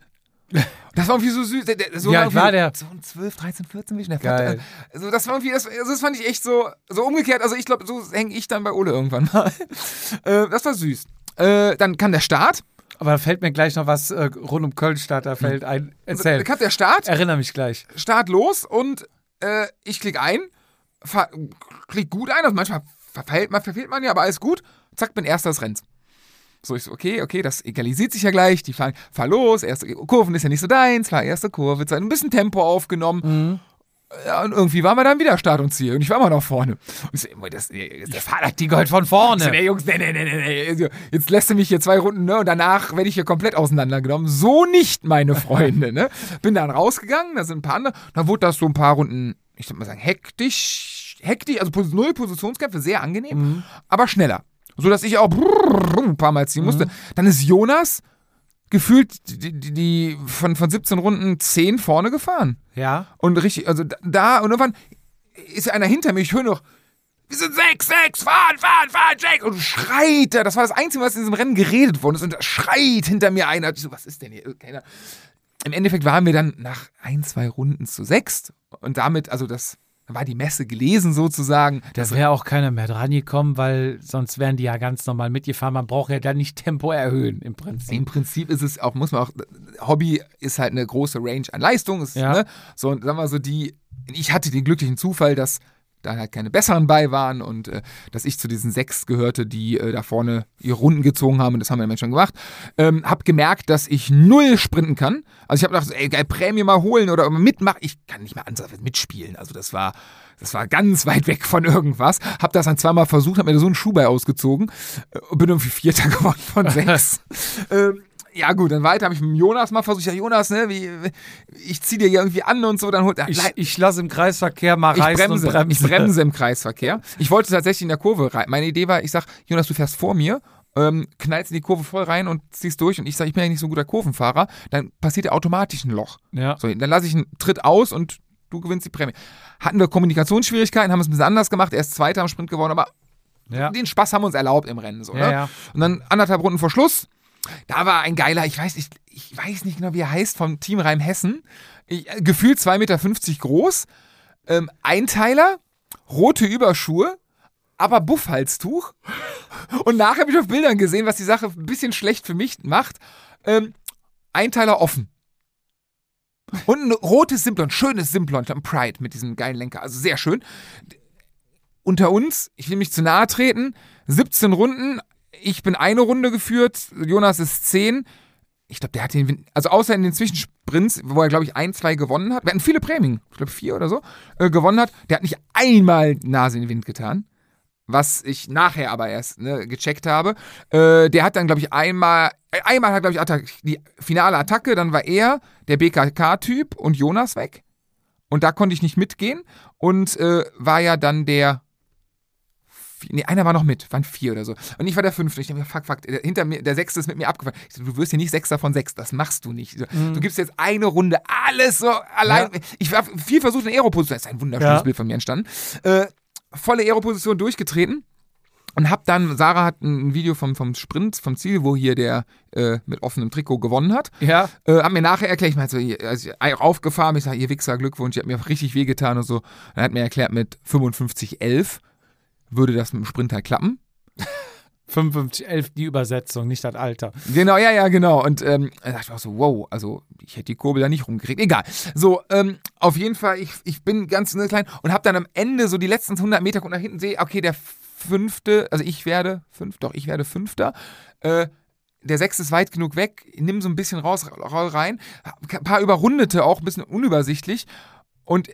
Speaker 2: Das war irgendwie so süß. So
Speaker 1: alt war der?
Speaker 2: So ein 12, 13, 14 Mädchen. Der
Speaker 1: Geil.
Speaker 2: Vater, also das war irgendwie, das, also das fand ich echt so, so umgekehrt. Also ich glaube, so hänge ich dann bei Ole irgendwann mal. [laughs] äh, das war süß. Äh, dann kam der Start.
Speaker 1: Aber da fällt mir gleich noch was äh, rund um Köln-Starterfeld ein. Erzähl.
Speaker 2: Dann kam der Start.
Speaker 1: Erinnere mich gleich.
Speaker 2: Start los und äh, ich klicke ein. Fahr, klick gut ein. Also manchmal verfehlt man, verfehlt man ja, aber alles gut. Zack, bin erster des Rennens. So, ich so, okay, okay, das egalisiert sich ja gleich. Die fahren, fahr los, erste Kurven ist ja nicht so deins, fahr erste Kurve, ein bisschen Tempo aufgenommen. Ja, und irgendwie waren wir dann wieder Start und Ziel und ich war immer noch vorne. Und ich so, das, das,
Speaker 1: Vater die Gold von vorne.
Speaker 2: so, nee, Jungs, nee, nee, nee, nee, nee. Also, Jetzt lässt du mich hier zwei Runden, ne? Und danach werde ich hier komplett auseinandergenommen. So nicht, meine [laughs] Freunde, ne? Bin dann rausgegangen, da sind ein paar andere. Dann wurde das so ein paar Runden, ich würde mal sagen, hektisch, hektisch, also null Positionskämpfe, sehr angenehm, aber schneller. So dass ich auch ein paar Mal ziehen musste. Dann ist Jonas gefühlt die, die, die von, von 17 Runden 10 vorne gefahren.
Speaker 1: Ja.
Speaker 2: Und richtig, also da- da, und irgendwann ist einer hinter mir, ich höre noch, wir sind sechs, sechs, fahren, fahren, fahren, Jack. Und schreit er. Das war das Einzige, was in diesem Rennen geredet worden ist. Und da schreit hinter mir einer. Ich so, was ist denn hier? Keiner. Im Endeffekt waren wir dann nach ein, zwei Runden zu sechst. Und damit, also das war die Messe gelesen sozusagen.
Speaker 1: Da wäre auch keiner mehr dran gekommen, weil sonst wären die ja ganz normal mitgefahren. Man braucht ja dann nicht Tempo erhöhen im Prinzip.
Speaker 2: Im Prinzip ist es auch, muss man auch, Hobby ist halt eine große Range an Leistung. Ist,
Speaker 1: Ja.
Speaker 2: ne, so, und sagen wir so, die, ich hatte den glücklichen Zufall, dass da halt keine besseren bei waren und äh, dass ich zu diesen sechs gehörte, die äh, da vorne ihre Runden gezogen haben und das haben wir Moment schon gemacht. Ähm, hab gemerkt, dass ich null sprinten kann. Also ich habe gedacht, ey, geil, Prämie mal holen oder mitmachen. Ich kann nicht mal ansatzweise mitspielen. Also das war, das war ganz weit weg von irgendwas. Hab das dann zweimal versucht, hab mir da so einen Schuh bei ausgezogen. Äh, bin irgendwie Vierter [laughs] geworden von sechs. [laughs] ähm, ja gut, dann weiter habe ich mit Jonas mal versucht. Ja, Jonas, ne, wie, ich zieh dir irgendwie an und so. Dann holt er.
Speaker 1: Ich, ich lasse im Kreisverkehr mal
Speaker 2: Ich
Speaker 1: reißen
Speaker 2: bremse,
Speaker 1: und bremse.
Speaker 2: ich bremse im [laughs] Kreisverkehr. Ich wollte tatsächlich in der Kurve rein. Meine Idee war, ich sag, Jonas, du fährst vor mir, ähm, knallst in die Kurve voll rein und ziehst durch. Und ich sage, ich bin ja nicht so ein guter Kurvenfahrer. Dann passiert ja automatisch ein Loch.
Speaker 1: Ja.
Speaker 2: So, dann lasse ich einen Tritt aus und du gewinnst die Prämie. Hatten wir Kommunikationsschwierigkeiten, haben es ein bisschen anders gemacht. Er ist Zweiter am Sprint geworden, aber
Speaker 1: Ja.
Speaker 2: den Spaß haben wir uns erlaubt im Rennen. So,
Speaker 1: Ja,
Speaker 2: ne?
Speaker 1: ja.
Speaker 2: Und dann anderthalb Runden vor Schluss. Da war ein geiler, ich weiß, ich, ich weiß nicht genau, wie er heißt, vom Team Reim Hessen. Äh, gefühlt 2,50 Meter groß. Ähm, Einteiler, rote Überschuhe, aber Buffhalstuch. Und nachher habe ich auf Bildern gesehen, was die Sache ein bisschen schlecht für mich macht. Ähm, Einteiler offen. Und ein rotes Simplon, schönes Simplon, ein Pride mit diesem geilen Lenker. Also sehr schön. Unter uns, ich will mich zu nahe treten, 17 Runden, ich bin eine Runde geführt, Jonas ist 10. Ich glaube, der hat den, Win- also außer in den Zwischensprints, wo er, glaube ich, ein, zwei gewonnen hat, wir hatten viele Prämien, ich glaube vier oder so, äh, gewonnen hat, der hat nicht einmal Nase in den Wind getan. Was ich nachher aber erst ne, gecheckt habe. Äh, der hat dann, glaube ich, einmal, äh, einmal hat, glaube ich, Attack, die finale Attacke, dann war er der BKK-Typ und Jonas weg. Und da konnte ich nicht mitgehen. Und äh, war ja dann der. Nee, einer war noch mit, waren vier oder so. Und ich war der fünfte. Ich dachte mir, fuck, fuck, der, hinter mir, der sechste ist mit mir abgefahren. Ich so, du wirst hier nicht Sechster von sechs, das machst du nicht. So, Du gibst jetzt eine Runde alles so allein.
Speaker 1: Ja.
Speaker 2: Ich war viel versucht in Aeroposition. Das ist ein wunderschönes
Speaker 1: Ja.
Speaker 2: Bild von mir entstanden. Äh, volle Aeroposition durchgetreten. Und hab dann, Sarah hat ein Video vom, vom Sprint, vom Ziel, wo hier der äh, mit offenem Trikot gewonnen hat.
Speaker 1: Ja.
Speaker 2: Äh, hab mir nachher erklärt, ich meinte so, also ich aufgefahren, ich sage, ihr Wichser, Glückwunsch, ihr habt mir richtig wehgetan und so. Dann hat mir erklärt, mit 55,11 würde das mit dem Sprint halt klappen. [laughs]
Speaker 1: 55, 11 die Übersetzung, nicht das Alter.
Speaker 2: Genau, ja, ja, genau. Und ähm, da dachte ich auch so, wow, also ich hätte die Kurbel da nicht rumgekriegt. Egal. So, ähm, auf jeden Fall, ich, ich bin ganz klein und habe dann am Ende so die letzten 100 Meter guck nach hinten sehe, okay, der fünfte, also ich werde fünf, doch, ich werde fünfter. Äh, der sechste ist weit genug weg, nimm so ein bisschen raus, roll rein. Ein paar Überrundete auch, ein bisschen unübersichtlich. Und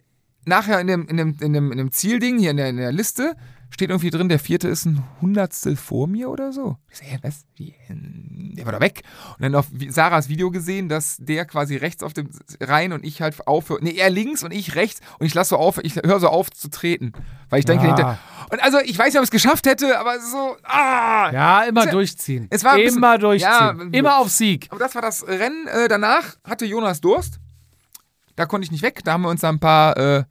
Speaker 2: nachher in dem, in dem, in dem, in dem Zielding, hier in der, in der Liste, steht irgendwie drin, der vierte ist ein Hundertstel vor mir oder so. Ich so, hä, was? Wie? Ähm, Der war da weg. Und dann auf Sarahs Video gesehen, dass der quasi rechts auf dem rein und ich halt aufhöre. Nee, er links und ich rechts und ich lasse so auf, ich höre so auf zu treten. Weil ich denke,
Speaker 1: Ah.
Speaker 2: hinter. Und also, ich weiß nicht, ob ich es geschafft hätte, aber so, ah!
Speaker 1: Ja, immer
Speaker 2: Tja,
Speaker 1: durchziehen.
Speaker 2: es war bisschen-
Speaker 1: immer durchziehen.
Speaker 2: Ja,
Speaker 1: immer auf Sieg.
Speaker 2: Aber das war das Rennen. Äh, danach hatte Jonas Durst. Da konnte ich nicht weg. Da haben wir uns ein paar äh,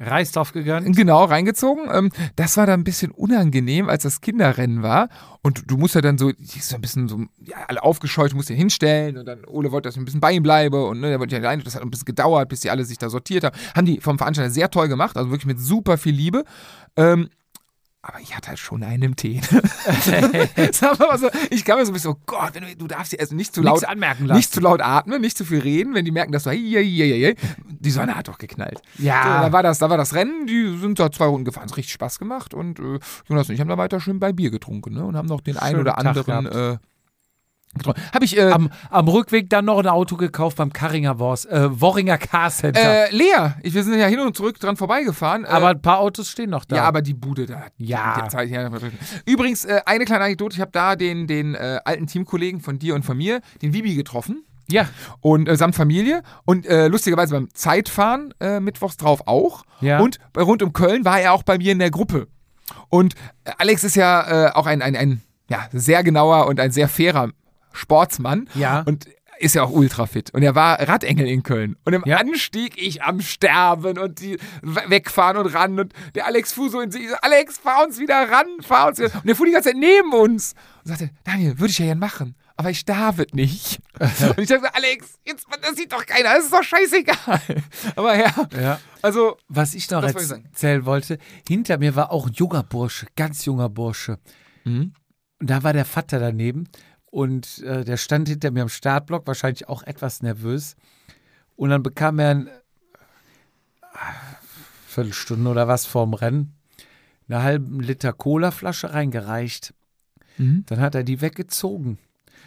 Speaker 1: Reisdorf gegönnt.
Speaker 2: genau reingezogen. Ähm, das war dann ein bisschen unangenehm, als das Kinderrennen war. Und du musst ja dann so, so ein bisschen so, ja, alle aufgescheucht, musst dir hinstellen. Und dann Ole wollte, dass ich ein bisschen bei ihm bleibe. Und ne, der wollte ja alleine. Das hat ein bisschen gedauert, bis die alle sich da sortiert haben. Haben die vom Veranstalter sehr toll gemacht. Also wirklich mit super viel Liebe. Ähm, aber ich hatte halt schon einen im Tee. [laughs] [laughs] Wir mal so, ich kam mir so ein bisschen, oh Gott, wenn du, du darfst dir also nicht zu laut
Speaker 1: Nichts anmerken lassen.
Speaker 2: nicht zu laut atmen, nicht zu viel reden, wenn die merken, dass du, hey, hey, hey, die Sonne hat doch geknallt.
Speaker 1: Ja.
Speaker 2: So, da war das, da war das Rennen, die sind da zwei Runden gefahren, es hat richtig Spaß gemacht und äh, Jonas und ich haben da weiter schön bei Bier getrunken ne, und haben noch den einen
Speaker 1: Schönen
Speaker 2: oder
Speaker 1: Tag
Speaker 2: anderen äh, Habe ich, äh,
Speaker 1: Am, am Rückweg dann noch ein Auto gekauft beim Karringer Wors, äh, Worringer Car Center.
Speaker 2: äh, leer. Ich, wir sind ja hin und zurück dran vorbeigefahren.
Speaker 1: aber
Speaker 2: äh,
Speaker 1: ein paar Autos stehen noch da.
Speaker 2: Ja, aber die Bude da.
Speaker 1: Ja.
Speaker 2: Übrigens, äh, eine kleine Anekdote. Ich habe da den, den äh, alten Teamkollegen von dir und von mir, den Vibi, getroffen.
Speaker 1: ja.
Speaker 2: Und äh, samt Familie. Und äh, lustigerweise beim Zeitfahren äh, mittwochs drauf auch.
Speaker 1: Ja.
Speaker 2: Und bei rund um Köln war er auch bei mir in der Gruppe. Und Alex ist ja auch ein, ein, ein ja, sehr genauer und ein sehr fairer Sportsmann.
Speaker 1: Ja.
Speaker 2: Und ist ja auch ultra fit. Und er war Radengel in Köln. Und im
Speaker 1: Ja.
Speaker 2: Anstieg ich am Sterben und die we- wegfahren und ran. Und der Alex fuhr so in sich, so, Alex, fahr uns wieder ran, fahr uns wieder. Und der fuhr die ganze Zeit neben uns. Und sagte, Daniel, würde ich ja gern machen. Aber ich darf es nicht. [laughs] und ich dachte, Alex, jetzt, das sieht doch keiner, das ist doch scheißegal. [laughs] Aber ja,
Speaker 1: ja.
Speaker 2: also,
Speaker 1: Was ich noch erzählen wollte, hinter mir war auch ein junger Bursche, ganz junger Bursche.
Speaker 2: Mhm.
Speaker 1: Und da war der Vater daneben und äh, der stand hinter mir am Startblock, wahrscheinlich auch etwas nervös. Und dann bekam er ein äh, Viertelstunde oder was vorm Rennen eine halbe Liter Colaflasche reingereicht.
Speaker 2: Mhm.
Speaker 1: Dann hat er die weggezogen.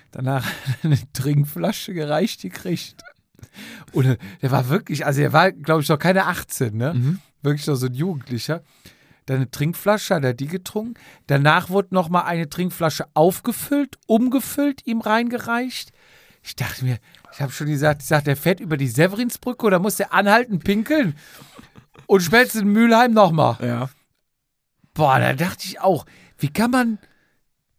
Speaker 1: Danach hat [laughs] er eine Trinkflasche gereicht gekriegt. Und äh, der war wirklich, also er war, glaube ich, noch keine 18, ne?
Speaker 2: Mhm.
Speaker 1: Wirklich noch so ein Jugendlicher. Dann eine Trinkflasche, hat er die getrunken. Danach wurde noch mal eine Trinkflasche aufgefüllt, umgefüllt, ihm reingereicht. Ich dachte mir, ich habe schon gesagt, ich sag, der fährt über die Severinsbrücke oder muss der anhalten, pinkeln? Und spätestens in Mülheim nochmal.
Speaker 2: ja.
Speaker 1: Boah, da dachte ich auch, wie kann man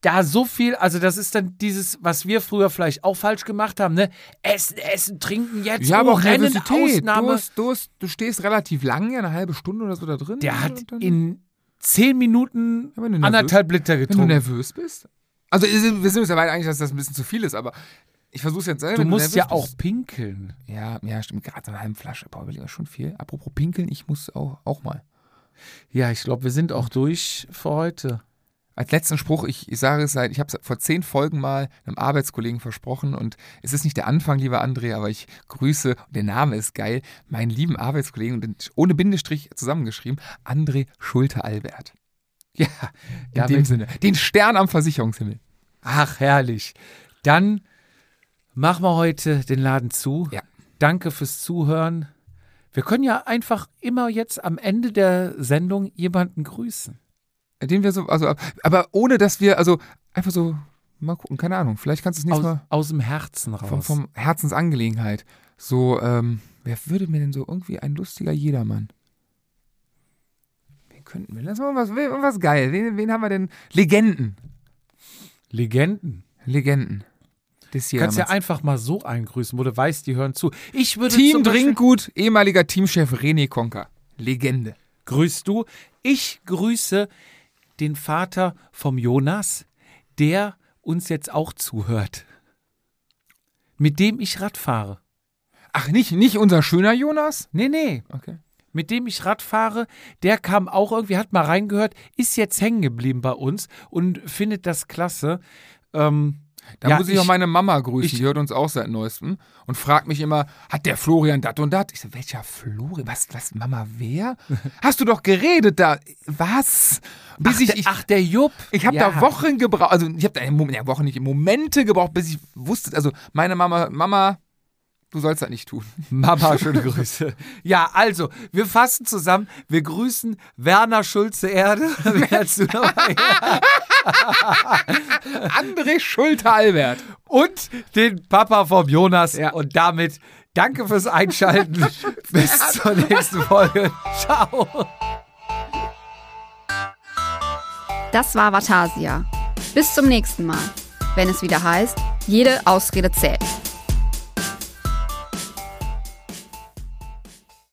Speaker 1: da so viel, also das ist dann dieses, was wir früher vielleicht auch falsch gemacht haben, ne? Essen, essen, trinken jetzt,
Speaker 2: Ja, aber
Speaker 1: oh,
Speaker 2: auch
Speaker 1: Rennen.
Speaker 2: Du,
Speaker 1: Ausnahme.
Speaker 2: hast, du, hast, du stehst relativ lange, eine halbe Stunde oder so da drin.
Speaker 1: Der hat in zehn Minuten
Speaker 2: du nervös-
Speaker 1: anderthalb Liter
Speaker 2: Wenn du
Speaker 1: getrunken.
Speaker 2: nervös bist? Also wir sind uns ja weit eigentlich, dass das ein bisschen zu viel ist, aber ich versuche es jetzt selber.
Speaker 1: Du musst ja
Speaker 2: nervös
Speaker 1: auch
Speaker 2: bist.
Speaker 1: pinkeln.
Speaker 2: Ja, ja, stimmt. Gerade so eine halbe Flasche. Boah, überleg mal, schon viel. Apropos Pinkeln, ich muss auch, auch mal.
Speaker 1: Ja, ich glaube, wir sind auch durch für heute.
Speaker 2: Als letzten Spruch, ich, ich sage es seit, ich habe es vor zehn Folgen mal einem Arbeitskollegen versprochen und es ist nicht der Anfang, lieber André, aber ich grüße, und der Name ist geil, meinen lieben Arbeitskollegen und ohne Bindestrich zusammengeschrieben, André Schulte-Albert.
Speaker 1: Ja,
Speaker 2: In dem Sinne. Den Stern am Versicherungshimmel.
Speaker 1: ach, herrlich. Dann machen wir heute den Laden zu.
Speaker 2: Ja.
Speaker 1: Danke fürs Zuhören. Wir können ja einfach immer jetzt am Ende der Sendung jemanden grüßen.
Speaker 2: Den wir so, also, aber ohne dass wir, also einfach so, mal gucken, keine Ahnung, vielleicht kannst du es
Speaker 1: Aus,
Speaker 2: Mal
Speaker 1: aus dem Herzen raus.
Speaker 2: vom, vom Herzensangelegenheit. So, ähm, wer würde mir denn so irgendwie ein lustiger Jedermann? Wen könnten wir? Lass mal was, was geil. Wen, wen haben wir denn? Legenden.
Speaker 1: Legenden.
Speaker 2: Legenden. Des
Speaker 1: Du kannst ja einfach mal so eingrüßen, wo du weißt, die hören zu. Ich würde
Speaker 2: Team Drinkgut, ehemaliger Teamchef René Konker. Legende.
Speaker 1: grüßt du. Ich grüße den Vater vom Jonas, der uns jetzt auch zuhört. Mit dem ich Rad fahre.
Speaker 2: Ach, nicht, nicht unser schöner Jonas?
Speaker 1: Nee, nee.
Speaker 2: Okay.
Speaker 1: Mit dem ich Rad fahre, der kam auch irgendwie, hat mal reingehört, ist jetzt hängen geblieben bei uns und findet das klasse. Ähm,
Speaker 2: Da
Speaker 1: Ja,
Speaker 2: muss ich, auch
Speaker 1: ich-
Speaker 2: meine Mama grüßen,
Speaker 1: ich-
Speaker 2: die hört uns auch seit neuestem und fragt mich immer, hat der Florian dat und dat? Ich so, welcher Florian? Was, was, Mama, wer? [laughs] Hast du doch geredet da? Was? Bis
Speaker 1: ach,
Speaker 2: ich,
Speaker 1: der, ach, der Jupp.
Speaker 2: ich habe
Speaker 1: Ja.
Speaker 2: da Wochen gebraucht, also ich habe da ja, Wochen nicht, Momente gebraucht, bis ich wusste, also meine Mama, Mama, du sollst das nicht tun. [laughs]
Speaker 1: Mama, schöne Grüße. Ja, also, wir fassen zusammen. Wir grüßen Werner Schulze Erde. [laughs] Mal- [laughs]
Speaker 2: André Schulte-Albert.
Speaker 1: und den Papa vom Jonas.
Speaker 2: Ja.
Speaker 1: Und damit danke fürs Einschalten. Bis zur nächsten Folge. Ciao.
Speaker 3: Das war Vatasia. Bis zum nächsten Mal, wenn es wieder heißt, jede Ausrede zählt.